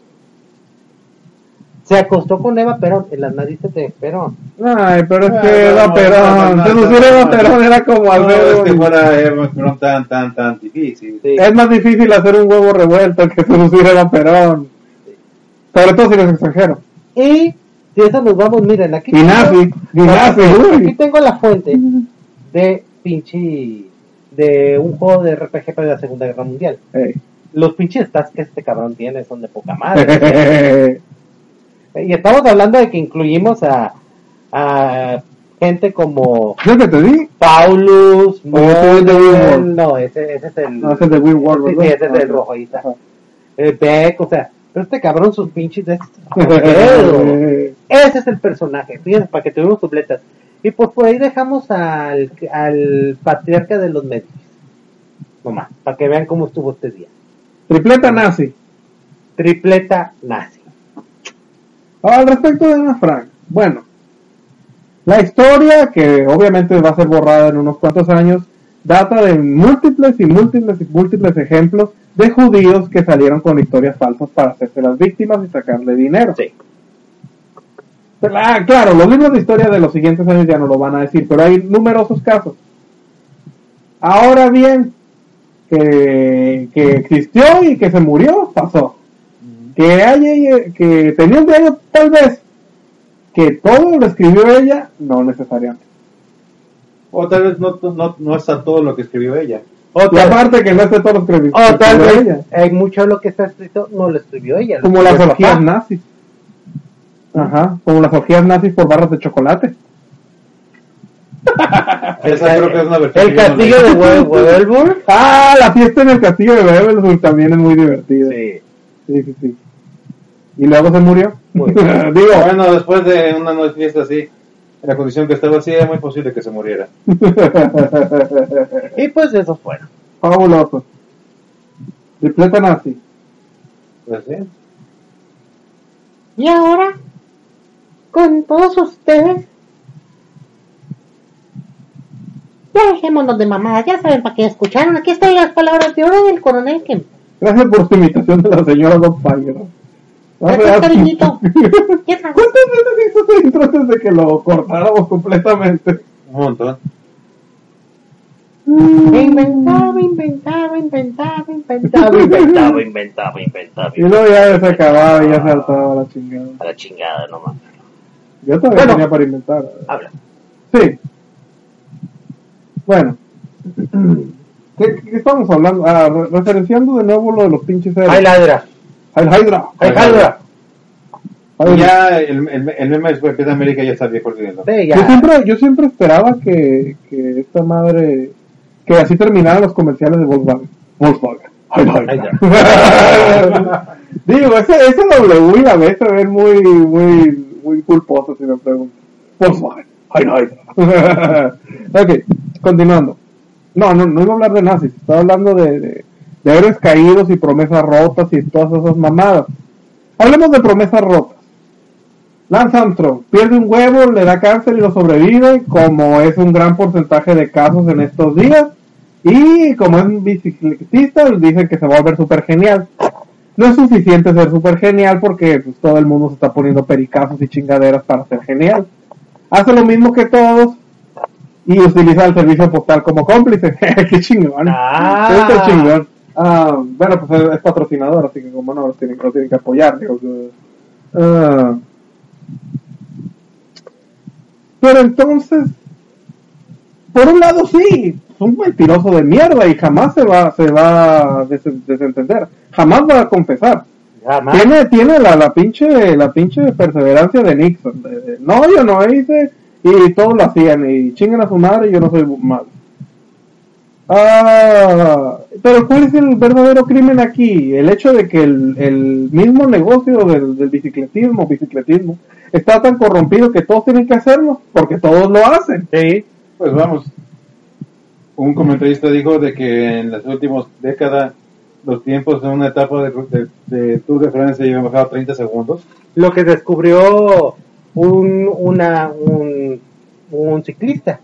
Se acostó con Eva Perón, en las narices de Perón. Ay, pero es Ah, que no, Eva no, Perón, no, no, seducir a no, Eva Perón era como No, hacer es que un- fuera Eva Perón tan, tan, tan difícil. Sí. Es más difícil hacer un huevo revuelto que seducir a Eva Perón. Sobre todo si eres extranjero. Y si eso nos vamos, miren, aquí Y nazi, y nazi, aquí uy. tengo la fuente de pinche de un juego de RPG para la Segunda Guerra Mundial. Los pinches stats que este cabrón tiene son de poca madre. (laughs) y estamos hablando de que incluimos a, a gente como ¿Qué que te di? Paulus, es no, ese, ese es el, No, ese es de World, sí, sí, ese es el rojo, ahí está. Eh, Beck, o sea, pero este cabrón sus pinches Eh, Ese es el personaje, fíjense, para que tuvimos supletas. Y pues por ahí dejamos al, al patriarca de los medios. Nomás, para que vean cómo estuvo este día. Tripleta nazi. Tripleta nazi. Ahora, al respecto de Ana Frank, bueno, la historia, que obviamente va a ser borrada en unos cuantos años, data de múltiples y múltiples y múltiples ejemplos de judíos que salieron con historias falsas para hacerse las víctimas y sacarle dinero. Sí. Pero, ah, claro, los libros de historia de los siguientes años ya no lo van a decir, pero hay numerosos casos. Ahora bien, que, que existió y que se murió, pasó. Que haya, que tenía un diario tal vez, que todo lo escribió ella, no necesariamente. O tal vez no, no, no está todo lo que escribió ella. O Y tal, aparte que no esté todo lo escribió, o tal escribió vez ella. hay mucho de lo que está escrito no lo escribió ella. Como las orgías nazis. Ajá, como las orgías nazis por barras de chocolate. Esa creo que es una versión. El castillo de leí. (laughs) Wel- Wedelburg. Ah, la fiesta en el castillo de Beverly también es muy divertida. Sí. Sí, sí, sí. Y luego se murió. Muy (laughs) Digo, Bueno, después de una noche fiesta así, en la condición que estaba así, era muy posible que se muriera. (laughs) Y pues eso fueron. fabuloso. Tripleta nazi. Pues sí. Y ahora, con todos ustedes, ya dejémonos de mamadas, ya saben para qué escucharon. Aquí están las palabras de oro del coronel Kemp. Gracias por su imitación de la señora Don Fire. Gracias, cariñito. (laughs) ¿Cuántas veces hizo ese intro antes de que lo cortáramos completamente? Un montón. Inventaba, inventaba, inventaba, inventaba, inventaba, inventaba, inventaba. Y luego ya se acababa y ya se saltaba la chingada. A la chingada nomás. Yo todavía Bueno. tenía para inventar. Habla. Sí. Bueno. ¿Qué, qué estamos hablando? Ah, re- referenciando de nuevo lo de los pinches. Heil Hydra. Ay, ladra. Y ya el, el, el meme de Capitán América ya está viejo olvidando. Yo ya. siempre, yo siempre esperaba que, que esta madre, que así terminaran los comerciales de Volkswagen. Volkswagen. Hydra. (laughs) Digo, ese, ese W y la B se ven muy, muy, muy culposos si me preguntan. Volkswagen. Heil (laughs) Hydra. ok, continuando. No, no, no iba a hablar de nazis, estaba hablando de, de, de héroes caídos y promesas rotas y todas esas mamadas. Hablemos de promesas rotas. Lance Armstrong pierde un huevo, le da cáncer y lo sobrevive, como es un gran porcentaje de casos en estos días. Y como es un bicicletista, dicen que se va a volver súper genial. No es suficiente ser súper genial porque pues, todo el mundo se está poniendo pericazos y chingaderas para ser genial. Hace lo mismo que todos y utiliza el servicio postal como cómplice. (laughs) ¡Qué chingón! Ah. Está chingón. Ah, bueno, pues es, es patrocinador, así que como no, lo tienen, lo tienen que apoyar. Digo, que- ah. pero entonces, por un lado sí, es un mentiroso de mierda y jamás se va, se va a des- desentender, jamás va a confesar. Jamás. Tiene, tiene la, la pinche, la pinche perseverancia de Nixon. de- de, no, yo no hice, y todos lo hacían, y chinguen a su madre, y yo no soy malo. Ah, pero ¿cuál es el verdadero crimen aquí? El hecho de que el, el mismo negocio del, del bicicletismo, bicicletismo, está tan corrompido que todos tienen que hacerlo, porque todos lo hacen. Sí. Pues vamos. Un comentarista dijo de que en las últimas décadas los tiempos en una etapa de, de, de Tour de Francia habían bajado 30 segundos. Lo que descubrió un, una, un, un ciclista.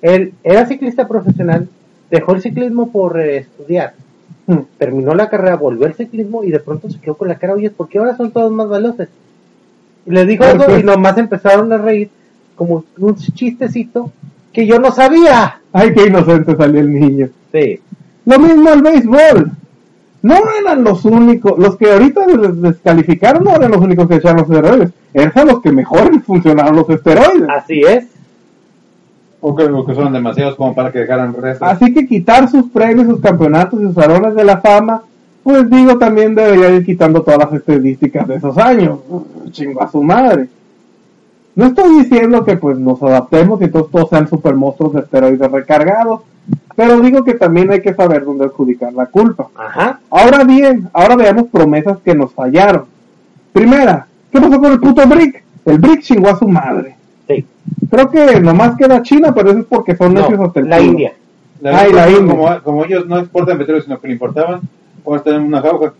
Él era ciclista profesional, dejó el ciclismo por eh, estudiar. terminó la carrera, volvió al ciclismo y de pronto se quedó con la cara, oye, ¿por qué ahora son todos más veloces? Y le dijo ¿Por eso qué? y nomás empezaron a reír como un chistecito que yo no sabía. Ay, qué inocente salió el niño. Sí. Lo mismo el béisbol. No eran los únicos, los que ahorita les descalificaron no eran los únicos que echaron los esteroides. Eran los que mejor funcionaron los esteroides. Así es. O que, o que son demasiados como para que dejaran restos. Así que quitar sus premios, sus campeonatos y sus salones de la fama, pues digo, también debería ir quitando todas las estadísticas de esos años. Chingo a su madre. No estoy diciendo que pues nos adaptemos y todos, todos sean super monstruos de esteroides recargados, pero digo que también hay que saber dónde adjudicar la culpa. Ajá. Ahora bien, ahora veamos promesas que nos fallaron. Primera, ¿qué pasó con el puto Brick? El Brick chingó a su madre. Sí. Creo que nomás queda China, pero eso es porque son necios hasta el la culo. India. Ay, la India. como, como ellos no exportan petróleo, sino que le importaban, ahora están en una jauja.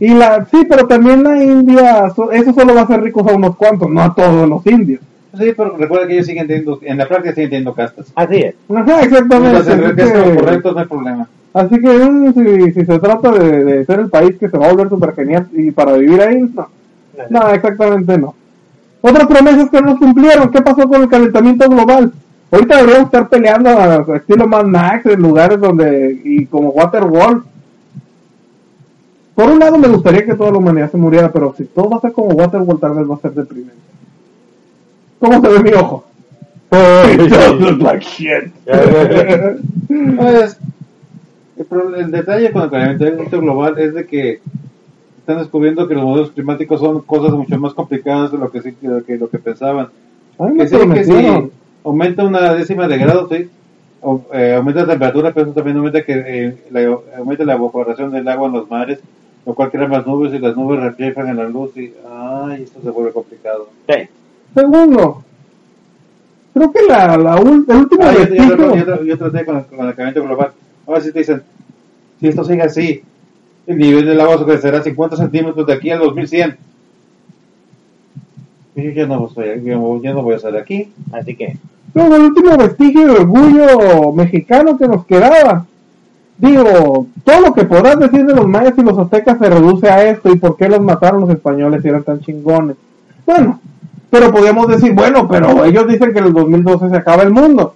Y la, sí, pero también la India, so- eso solo va a hacer ricos a unos cuantos, no a todos los indios. Sí, pero recuerda que ellos siguen teniendo, en la práctica siguen teniendo castas. Así es. Ajá, exactamente. Entonces, Así que es lo que, correcto, no hay problema. así que, si, si se trata de, de ser el país que se va a volver súper genial y para vivir ahí, no. No, exactamente no. Otras promesas que no nos cumplieron. ¿Qué pasó con el calentamiento global? Ahorita deberíamos estar peleando a estilo Mad Max en lugares donde, y como Waterworld. Por un lado me gustaría que toda la humanidad se muriera, pero si todo va a ser como Waterworld, tal vez va a ser deprimente. ¿Cómo se ve mi ojo? It does look like shit. Pues, el, pro- el detalle con el calentamiento global es de que están descubriendo que los modelos climáticos son cosas mucho más complicadas de lo que, sí- de lo que, lo que pensaban. Ay, me Que sí, que prometieron. si aumenta una décima de grado, sí, o, eh, aumenta la temperatura, pero eso también aumenta, que, eh, la, aumenta la evaporación del agua en los mares, lo cual crea más nubes y las nubes reflejan en la luz y, ay, esto se vuelve complicado. Sí. Segundo, creo que la, la ul- el último Ah, yo, yo, yo, yo, yo traté con, el- con el calentamiento global. Ahora sí te dicen, si esto sigue así, el nivel del agua crecerá 50 centímetros de aquí al 2100. Y yo ya no, ya no voy a estar aquí. Así que. Luego, el último vestigio de orgullo mexicano que nos quedaba. Digo, todo lo que podrás decir de los mayas y los aztecas se reduce a esto y por qué los mataron los españoles si eran tan chingones. Bueno, pero podríamos decir, bueno, pero ellos dicen que en el 2012 se acaba el mundo.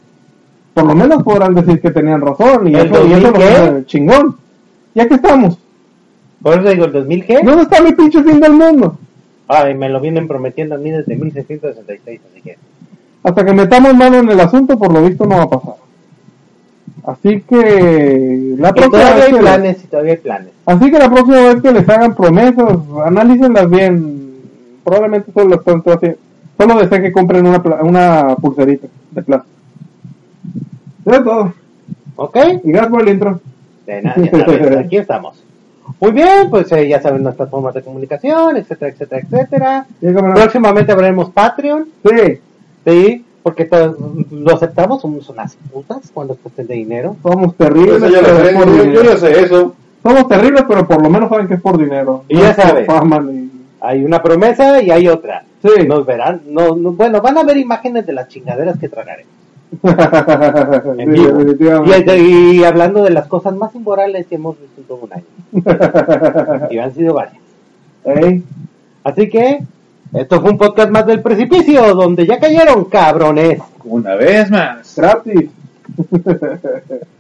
Por lo menos podrán decir que tenían razón y ¿El eso, y eso 2000 lo qué? hace chingón. Ya que estamos. Por eso digo, ¿el 2000 qué? ¿Dónde está mi pinche fin del mundo? Ay, me lo vienen prometiendo a mí desde 1666, así que. Hasta que metamos mano en el asunto, por lo visto no va a pasar. Así que la Y próxima todavía vez hay planes, y todavía hay planes. así que la próxima vez que les hagan promesas, analícenlas bien. Probablemente solo están haciendo, solo deseen que compren una pla- una pulserita de plástico. Eso es todo. ¿Ok? Y gracias por el intro. De nada, ya sabes, aquí estamos. Muy bien, pues eh, ya saben nuestras formas de comunicación, etcétera, etcétera, etcétera. Próximamente abriremos Patreon, Sí, sí, porque lo aceptamos, somos unas putas cuando es cuestión de dinero. somos terribles. Eso ya lo pero sé, yo, yo sé eso. Somos terribles, pero por lo menos saben que es por dinero. Y No ya saben. Hay una promesa y hay otra. Sí. Nos verán, no, no- bueno, van a ver imágenes de las chingaderas que tragaremos. (laughs) En Sí, vivo. definitivamente. Y, y hablando de las cosas más inmorales que hemos visto en todo un año. (laughs) Y han sido varias. Ey. Así que, esto fue un podcast más del precipicio, donde ya cayeron cabrones. Una vez más. Gratis. (laughs)